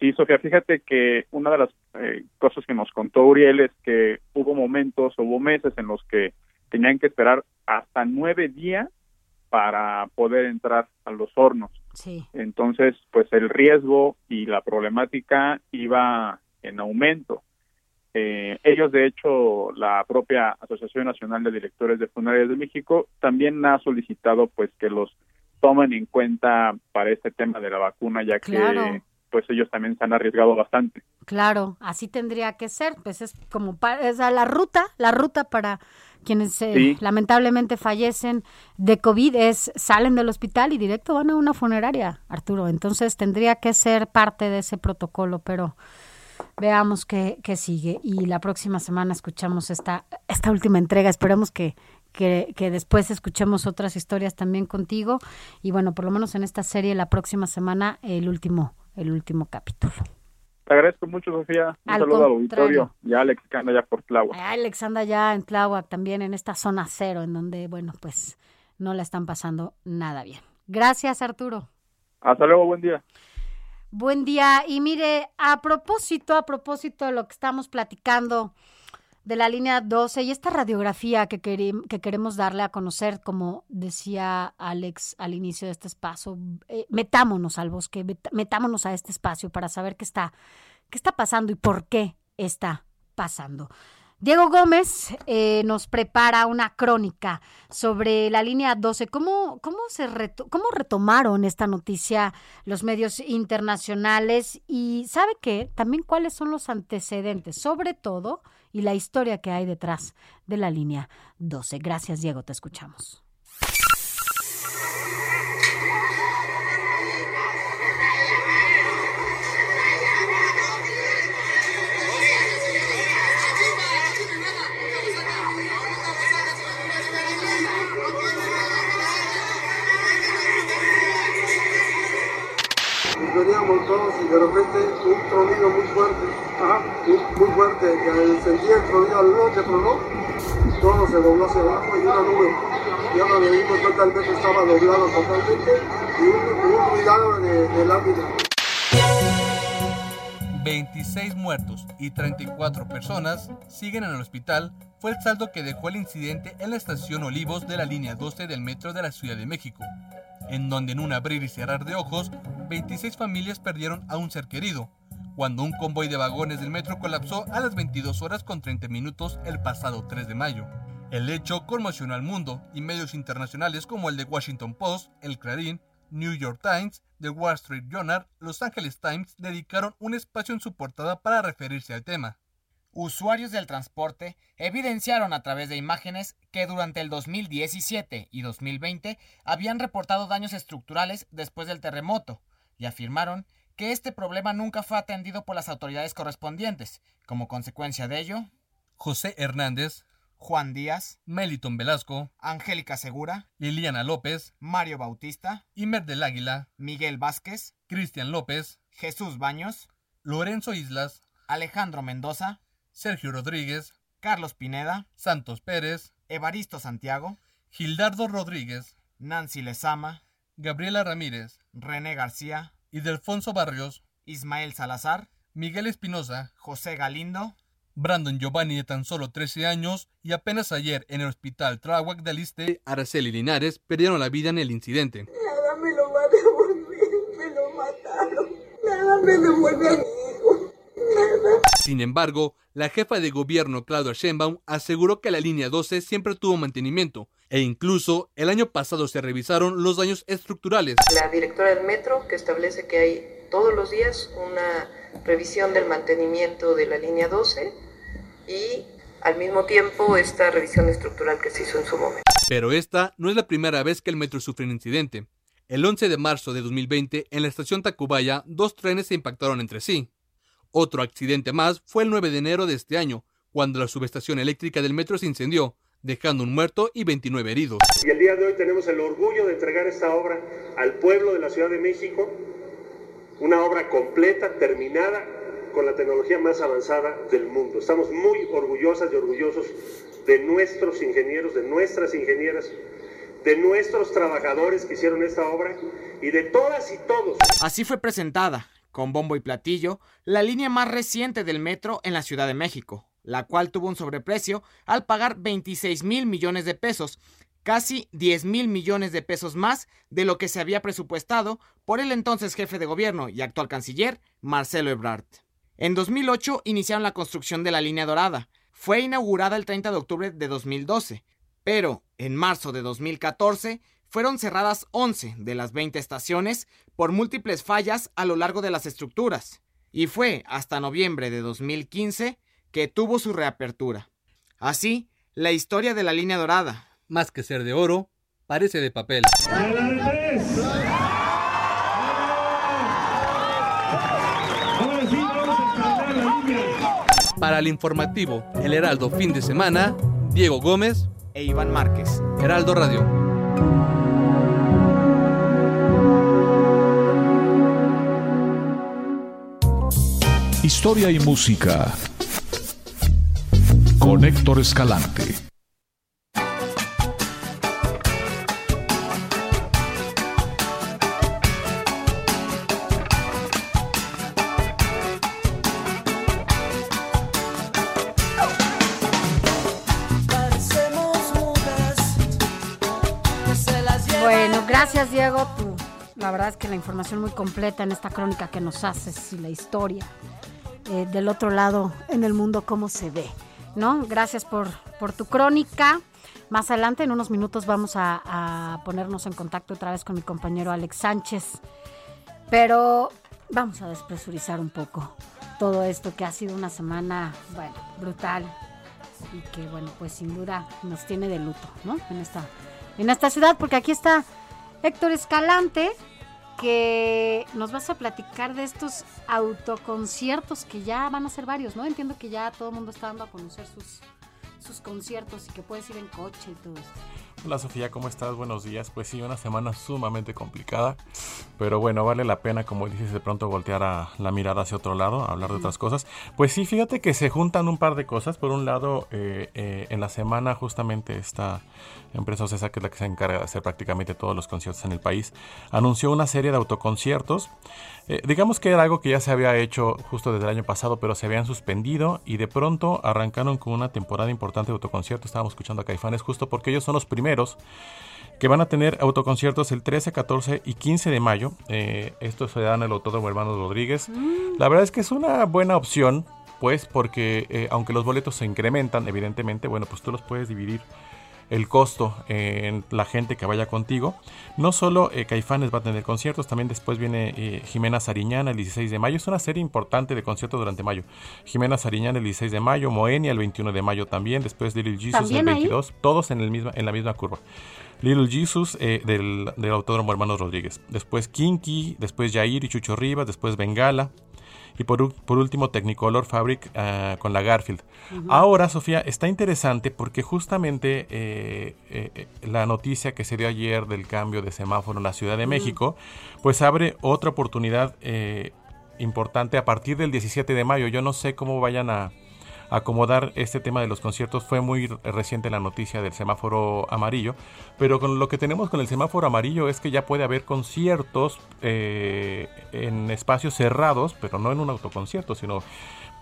Sí, Sofía, fíjate que una de las eh, cosas que nos contó Uriel es que hubo momentos, hubo meses en los que tenían que esperar hasta nueve días para poder entrar a los hornos. Sí. Entonces, pues el riesgo y la problemática iba en aumento. Eh, ellos, de hecho, la propia Asociación Nacional de Directores de Funerarias de México también ha solicitado, pues, que los tomen en cuenta para este tema de la vacuna, ya que, pues, ellos también se han arriesgado bastante. Claro, así tendría que ser, pues es como para, es la ruta, la ruta para quienes eh, lamentablemente fallecen de COVID es salen del hospital y directo van a una funeraria, Arturo. Entonces tendría que ser parte de ese protocolo, pero veamos qué, qué sigue. Y la próxima semana escuchamos esta, esta última entrega. Esperemos que, que, que, después escuchemos otras historias también contigo. Y bueno, por lo menos en esta serie, la próxima semana, el último, el último capítulo. Te agradezco mucho, Sofía. Un saludo al auditorio. Y Alex que anda ya por Tláhuac. Alex anda ya en Tláhuac también, en esta zona cero, en donde, bueno, pues no la están pasando nada bien. Gracias, Arturo. Hasta luego, buen día. Buen día. Y mire, a propósito, a propósito de lo que estamos platicando de la línea 12 y esta radiografía que, que queremos darle a conocer, como decía Alex al inicio de este espacio, eh, metámonos al bosque, metámonos a este espacio para saber qué está, qué está pasando y por qué está pasando. Diego Gómez eh, nos prepara una crónica sobre la línea 12. ¿Cómo, cómo, se ¿Cómo retomaron esta noticia los medios internacionales? Y sabe qué, también cuáles son los antecedentes, sobre todo, y la historia que hay detrás de la línea 12. Gracias, Diego, te escuchamos. De repente un tronido muy fuerte, muy, fuerte, que sentía el tronido al uno que tronó, todo se dobló hacia abajo y una nube. Ya nos dimos cuenta el metro estaba doblado totalmente y un, un cuidado de, de lámina. 26 muertos y 34 personas siguen en el hospital fue el saldo que dejó el incidente en la estación Olivos de la línea 12 del metro de la Ciudad de México, en donde en un abrir y cerrar de ojos, 26 familias perdieron a un ser querido, cuando un convoy de vagones del metro colapsó a las 22 horas con 30 minutos el pasado 3 de mayo. El hecho conmocionó al mundo y medios internacionales como el de Washington Post, El Clarín, New York Times, The Wall Street Journal, Los Angeles Times dedicaron un espacio en su portada para referirse al tema. Usuarios del transporte evidenciaron a través de imágenes que durante el 2017 y 2020 habían reportado daños estructurales después del terremoto y afirmaron que este problema nunca fue atendido por las autoridades correspondientes. Como consecuencia de ello, José Hernández, Juan Díaz, Meliton Velasco, Angélica Segura, Liliana López, Mario Bautista, Imer del Águila, Miguel Vázquez, Cristian López, Jesús Baños, Lorenzo Islas, Alejandro Mendoza, Sergio Rodríguez, Carlos Pineda, Santos Pérez, Evaristo Santiago, Gildardo Rodríguez, Nancy Lezama, Gabriela Ramírez, René García y Delfonso Barrios Ismael Salazar, Miguel Espinosa, José Galindo, Brandon Giovanni de tan solo 13 años y apenas ayer en el hospital Tráhuac de Aliste, Araceli Linares perdieron la vida en el incidente. Nada me lo va a devolver, me lo mataron. Nada me devuelve a mi hijo. Nada. Sin embargo, la jefa de gobierno Claudia Sheinbaum aseguró que la línea 12 siempre tuvo mantenimiento e incluso el año pasado se revisaron los daños estructurales. La directora del metro que establece que hay todos los días una revisión del mantenimiento de la línea 12 y al mismo tiempo esta revisión estructural que se hizo en su momento. Pero esta no es la primera vez que el metro sufre un incidente. El 11 de marzo de 2020, en la estación Tacubaya, dos trenes se impactaron entre sí. Otro accidente más fue el 9 de enero de este año, cuando la subestación eléctrica del metro se incendió, dejando un muerto y 29 heridos. Y el día de hoy tenemos el orgullo de entregar esta obra al pueblo de la Ciudad de México, una obra completa, terminada, con la tecnología más avanzada del mundo. Estamos muy orgullosas y orgullosos de nuestros ingenieros, de nuestras ingenieras, de nuestros trabajadores que hicieron esta obra y de todas y todos. Así fue presentada, con bombo y platillo, la línea más reciente del metro en la Ciudad de México, la cual tuvo un sobreprecio al pagar 26 mil millones de pesos, casi 10 mil millones de pesos más de lo que se había presupuestado por el entonces jefe de gobierno y actual canciller, Marcelo Ebrard. En 2008 iniciaron la construcción de la línea dorada. Fue inaugurada el 30 de octubre de 2012, pero en marzo de 2014 fueron cerradas 11 de las 20 estaciones por múltiples fallas a lo largo de las estructuras, y fue hasta noviembre de 2015 que tuvo su reapertura. Así, la historia de la línea dorada. Más que ser de oro, parece de papel. Para el informativo El Heraldo fin de semana, Diego Gómez e Iván Márquez. Heraldo Radio. Historia y música con Héctor Escalante. Gracias Diego. Tú, la verdad es que la información muy completa en esta crónica que nos haces y la historia eh, del otro lado en el mundo, cómo se ve. ¿no? Gracias por, por tu crónica. Más adelante, en unos minutos, vamos a, a, ponernos en contacto otra vez con mi compañero Alex Sánchez. Pero vamos a despresurizar un poco todo esto que ha sido una semana, bueno, brutal. Y que, bueno, pues sin duda nos tiene de luto, ¿no? En esta, en esta ciudad, porque aquí está Héctor Escalante, que nos vas a platicar de estos autoconciertos que ya van a ser varios, ¿no? Entiendo que ya todo el mundo está dando a conocer sus, sus conciertos y que puedes ir en coche y todo esto. Hola Sofía, ¿cómo estás? Buenos días. Pues sí, una semana sumamente complicada, pero bueno, vale la pena, como dices, de pronto voltear a la mirada hacia otro lado, hablar de otras cosas. Pues sí, fíjate que se juntan un par de cosas. Por un lado, eh, eh, en la semana justamente esta empresa OCESA, que es la que se encarga de hacer prácticamente todos los conciertos en el país, anunció una serie de autoconciertos. Eh, digamos que era algo que ya se había hecho justo desde el año pasado, pero se habían suspendido y de pronto arrancaron con una temporada importante de autoconciertos. Estábamos escuchando a Caifanes justo porque ellos son los primeros que van a tener autoconciertos el 13, 14 y 15 de mayo. Eh, esto se da en el Autódromo Hermanos Rodríguez. La verdad es que es una buena opción, pues, porque eh, aunque los boletos se incrementan, evidentemente, bueno, pues tú los puedes dividir el costo en la gente que vaya contigo. No solo eh, Caifanes va a tener conciertos, también después viene eh, Jimena Sariñana el 16 de mayo. Es una serie importante de conciertos durante mayo. Jimena Sariñana el 16 de mayo, Moenia el 21 de mayo también, después Little Jesus el 22, ahí? todos en, el misma, en la misma curva. Little Jesus eh, del, del Autódromo Hermanos Rodríguez. Después Kinky, después Jair y Chucho Rivas, después Bengala, y por, por último Technicolor Fabric uh, con la Garfield. Uh -huh. Ahora, Sofía, está interesante porque justamente eh, eh, la noticia que se dio ayer del cambio de semáforo en la Ciudad de uh -huh. México, pues abre otra oportunidad eh, importante a partir del 17 de mayo. Yo no sé cómo vayan a, acomodar este tema de los conciertos. Fue muy reciente la noticia del semáforo amarillo, pero con lo que tenemos con el semáforo amarillo es que ya puede haber conciertos eh, en espacios cerrados, pero no en un autoconcierto, sino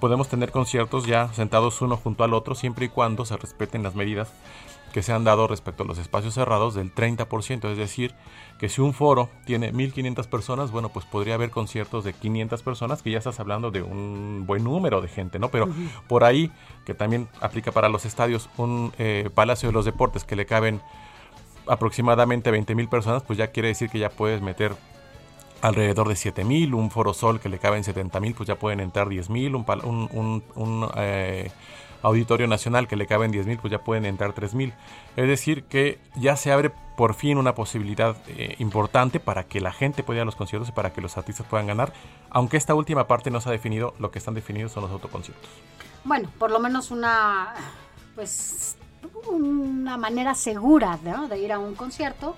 podemos tener conciertos ya sentados uno junto al otro siempre y cuando se respeten las medidas que se han dado respecto a los espacios cerrados del 30%, es decir, que si un foro tiene 1500 personas, bueno, pues podría haber conciertos de 500 personas, que ya estás hablando de un buen número de gente, ¿no? Pero por ahí, que también aplica para los estadios, un eh, Palacio de los Deportes que le caben aproximadamente 20 mil personas, pues ya quiere decir que ya puedes meter alrededor de 7 mil, un Foro Sol que le caben 70 mil, pues ya pueden entrar 10 mil, un, un, un, eh, Auditorio Nacional que le caben 10 mil, pues ya pueden entrar 3 mil. Es decir, que ya se abre por fin una posibilidad eh, importante para que la gente pueda ir a los conciertos y para que los artistas puedan ganar, aunque esta última parte no se ha definido, lo que están definidos son los autoconciertos. Bueno, por lo menos una, pues, una manera segura de ir a un concierto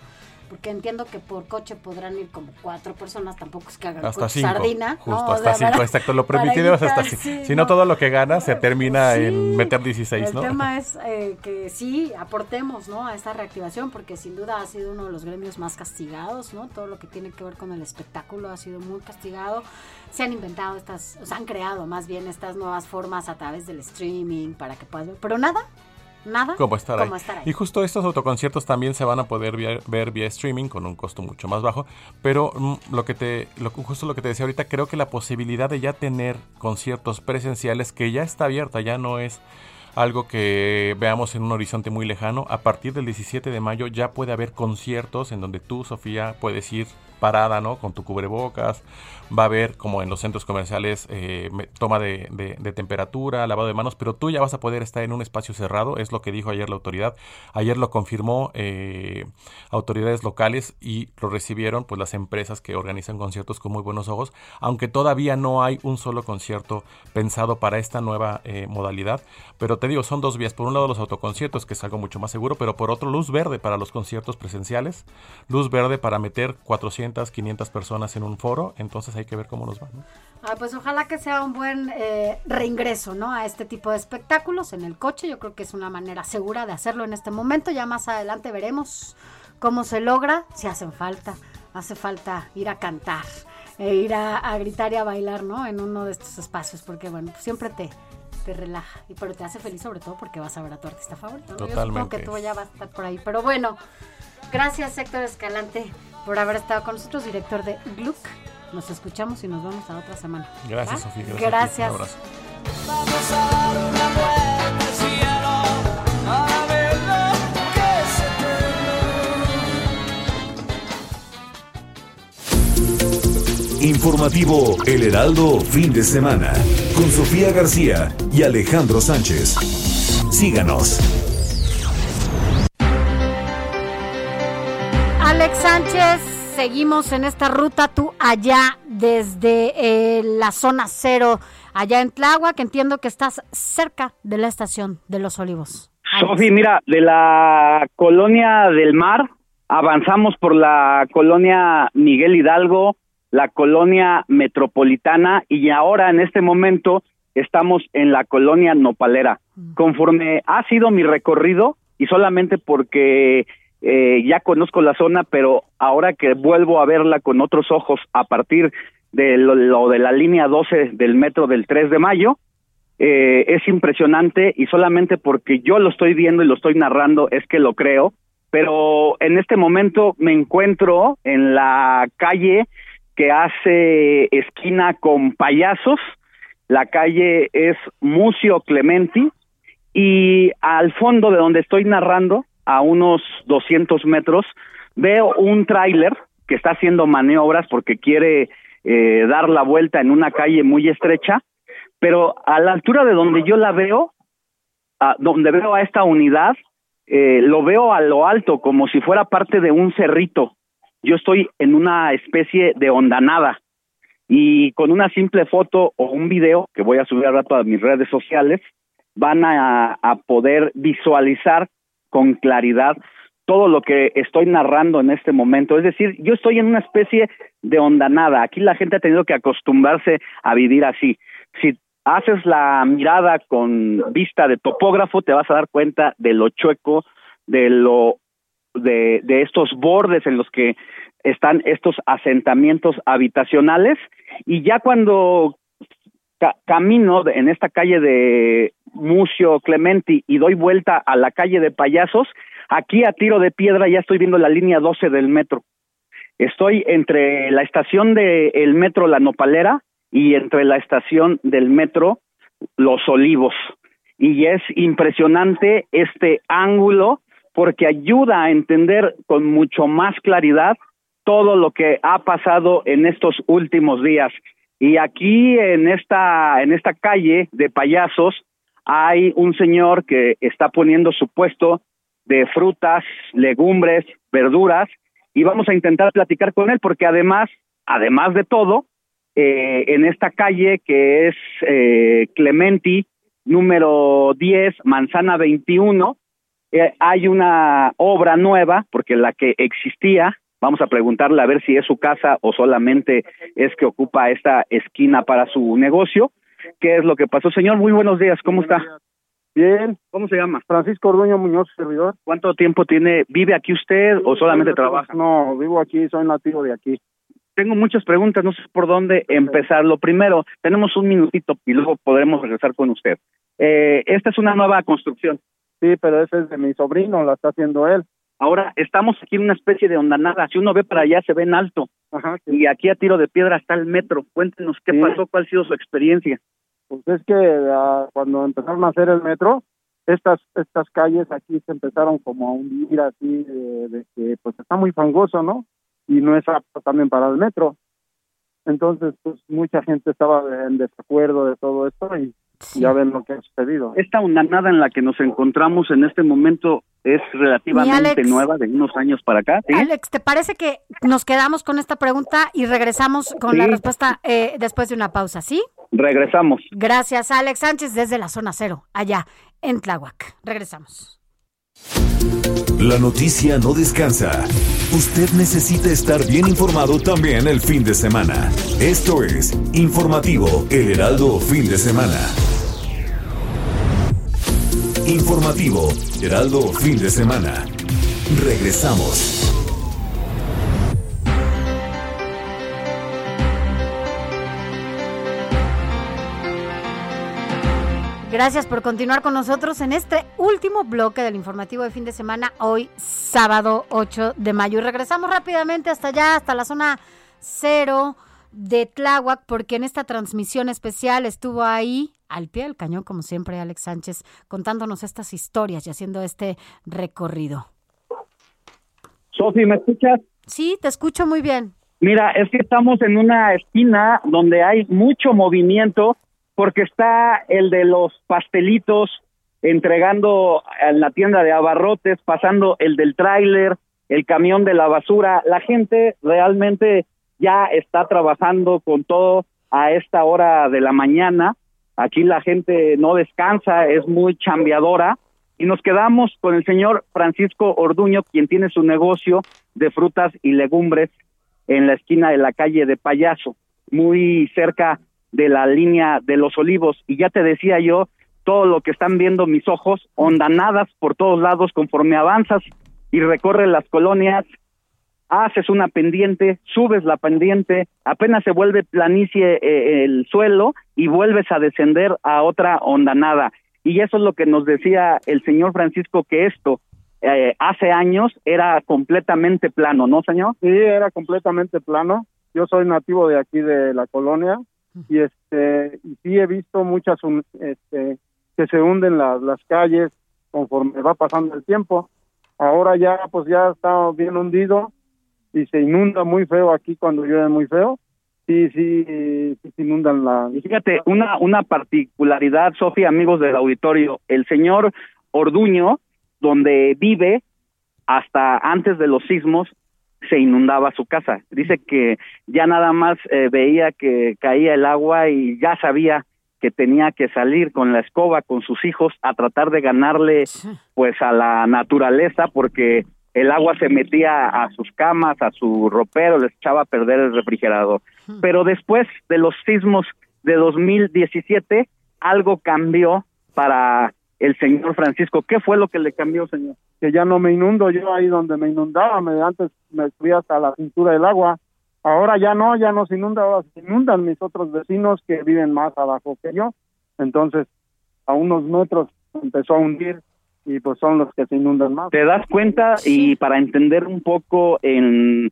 porque entiendo que por coche podrán ir como cuatro personas, tampoco es que hagan hasta cinco, sardina. Justo, hasta cinco, exacto. Lo permitido es hasta cinco. si no, todo lo que gana se termina en meter 16, ¿no? El tema es eh, que sí aportemos, ¿no? A esta reactivación, porque sin duda ha sido uno de los gremios más castigados, ¿no? Todo lo que tiene que ver con el espectáculo ha sido muy castigado. Se han inventado estas, o se han creado más bien estas nuevas formas a través del streaming para que puedas ver, pero nada, nada como estar, ahí. Y justo estos autoconciertos también se van a poder ver, vía streaming con un costo mucho más bajo. Pero mm, lo que te, lo, justo lo que te decía ahorita, creo que la posibilidad de ya tener conciertos presenciales que ya está abierta, ya no es algo que veamos en un horizonte muy lejano. A partir del 17 de mayo ya puede haber conciertos en donde tú, Sofía, puedes ir parada, ¿no? Con tu cubrebocas. Va a haber, como en los centros comerciales, eh, toma de, temperatura, lavado de manos, pero tú ya vas a poder estar en un espacio cerrado, es lo que dijo ayer la autoridad. Ayer lo confirmó eh, autoridades locales y lo recibieron pues las empresas que organizan conciertos con muy buenos ojos, aunque todavía no hay un solo concierto pensado para esta nueva eh, modalidad. Pero te digo, son dos vías. Por un lado los autoconciertos, que es algo mucho más seguro, pero por otro luz verde para los conciertos presenciales, luz verde para meter 400 500 personas en un foro, entonces hay que ver cómo nos va. Ah, pues ojalá que sea un buen eh, reingreso ¿no? a este tipo de espectáculos en el coche. Yo creo que es una manera segura de hacerlo en este momento. Ya más adelante veremos cómo se logra, si hacen falta. Hace falta ir a cantar, e ir a, gritar y a bailar ¿no? en uno de estos espacios, porque bueno, siempre te, te relaja, y pero te hace feliz sobre todo porque vas a ver a tu artista favorito. Totalmente. que tú ya vas a estar por ahí. Pero bueno, gracias Héctor Escalante por haber estado con nosotros, director de Gluck. Nos escuchamos y nos vemos a otra semana. Gracias, Sofía. Gracias. Un abrazo. Vamos a dar una vuelta al cielo a ver lo que se Informativo El Heraldo, fin de semana, con Sofía García y Alejandro Sánchez. Síganos. Alex Sánchez, seguimos en esta ruta, tú allá desde eh, la zona cero, allá en Tláhuac, que entiendo que estás cerca de la estación de Los Olivos. Sofi, mira, de la colonia del mar avanzamos por la colonia Miguel Hidalgo, la colonia metropolitana y ahora en este momento estamos en la colonia Nopalera. Mm. Conforme ha sido mi recorrido y solamente porque eh, ya conozco la zona, pero ahora que vuelvo a verla con otros ojos a partir de lo, de la línea 12 del metro del 3 de mayo, eh, es impresionante y solamente porque yo lo estoy viendo y lo estoy narrando es que lo creo, pero en este momento me encuentro en la calle que hace esquina con payasos, la calle es Mucio Clementi y al fondo de donde estoy narrando a unos 200 metros, veo un tráiler que está haciendo maniobras porque quiere eh, dar la vuelta en una calle muy estrecha, pero a la altura de donde yo la veo, a donde veo a esta unidad, eh, lo veo a lo alto, como si fuera parte de un cerrito. Yo estoy en una especie de hondanada y con una simple foto o un video que voy a subir al rato a mis redes sociales, van a poder visualizar con claridad todo lo que estoy narrando en este momento. Es decir, yo estoy en una especie de ondanada. Aquí la gente ha tenido que acostumbrarse a vivir así. Si haces la mirada con vista de topógrafo, te vas a dar cuenta de lo chueco, de lo de, de estos bordes en los que están estos asentamientos habitacionales y ya cuando ca- camino en esta calle de Mucio Clementi y doy vuelta a la calle de Payasos, aquí a tiro de piedra ya estoy viendo la línea 12 del metro. Estoy entre la estación del metro La Nopalera y entre la estación del metro Los Olivos. Y es impresionante este ángulo porque ayuda a entender con mucho más claridad todo lo que ha pasado en estos últimos días. Y aquí en esta en esta calle de payasos hay un señor que está poniendo su puesto de frutas, legumbres, verduras y vamos a intentar platicar con él porque además, además de todo, eh, en esta calle que es eh, Clementi número 10, Manzana 21, eh, hay una obra nueva porque la que existía, vamos a preguntarle a ver si es su casa o solamente es que ocupa esta esquina para su negocio. ¿Qué es lo que pasó, señor? Muy buenos días, ¿cómo está? Bien. ¿Cómo se llama? Francisco Orduño Muñoz, servidor. ¿Cuánto tiempo tiene? ¿Vive aquí usted o solamente trabaja? No, vivo aquí, soy nativo de aquí. Tengo muchas preguntas, no sé por dónde empezar. Lo primero, tenemos un minutito y luego podremos regresar con usted. Eh, esta es una nueva construcción. Sí, pero ese es de mi sobrino, la está haciendo él. Ahora estamos aquí en una especie de ondanada. Si uno ve para allá, se ve en alto. Ajá, Y aquí a tiro de piedra está el metro. Cuéntenos qué Sí. pasó, cuál ha sido su experiencia. Pues es que ah, cuando empezaron a hacer el metro, estas estas calles aquí se empezaron como a hundir así de, de que pues está muy fangoso, ¿no? Y no es apto también para el metro. Entonces, pues mucha gente estaba en desacuerdo de todo esto y ya ven lo que ha sucedido. Esta ondanada en la que nos encontramos en este momento es relativamente Alex. nueva, de unos años para acá. ¿sí? Alex, ¿te parece que nos quedamos con esta pregunta y regresamos con la respuesta eh, después de una pausa, sí? Regresamos. Gracias, Alex Sánchez, desde la zona cero, allá en Tláhuac. Regresamos. La noticia no descansa. Usted necesita estar bien informado también el fin de semana. Esto es Informativo El Heraldo Fin de Semana. Informativo Heraldo Fin de Semana. Regresamos. Gracias por continuar con nosotros en este último bloque del informativo de fin de semana, hoy sábado 8 de mayo. Y regresamos rápidamente hasta allá, hasta la zona cero de Tláhuac, porque en esta transmisión especial estuvo ahí, al pie del cañón, como siempre, Alex Sánchez, contándonos estas historias y haciendo este recorrido. Sofi, ¿me escuchas? Sí, te escucho muy bien. Mira, es que estamos en una esquina donde hay mucho movimiento porque está el de los pastelitos entregando en la tienda de abarrotes, pasando el del tráiler, el camión de la basura. La gente realmente ya está trabajando con todo a esta hora de la mañana. Aquí la gente no descansa, es muy chambeadora. Y nos quedamos con el señor Francisco Orduño, quien tiene su negocio de frutas y legumbres en la esquina de la calle de Payaso, muy cerca de la línea de los olivos. Y ya te decía yo, todo lo que están viendo mis ojos, ondanadas por todos lados conforme avanzas y recorres las colonias, haces una pendiente, subes la pendiente, apenas se vuelve planicie eh, el suelo y vuelves a descender a otra ondanada. Y eso es lo que nos decía el señor Francisco, que esto eh, hace años era completamente plano, ¿no, señor? Sí, era completamente plano. Yo soy nativo de aquí de la colonia y este y sí he visto muchas este que se hunden las calles conforme va pasando el tiempo. Ahora ya pues ya está bien hundido y se inunda muy feo aquí cuando llueve muy feo. Sí, sí, sí se inundan la Y fíjate, una, una particularidad, Sofía, amigos del auditorio, el señor Orduño, donde vive hasta antes de los sismos, se inundaba su casa. Dice que ya nada más eh, veía que caía el agua y ya sabía que tenía que salir con la escoba con sus hijos a tratar de ganarle pues a la naturaleza porque el agua se metía a sus camas, a su ropero, les echaba a perder el refrigerador. Pero después de los sismos de 2017, algo cambió para el señor Francisco. ¿Qué fue lo que le cambió, señor? Que ya no me inundo yo ahí donde me inundaba, me, antes me subía hasta la cintura del agua. Ahora ya no, ya no se inunda, ahora se inundan mis otros vecinos que viven más abajo que yo. Entonces, a unos metros empezó a hundir y pues son los que se inundan más. ¿Te das cuenta? Y para entender un poco en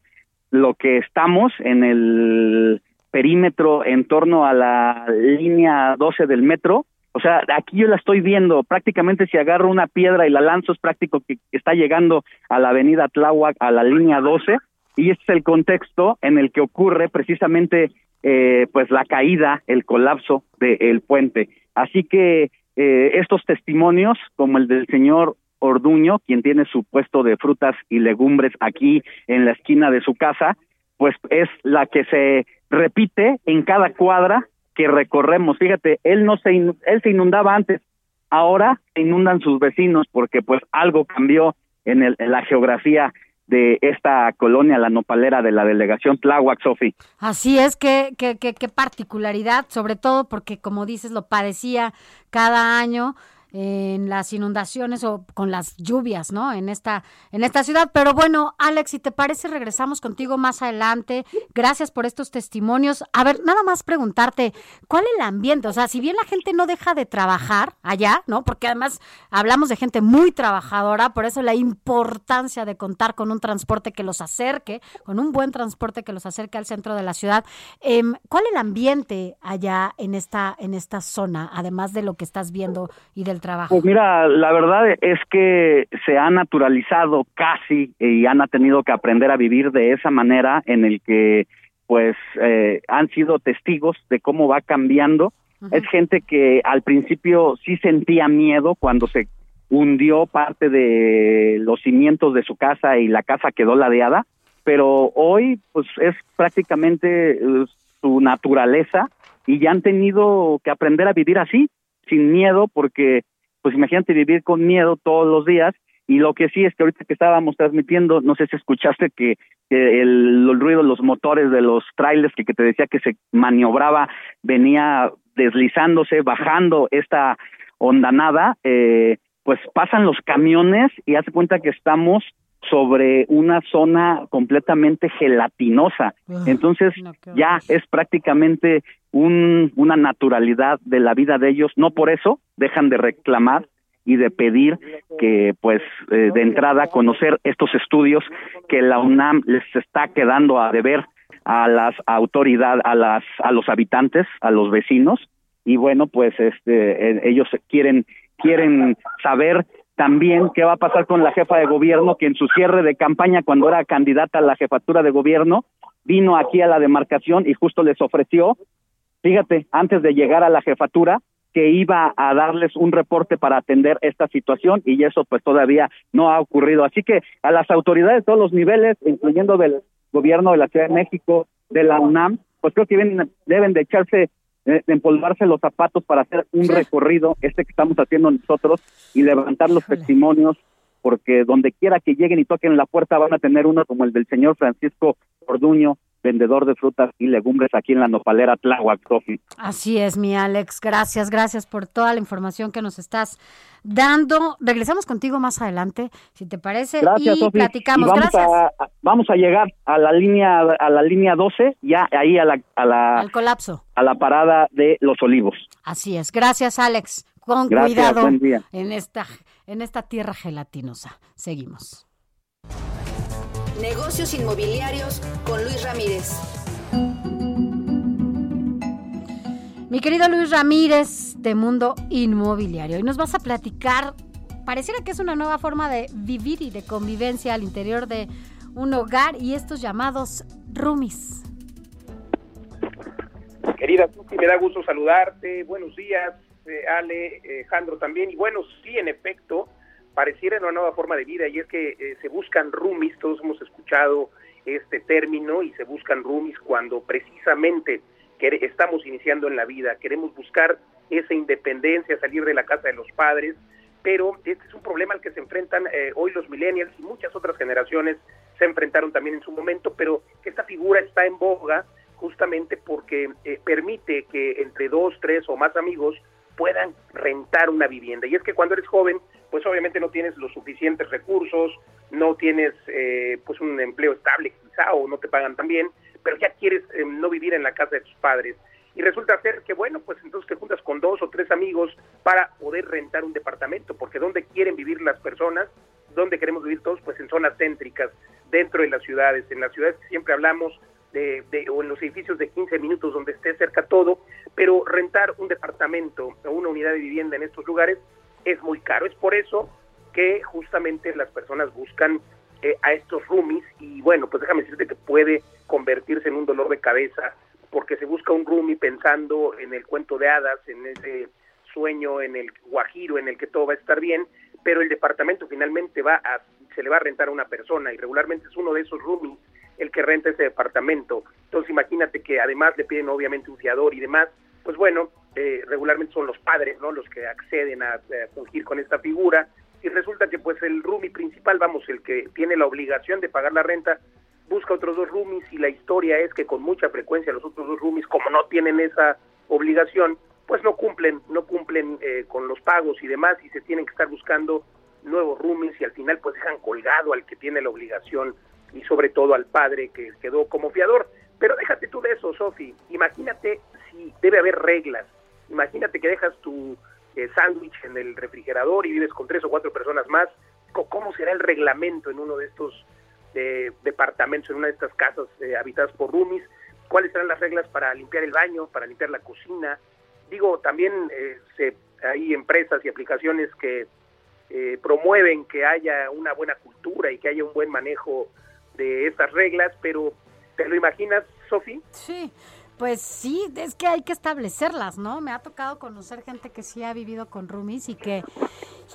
lo que estamos, en el perímetro en torno a la línea 12 del metro, o sea, aquí yo la estoy viendo, prácticamente si agarro una piedra y la lanzo es práctico que está llegando a la avenida Tláhuac, a la línea 12, y este es el contexto en el que ocurre precisamente eh, pues la caída, el colapso del puente. Así que eh, estos testimonios, como el del señor Orduño, quien tiene su puesto de frutas y legumbres aquí en la esquina de su casa, pues es la que se repite en cada cuadra que recorremos. Fíjate, él no se él se inundaba antes, ahora se inundan sus vecinos porque pues algo cambió en, el, en la geografía de esta colonia, la nopalera de la delegación Tláhuac, Sofi. Así es, qué, qué, qué, qué particularidad, sobre todo porque, como dices, lo padecía cada año en las inundaciones o con las lluvias, ¿no? En esta, en esta ciudad. Pero bueno, Alex, si te parece, regresamos contigo más adelante. Gracias por estos testimonios. A ver, nada más preguntarte, ¿cuál es el ambiente? O sea, si bien la gente no deja de trabajar allá, ¿no? Porque además hablamos de gente muy trabajadora, por eso la importancia de contar con un transporte que los acerque, con un buen transporte que los acerque al centro de la ciudad. Em, ¿Cuál es el ambiente allá en esta, en esta zona, además de lo que estás viendo y del trabajo? Pues mira, la verdad es que se ha naturalizado casi y han tenido que aprender a vivir de esa manera en el que pues eh, han sido testigos de cómo va cambiando. Es gente que al principio sí sentía miedo cuando se hundió parte de los cimientos de su casa y la casa quedó ladeada, pero hoy pues es prácticamente eh, su naturaleza y ya han tenido que aprender a vivir así, sin miedo, porque pues imagínate vivir con miedo todos los días. Y lo que sí es que ahorita que estábamos transmitiendo, no sé si escuchaste que, que el, ruido de los motores de los trailers que, que te decía que se maniobraba, venía deslizándose, bajando esta ondanada, eh, pues pasan los camiones y hace cuenta que estamos sobre una zona completamente gelatinosa. Entonces ya es prácticamente un, una naturalidad de la vida de ellos. No por eso dejan de reclamar y de pedir que pues eh, de entrada conocer estos estudios que la UNAM les está quedando a deber a las autoridades, a las a los habitantes, a los vecinos y bueno, pues este eh, ellos quieren quieren saber también qué va a pasar con la jefa de gobierno que en su cierre de campaña cuando era candidata a la jefatura de gobierno vino aquí a la demarcación y justo les ofreció, fíjate, antes de llegar a la jefatura, que iba a darles un reporte para atender esta situación y eso pues todavía no ha ocurrido. Así que a las autoridades de todos los niveles, incluyendo del gobierno de la Ciudad de México, de la UNAM, pues creo que deben, deben de echarse empolvarse los zapatos para hacer un recorrido, este que estamos haciendo nosotros, y levantar los testimonios, porque donde quiera que lleguen y toquen la puerta van a tener uno como el del señor Francisco Orduño, vendedor de frutas y legumbres aquí en la nopalera Tláhuac, Sofi. Así es, mi Alex. Gracias, gracias por toda la información que nos estás dando. Regresamos contigo más adelante, si te parece, Gracias, y platicamos. Y vamos gracias. A, vamos a llegar a la línea a la línea 12, ya ahí a la a la Al colapso. a la parada de Los Olivos. Así es. Gracias, Alex. Con Gracias, cuidado en esta en esta tierra gelatinosa. Seguimos. Negocios inmobiliarios con Luis Ramírez. Mi querido Luis Ramírez de Mundo Inmobiliario, y nos vas a platicar, pareciera que es una nueva forma de vivir y de convivencia al interior de un hogar y estos llamados roomies. Querida Susi, me da gusto saludarte. Buenos días, eh, Ale, eh, Jandro también. Y bueno, sí, en efecto, pareciera una nueva forma de vida y es que eh, se buscan roomies, todos hemos escuchado este término y se buscan roomies cuando precisamente estamos iniciando en la vida, queremos buscar esa independencia, salir de la casa de los padres, pero este es un problema al que se enfrentan eh, hoy los millennials y muchas otras generaciones se enfrentaron también en su momento, pero esta figura está en boga justamente porque eh, permite que entre dos, tres o más amigos puedan rentar una vivienda. Y es que cuando eres joven, pues obviamente no tienes los suficientes recursos, no tienes eh, pues un empleo estable quizá o no te pagan tan bien, pero ya quieres eh, no vivir en la casa de tus padres. Y resulta ser que, bueno, pues entonces te juntas con dos o tres amigos para poder rentar un departamento, porque ¿dónde quieren vivir las personas? ¿Dónde queremos vivir todos? Pues en zonas céntricas, dentro de las ciudades, en las ciudades que siempre hablamos de, de, o en los edificios de 15 minutos donde esté cerca todo, pero rentar un departamento o una unidad de vivienda en estos lugares es muy caro. Es por eso que justamente las personas buscan eh, a estos roomies y bueno, pues déjame decirte que puede convertirse en un dolor de cabeza porque se busca un roomie pensando en el cuento de hadas, en ese sueño, en el guajiro, en el que todo va a estar bien, pero el departamento finalmente va a, se le va a rentar a una persona y regularmente es uno de esos roomies el que renta ese departamento. Entonces imagínate que además le piden obviamente un fiador y demás, pues bueno, eh, regularmente son los padres, ¿no? Los que acceden a, a, fungir con esta figura y resulta que pues el roomie principal, vamos, el que tiene la obligación de pagar la renta, busca otros dos roomies y la historia es que con mucha frecuencia los otros dos roomies, como no tienen esa obligación, pues no cumplen, no cumplen eh, con los pagos y demás y se tienen que estar buscando nuevos roomies y al final pues dejan colgado al que tiene la obligación y sobre todo al padre que quedó como fiador. Pero déjate tú de eso, Sofi. Imagínate si debe haber reglas. Imagínate que dejas tu eh, sándwich en el refrigerador y vives con tres o cuatro personas más. ¿Cómo será el reglamento en uno de estos eh, departamentos, en una de estas casas eh, habitadas por roomies? ¿Cuáles serán las reglas para limpiar el baño, para limpiar la cocina? Digo, también eh, se, hay empresas y aplicaciones que eh, promueven que haya una buena cultura y que haya un buen manejo de estas reglas, pero ¿te lo imaginas, Sofi? Sí, pues sí, es que hay que establecerlas, ¿no? Me ha tocado conocer gente que sí ha vivido con roomies y que,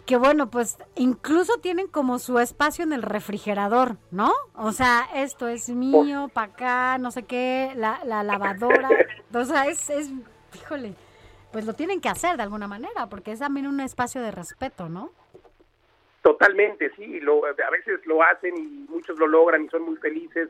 que bueno, pues incluso tienen como su espacio en el refrigerador, ¿no? O sea, esto es mío, para acá, no sé qué, la, la lavadora, o sea, es, es, híjole, pues lo tienen que hacer de alguna manera, porque es también un espacio de respeto, ¿no? Totalmente, sí, lo, a veces lo hacen y muchos lo logran y son muy felices,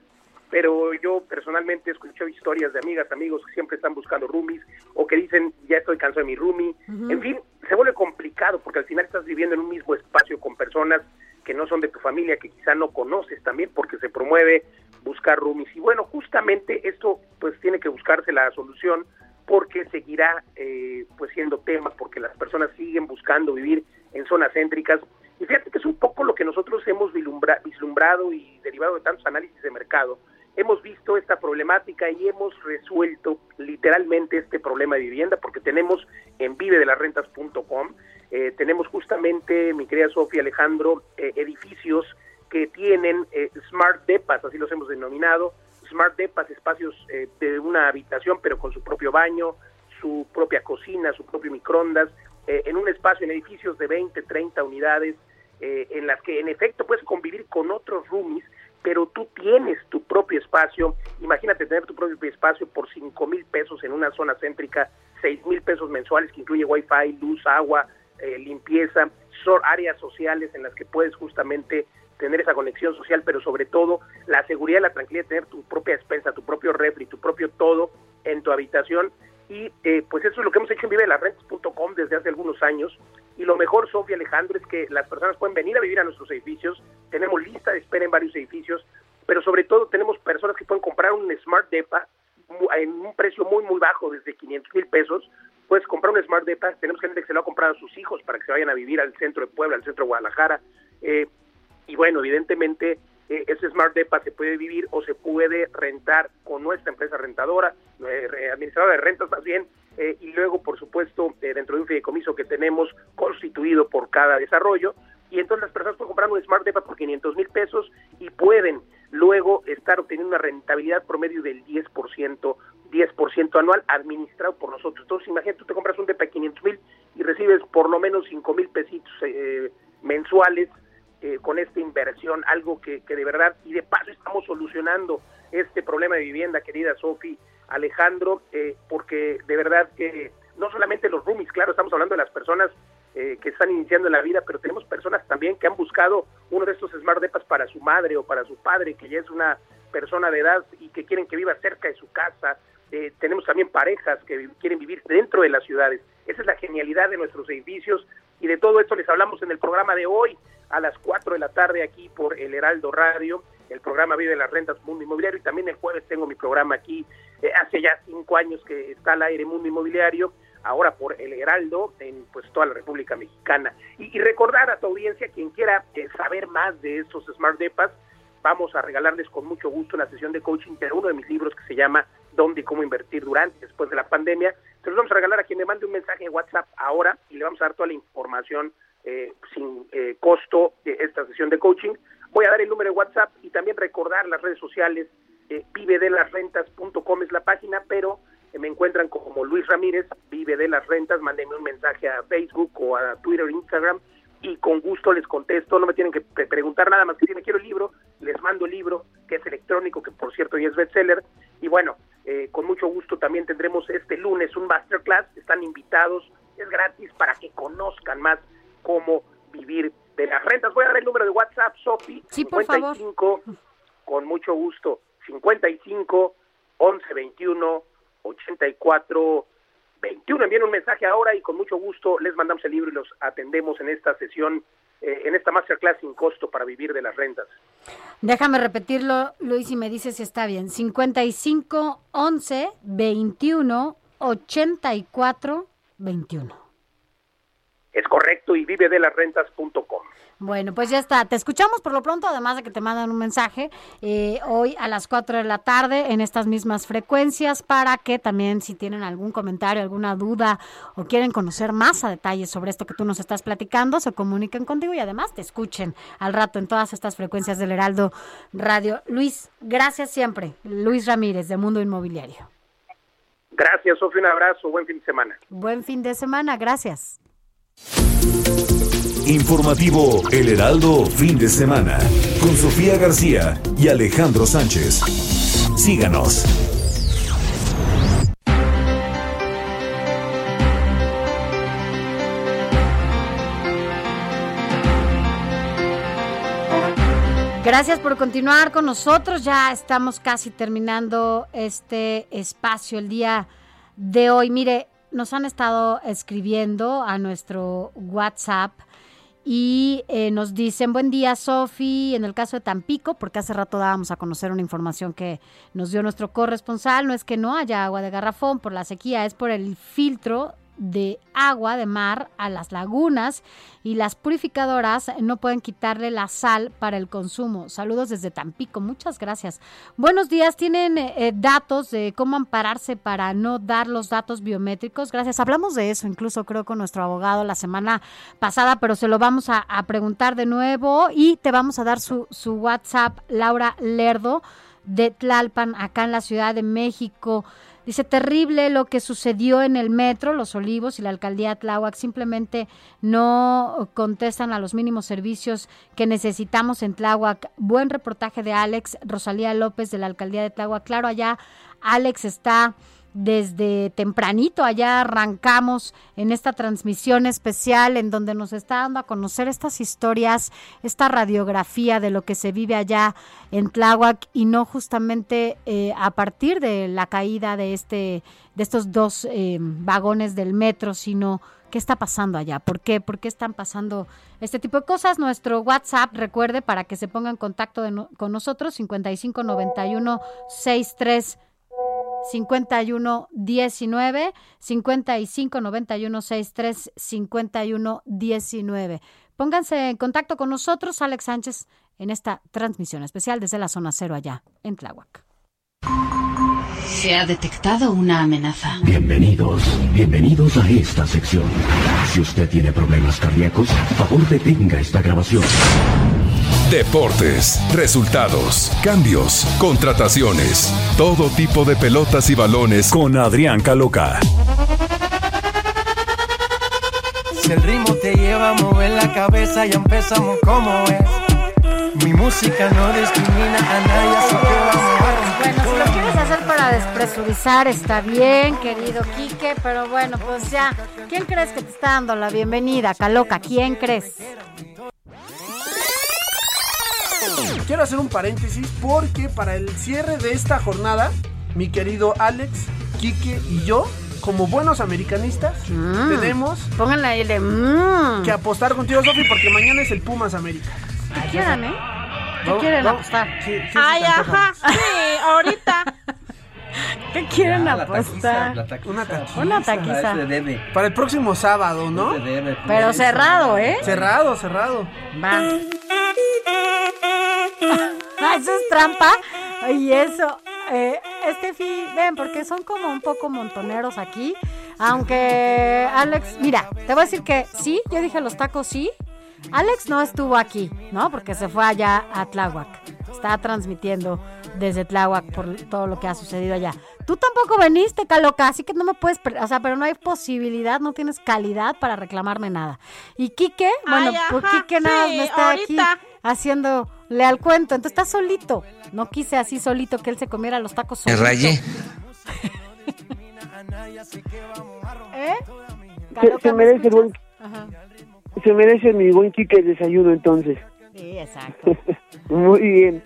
pero yo personalmente escucho historias de amigas, amigos que siempre están buscando roomies o que dicen, ya estoy cansado de mi roomie. Uh -huh. En fin, se vuelve complicado porque al final estás viviendo en un mismo espacio con personas que no son de tu familia, que quizá no conoces también porque se promueve buscar roomies. Y bueno, justamente esto pues tiene que buscarse la solución porque seguirá eh, pues siendo tema, porque las personas siguen buscando vivir en zonas céntricas. Y fíjate que es un poco lo que nosotros hemos vislumbrado y derivado de tantos análisis de mercado. Hemos visto esta problemática y hemos resuelto literalmente este problema de vivienda porque tenemos en vivedelarrentas.com, eh, tenemos justamente, mi querida Sofía Alejandro, eh, edificios que tienen eh, smart depas, así los hemos denominado, smart depas, espacios eh, de una habitación pero con su propio baño, su propia cocina, su propio microondas, eh, en un espacio, en edificios de 20, 30 unidades, eh, en las que en efecto puedes convivir con otros roomies, pero tú tienes tu propio espacio. Imagínate tener tu propio espacio por 5 mil pesos en una zona céntrica, 6 mil pesos mensuales que incluye wifi, luz, agua, eh, limpieza, son áreas sociales en las que puedes justamente tener esa conexión social, pero sobre todo la seguridad y la tranquilidad de tener tu propia despensa, tu propio refri, tu propio todo en tu habitación. Y eh, pues eso es lo que hemos hecho en vivelarrentas.com desde hace algunos años. Y lo mejor, Sofía Alejandro, es que las personas pueden venir a vivir a nuestros edificios. Tenemos lista de espera en varios edificios, pero sobre todo tenemos personas que pueden comprar un Smart Depa en un precio muy, muy bajo, desde 500 mil pesos. Puedes comprar un Smart Depa. Tenemos gente que se lo ha comprado a sus hijos para que se vayan a vivir al centro de Puebla, al centro de Guadalajara. Eh, y bueno, evidentemente ese Smart Depa se puede vivir o se puede rentar con nuestra empresa rentadora, eh, administradora de rentas más bien, eh, y luego, por supuesto, eh, dentro de un fideicomiso que tenemos constituido por cada desarrollo, y entonces las personas pueden comprar un Smart Depa por 500 mil pesos y pueden luego estar obteniendo una rentabilidad promedio del 10%, 10% anual administrado por nosotros. Entonces, imagínate, tú te compras un Depa de 500 mil y recibes por lo menos 5 mil pesitos mensuales eh, con esta inversión, algo que, que, de verdad, y de paso estamos solucionando este problema de vivienda, querida Sofi, Alejandro, eh, porque de verdad que no solamente los roomies, claro, estamos hablando de las personas eh, que están iniciando la vida, pero tenemos personas también que han buscado uno de estos smart depas para su madre o para su padre, que ya es una persona de edad y que quieren que viva cerca de su casa. Eh, tenemos también parejas que quieren vivir dentro de las ciudades. Esa es la genialidad de nuestros edificios y de todo esto les hablamos en el programa de hoy a las 4 de la tarde aquí por el Heraldo Radio. El programa Vive las Rentas Mundo Inmobiliario y también el jueves tengo mi programa aquí. eh, hace ya cinco años que está al aire Mundo Inmobiliario, ahora por el Heraldo en pues toda la República Mexicana. Y, recordar a tu audiencia, quien quiera eh, saber más de estos Smart Depas, vamos a regalarles con mucho gusto una sesión de coaching de uno de mis libros que se llama Dónde y cómo invertir durante después de la pandemia. Se los vamos a regalar a quien me mande un mensaje de WhatsApp ahora y le vamos a dar toda la información eh, sin eh, costo de esta sesión de coaching. Voy a dar el número de WhatsApp y también recordar las redes sociales. Eh, vivedelasrentas.com es la página, pero eh, me encuentran como Luis Ramírez, Vive de las Rentas. Mándenme un mensaje a Facebook o a Twitter o Instagram y con gusto les contesto. No me tienen que pre- preguntar nada más que si me quiero el libro, les mando el libro que es electrónico, que por cierto ya es bestseller. Y bueno, eh, con mucho gusto también tendremos este lunes un masterclass. Están invitados, es gratis para que conozcan más cómo vivir de las rentas. Voy a dar el número de WhatsApp, Sofi, Sí, por favor. 55, con mucho gusto, 55 11 21 84 21. Envíen un mensaje ahora y con mucho gusto les mandamos el libro y los atendemos en esta sesión, eh, en esta masterclass sin costo para vivir de las rentas. Déjame repetirlo, Luis, y me dices si está bien. 55 11 21 84 21. Es correcto y vive de las rentas.com. Bueno, pues ya está. Te escuchamos por lo pronto, además de que te mandan un mensaje eh, hoy a las 4 de la tarde en estas mismas frecuencias para que también si tienen algún comentario, alguna duda o quieren conocer más a detalle sobre esto que tú nos estás platicando, se comuniquen contigo y además te escuchen al rato en todas estas frecuencias del Heraldo Radio. Luis, gracias siempre. Luis Ramírez de Mundo Inmobiliario. Gracias, Sofía, un abrazo, buen fin de semana. Buen fin de semana, gracias. Informativo El Heraldo Fin de Semana con Sofía García y Alejandro Sánchez. Síganos. Gracias por continuar con nosotros. Ya estamos casi terminando este espacio el día de hoy. Mire, nos han estado escribiendo a nuestro WhatsApp y eh, nos dicen, buen día Sofi, en el caso de Tampico, porque hace rato dábamos a conocer una información que nos dio nuestro corresponsal, no es que no haya agua de garrafón por la sequía, es por el filtro de agua de mar a las lagunas y las purificadoras no pueden quitarle la sal para el consumo. Saludos desde Tampico, muchas gracias. Buenos días, ¿tienen eh, datos de cómo ampararse para no dar los datos biométricos? Gracias, hablamos de eso incluso creo con nuestro abogado la semana pasada, pero se lo vamos a, a preguntar de nuevo y te vamos a dar su, su WhatsApp, Laura Lerdo de Tlalpan, acá en la Ciudad de México. Dice, terrible lo que sucedió en el metro, Los Olivos y la alcaldía Tláhuac simplemente no contestan a los mínimos servicios que necesitamos en Tláhuac. Buen reportaje de Alex Rosalía López de la alcaldía de Tláhuac. Claro, allá Alex está desde tempranito, allá arrancamos en esta transmisión especial en donde nos está dando a conocer estas historias, esta radiografía de lo que se vive allá en Tláhuac y no justamente eh, a partir de la caída de este de estos dos eh, vagones del metro, sino qué está pasando allá, por qué, por qué están pasando este tipo de cosas. Nuestro WhatsApp, recuerde, para que se ponga en contacto no- con nosotros, 5591 63 51 19 55 91 63 51 19. Pónganse en contacto con nosotros, Alex Sánchez, en esta transmisión especial desde la zona cero allá en Tláhuac. Se ha detectado una amenaza. Bienvenidos, bienvenidos a esta sección. Si usted tiene problemas cardíacos, favor detenga esta grabación. Deportes, resultados, cambios, contrataciones, todo tipo de pelotas y balones con Adrián Caloca. Si el ritmo te lleva a mover la cabeza, ya empezamos como es. Mi música no discrimina a nadie, así que vamos a Bueno, si lo quieres hacer para despresurizar, está bien, querido Quique, pero bueno, pues ya. ¿Quién crees que te está dando la bienvenida, Caloca? ¿Quién crees? Quiero hacer un paréntesis porque para el cierre de esta jornada, mi querido Alex, Quique y yo, como buenos americanistas, tenemos Pónganle ahí de. mm. que apostar contigo, Sofi, porque mañana es el Pumas América. ¿Qué quieran, eh? ¿Qué quieren apostar? Sí, sí, sí, Ay, ajá, sí, ahorita. ¿Qué quieren Ya, la apostar? taquiza, la taquiza. Una taquiza. Una taquiza. Se debe. Para el próximo sábado, ¿no? Se debe. Pero cerrado, ¿eh? Cerrado, cerrado. Va. Ah, Eso es trampa. Y eso. Eh, Estefi, ven, porque son como un poco montoneros aquí. Aunque Alex, mira, te voy a decir que sí, yo dije los tacos sí. Alex no estuvo aquí, ¿no? Porque se fue allá a Tláhuac. Está transmitiendo desde Tláhuac por todo lo que ha sucedido allá. Tú tampoco veniste, Caloca, así que no me puedes, o sea, pero no hay posibilidad, no tienes calidad para reclamarme nada. Y Quique, bueno, Ay, pues ajá, Quique nada sí, me está ahorita. aquí haciéndole al cuento. Entonces está solito. No quise así solito que él se comiera los tacos Me solito. rayé. ¿Eh? Se, se merece buen, Ajá. se merece mi buen Quique el desayuno entonces. Sí, exacto. Muy bien.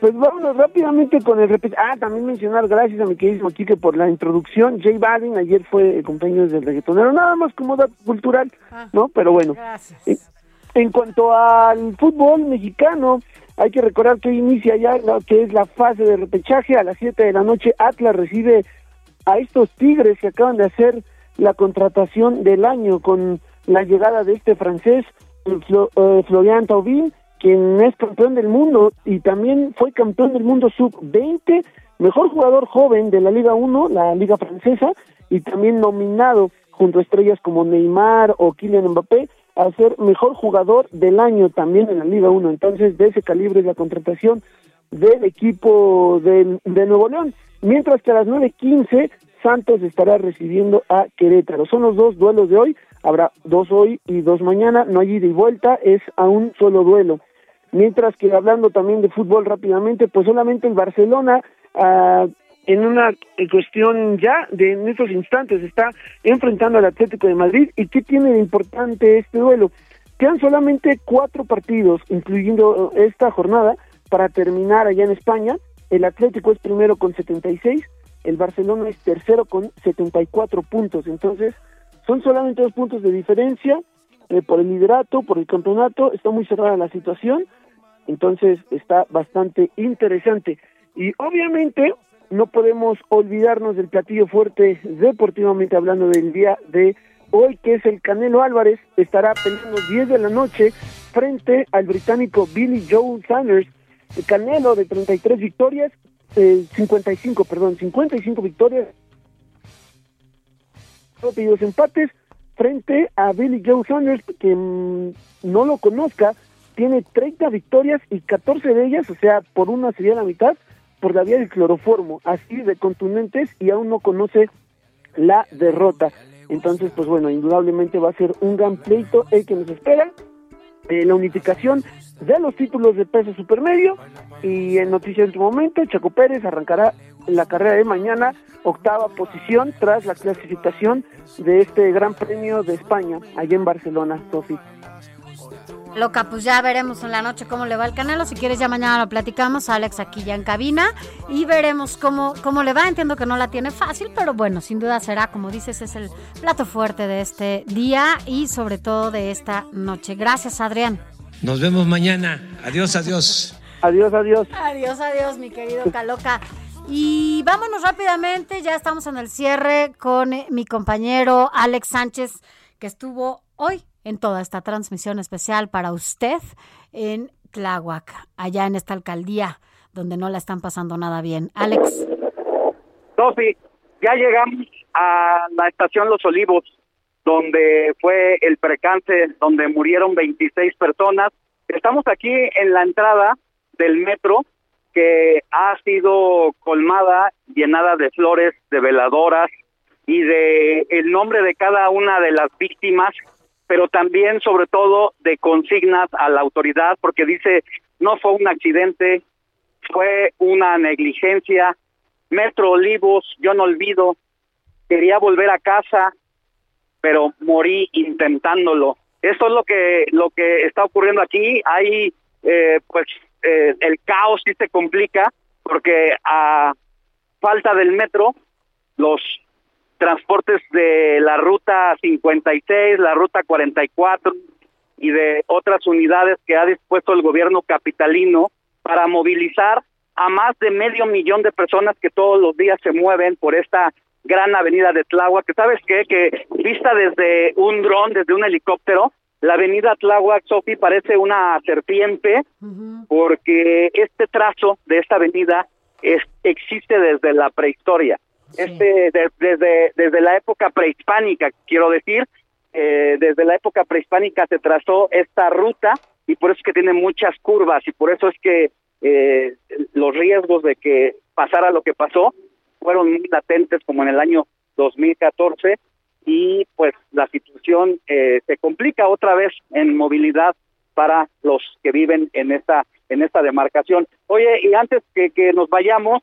Pues vámonos rápidamente con el repet- Ah, también mencionar, gracias a mi queridísimo Quique por la introducción. J Balvin ayer fue el cumpleaños del reggaetonero, nada más como dato cultural, ¿no? Pero bueno. En, en cuanto al fútbol mexicano, hay que recordar que hoy inicia ya lo que es la fase de repechaje. A las 7 de la noche Atlas recibe a estos Tigres que acaban de hacer la contratación del año con la llegada de este francés, eh, Florian Thauvin, quien es campeón del mundo y también fue campeón del mundo sub-20, mejor jugador joven de la Liga 1, la Liga Francesa, y también nominado junto a estrellas como Neymar o Kylian Mbappé a ser mejor jugador del año también en la Liga 1. Entonces, de ese calibre es la contratación del equipo del- de, Nuevo León. Mientras que a las 9.15 Santos estará recibiendo a Querétaro. Son los dos duelos de hoy. Habrá dos hoy y dos mañana. No hay ida y vuelta, es a un solo duelo. Mientras que hablando también de fútbol rápidamente, pues solamente el Barcelona ah, en una cuestión ya de en estos instantes está enfrentando al Atlético de Madrid. ¿Y qué tiene de importante este duelo? Quedan solamente cuatro partidos, incluyendo esta jornada, para terminar allá en España. El Atlético es primero con 76, el Barcelona es tercero con 74 puntos. Entonces, son solamente dos puntos de diferencia eh, por el liderato, por el campeonato. Está muy cerrada la situación. Entonces, está bastante interesante. Y obviamente, no podemos olvidarnos del platillo fuerte deportivamente hablando del día de hoy, que es el Canelo Álvarez. Estará peleando 10 de la noche frente al británico Billy Joe Sanders. El Canelo de 33 victorias, eh, 55, perdón, 55 victorias, y dos empates frente a Billy Joe Sanders, que mm, no lo conozca, tiene 30 victorias y 14 de ellas, o sea, por una sería la mitad, por la vía del cloroformo, así de contundentes y aún no conoce la derrota. Entonces, pues bueno, indudablemente va a ser un gran pleito el que nos espera. Eh, la unificación de los títulos de peso supermedio y en noticia de último momento, Chaco Pérez arrancará la carrera de mañana, octava posición tras la clasificación de este Gran Premio de España, allá en Barcelona, Sofi. Loca, pues ya veremos en la noche cómo le va el Canelo. Si quieres, ya mañana lo platicamos. Alex aquí ya en cabina y veremos cómo, cómo le va. Entiendo que no la tiene fácil, pero bueno, sin duda será, como dices, es el plato fuerte de este día y sobre todo de esta noche. Gracias, Adrián. Nos vemos mañana. Adiós, adiós. Adiós, adiós. Adiós, adiós, mi querido Caloca. Y vámonos rápidamente, ya estamos en el cierre con eh, mi compañero Alex Sánchez, que estuvo hoy en toda esta transmisión especial para usted en Tláhuac, allá en esta alcaldía donde no la están pasando nada bien. Alex. Sofi, ya llegamos a la estación Los Olivos, donde fue el precance, donde murieron 26 personas. Estamos aquí en la entrada del metro que ha sido colmada, llenada de flores, de veladoras y de el nombre de cada una de las víctimas, pero también sobre todo de consignas a la autoridad porque dice no fue un accidente, fue una negligencia. Metro Olivos, yo no olvido, quería volver a casa, pero morí intentándolo. Esto es lo que lo que está ocurriendo aquí. Hay eh, pues eh, el caos sí se complica porque a falta del metro, los transportes de la ruta 56, la ruta 44 y de otras unidades que ha dispuesto el gobierno capitalino para movilizar a más de medio millón de personas que todos los días se mueven por esta gran avenida de Tláhuac, que sabes qué, que vista desde un dron, desde un helicóptero, la avenida Tláhuac, Sofi, parece una serpiente, porque este trazo de esta avenida es, existe desde la prehistoria. Este, desde, desde la época prehispánica, quiero decir, eh, desde la época prehispánica se trazó esta ruta y por eso es que tiene muchas curvas y por eso es que eh, los riesgos de que pasara lo que pasó fueron muy latentes como en el año 2014 y pues la situación eh, se complica otra vez en movilidad para los que viven en esta en esta demarcación. Oye, y antes que, que nos vayamos,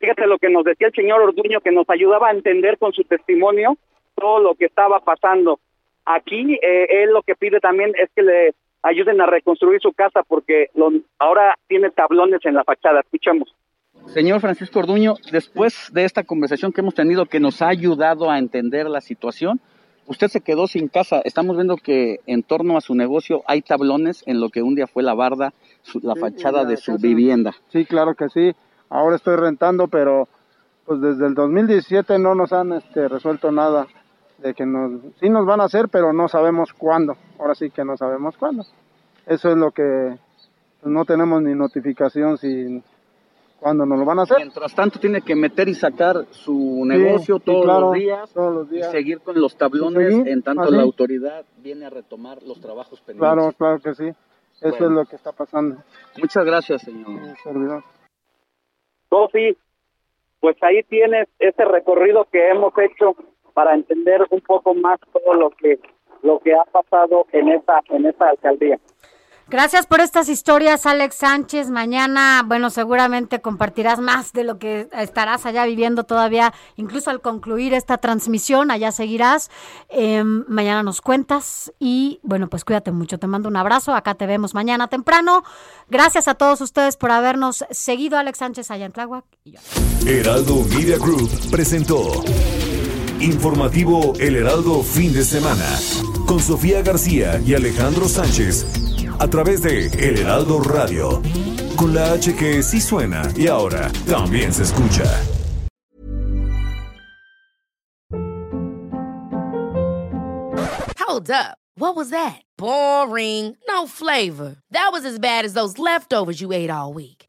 fíjate lo que nos decía el señor Orduño, que nos ayudaba a entender con su testimonio todo lo que estaba pasando. Aquí eh, él lo que pide también es que le ayuden a reconstruir su casa porque lo, ahora tiene tablones en la fachada. Escuchamos. Señor Francisco Orduño, después de esta conversación que hemos tenido que nos ha ayudado a entender la situación, usted se quedó sin casa. Estamos viendo que en torno a su negocio hay tablones en lo que un día fue la barda, su- la Sí, fachada la de su casa. vivienda. Sí, claro que sí. Ahora estoy rentando, pero pues desde el 2017 no nos han este, resuelto nada de que nos sí nos van a hacer, pero no sabemos cuándo. Ahora sí que no sabemos cuándo. Eso es lo que pues, no tenemos ni notificación si cuándo nos lo van a hacer. Mientras tanto tiene que meter y sacar su negocio sí, todos, claro, los días, todos los días. y seguir con los tablones Sí, en tanto así. la autoridad viene a retomar los trabajos pendientes. Claro, claro que sí. Eso Bueno. es lo que está pasando. Muchas gracias, señor. servidor. Sofi, pues ahí tienes ese recorrido que hemos hecho para entender un poco más todo lo que lo que ha pasado en esta en esta alcaldía. Gracias por estas historias, Alex Sánchez. Mañana, bueno, seguramente compartirás más de lo que estarás allá viviendo todavía, incluso al concluir esta transmisión, allá seguirás. Eh, mañana nos cuentas y, bueno, pues cuídate mucho. Te mando un abrazo. Acá te vemos mañana temprano. Gracias a todos ustedes por habernos seguido, Alex Sánchez, allá en Tláhuac. Heraldo Media Group presentó Informativo El Heraldo Fin de Semana con Sofía García y Alejandro Sánchez a través de El Heraldo Radio con la H que sí suena y ahora también se escucha. Hold up. What was that? Boring. No flavor. That was as bad as those leftovers you ate all week.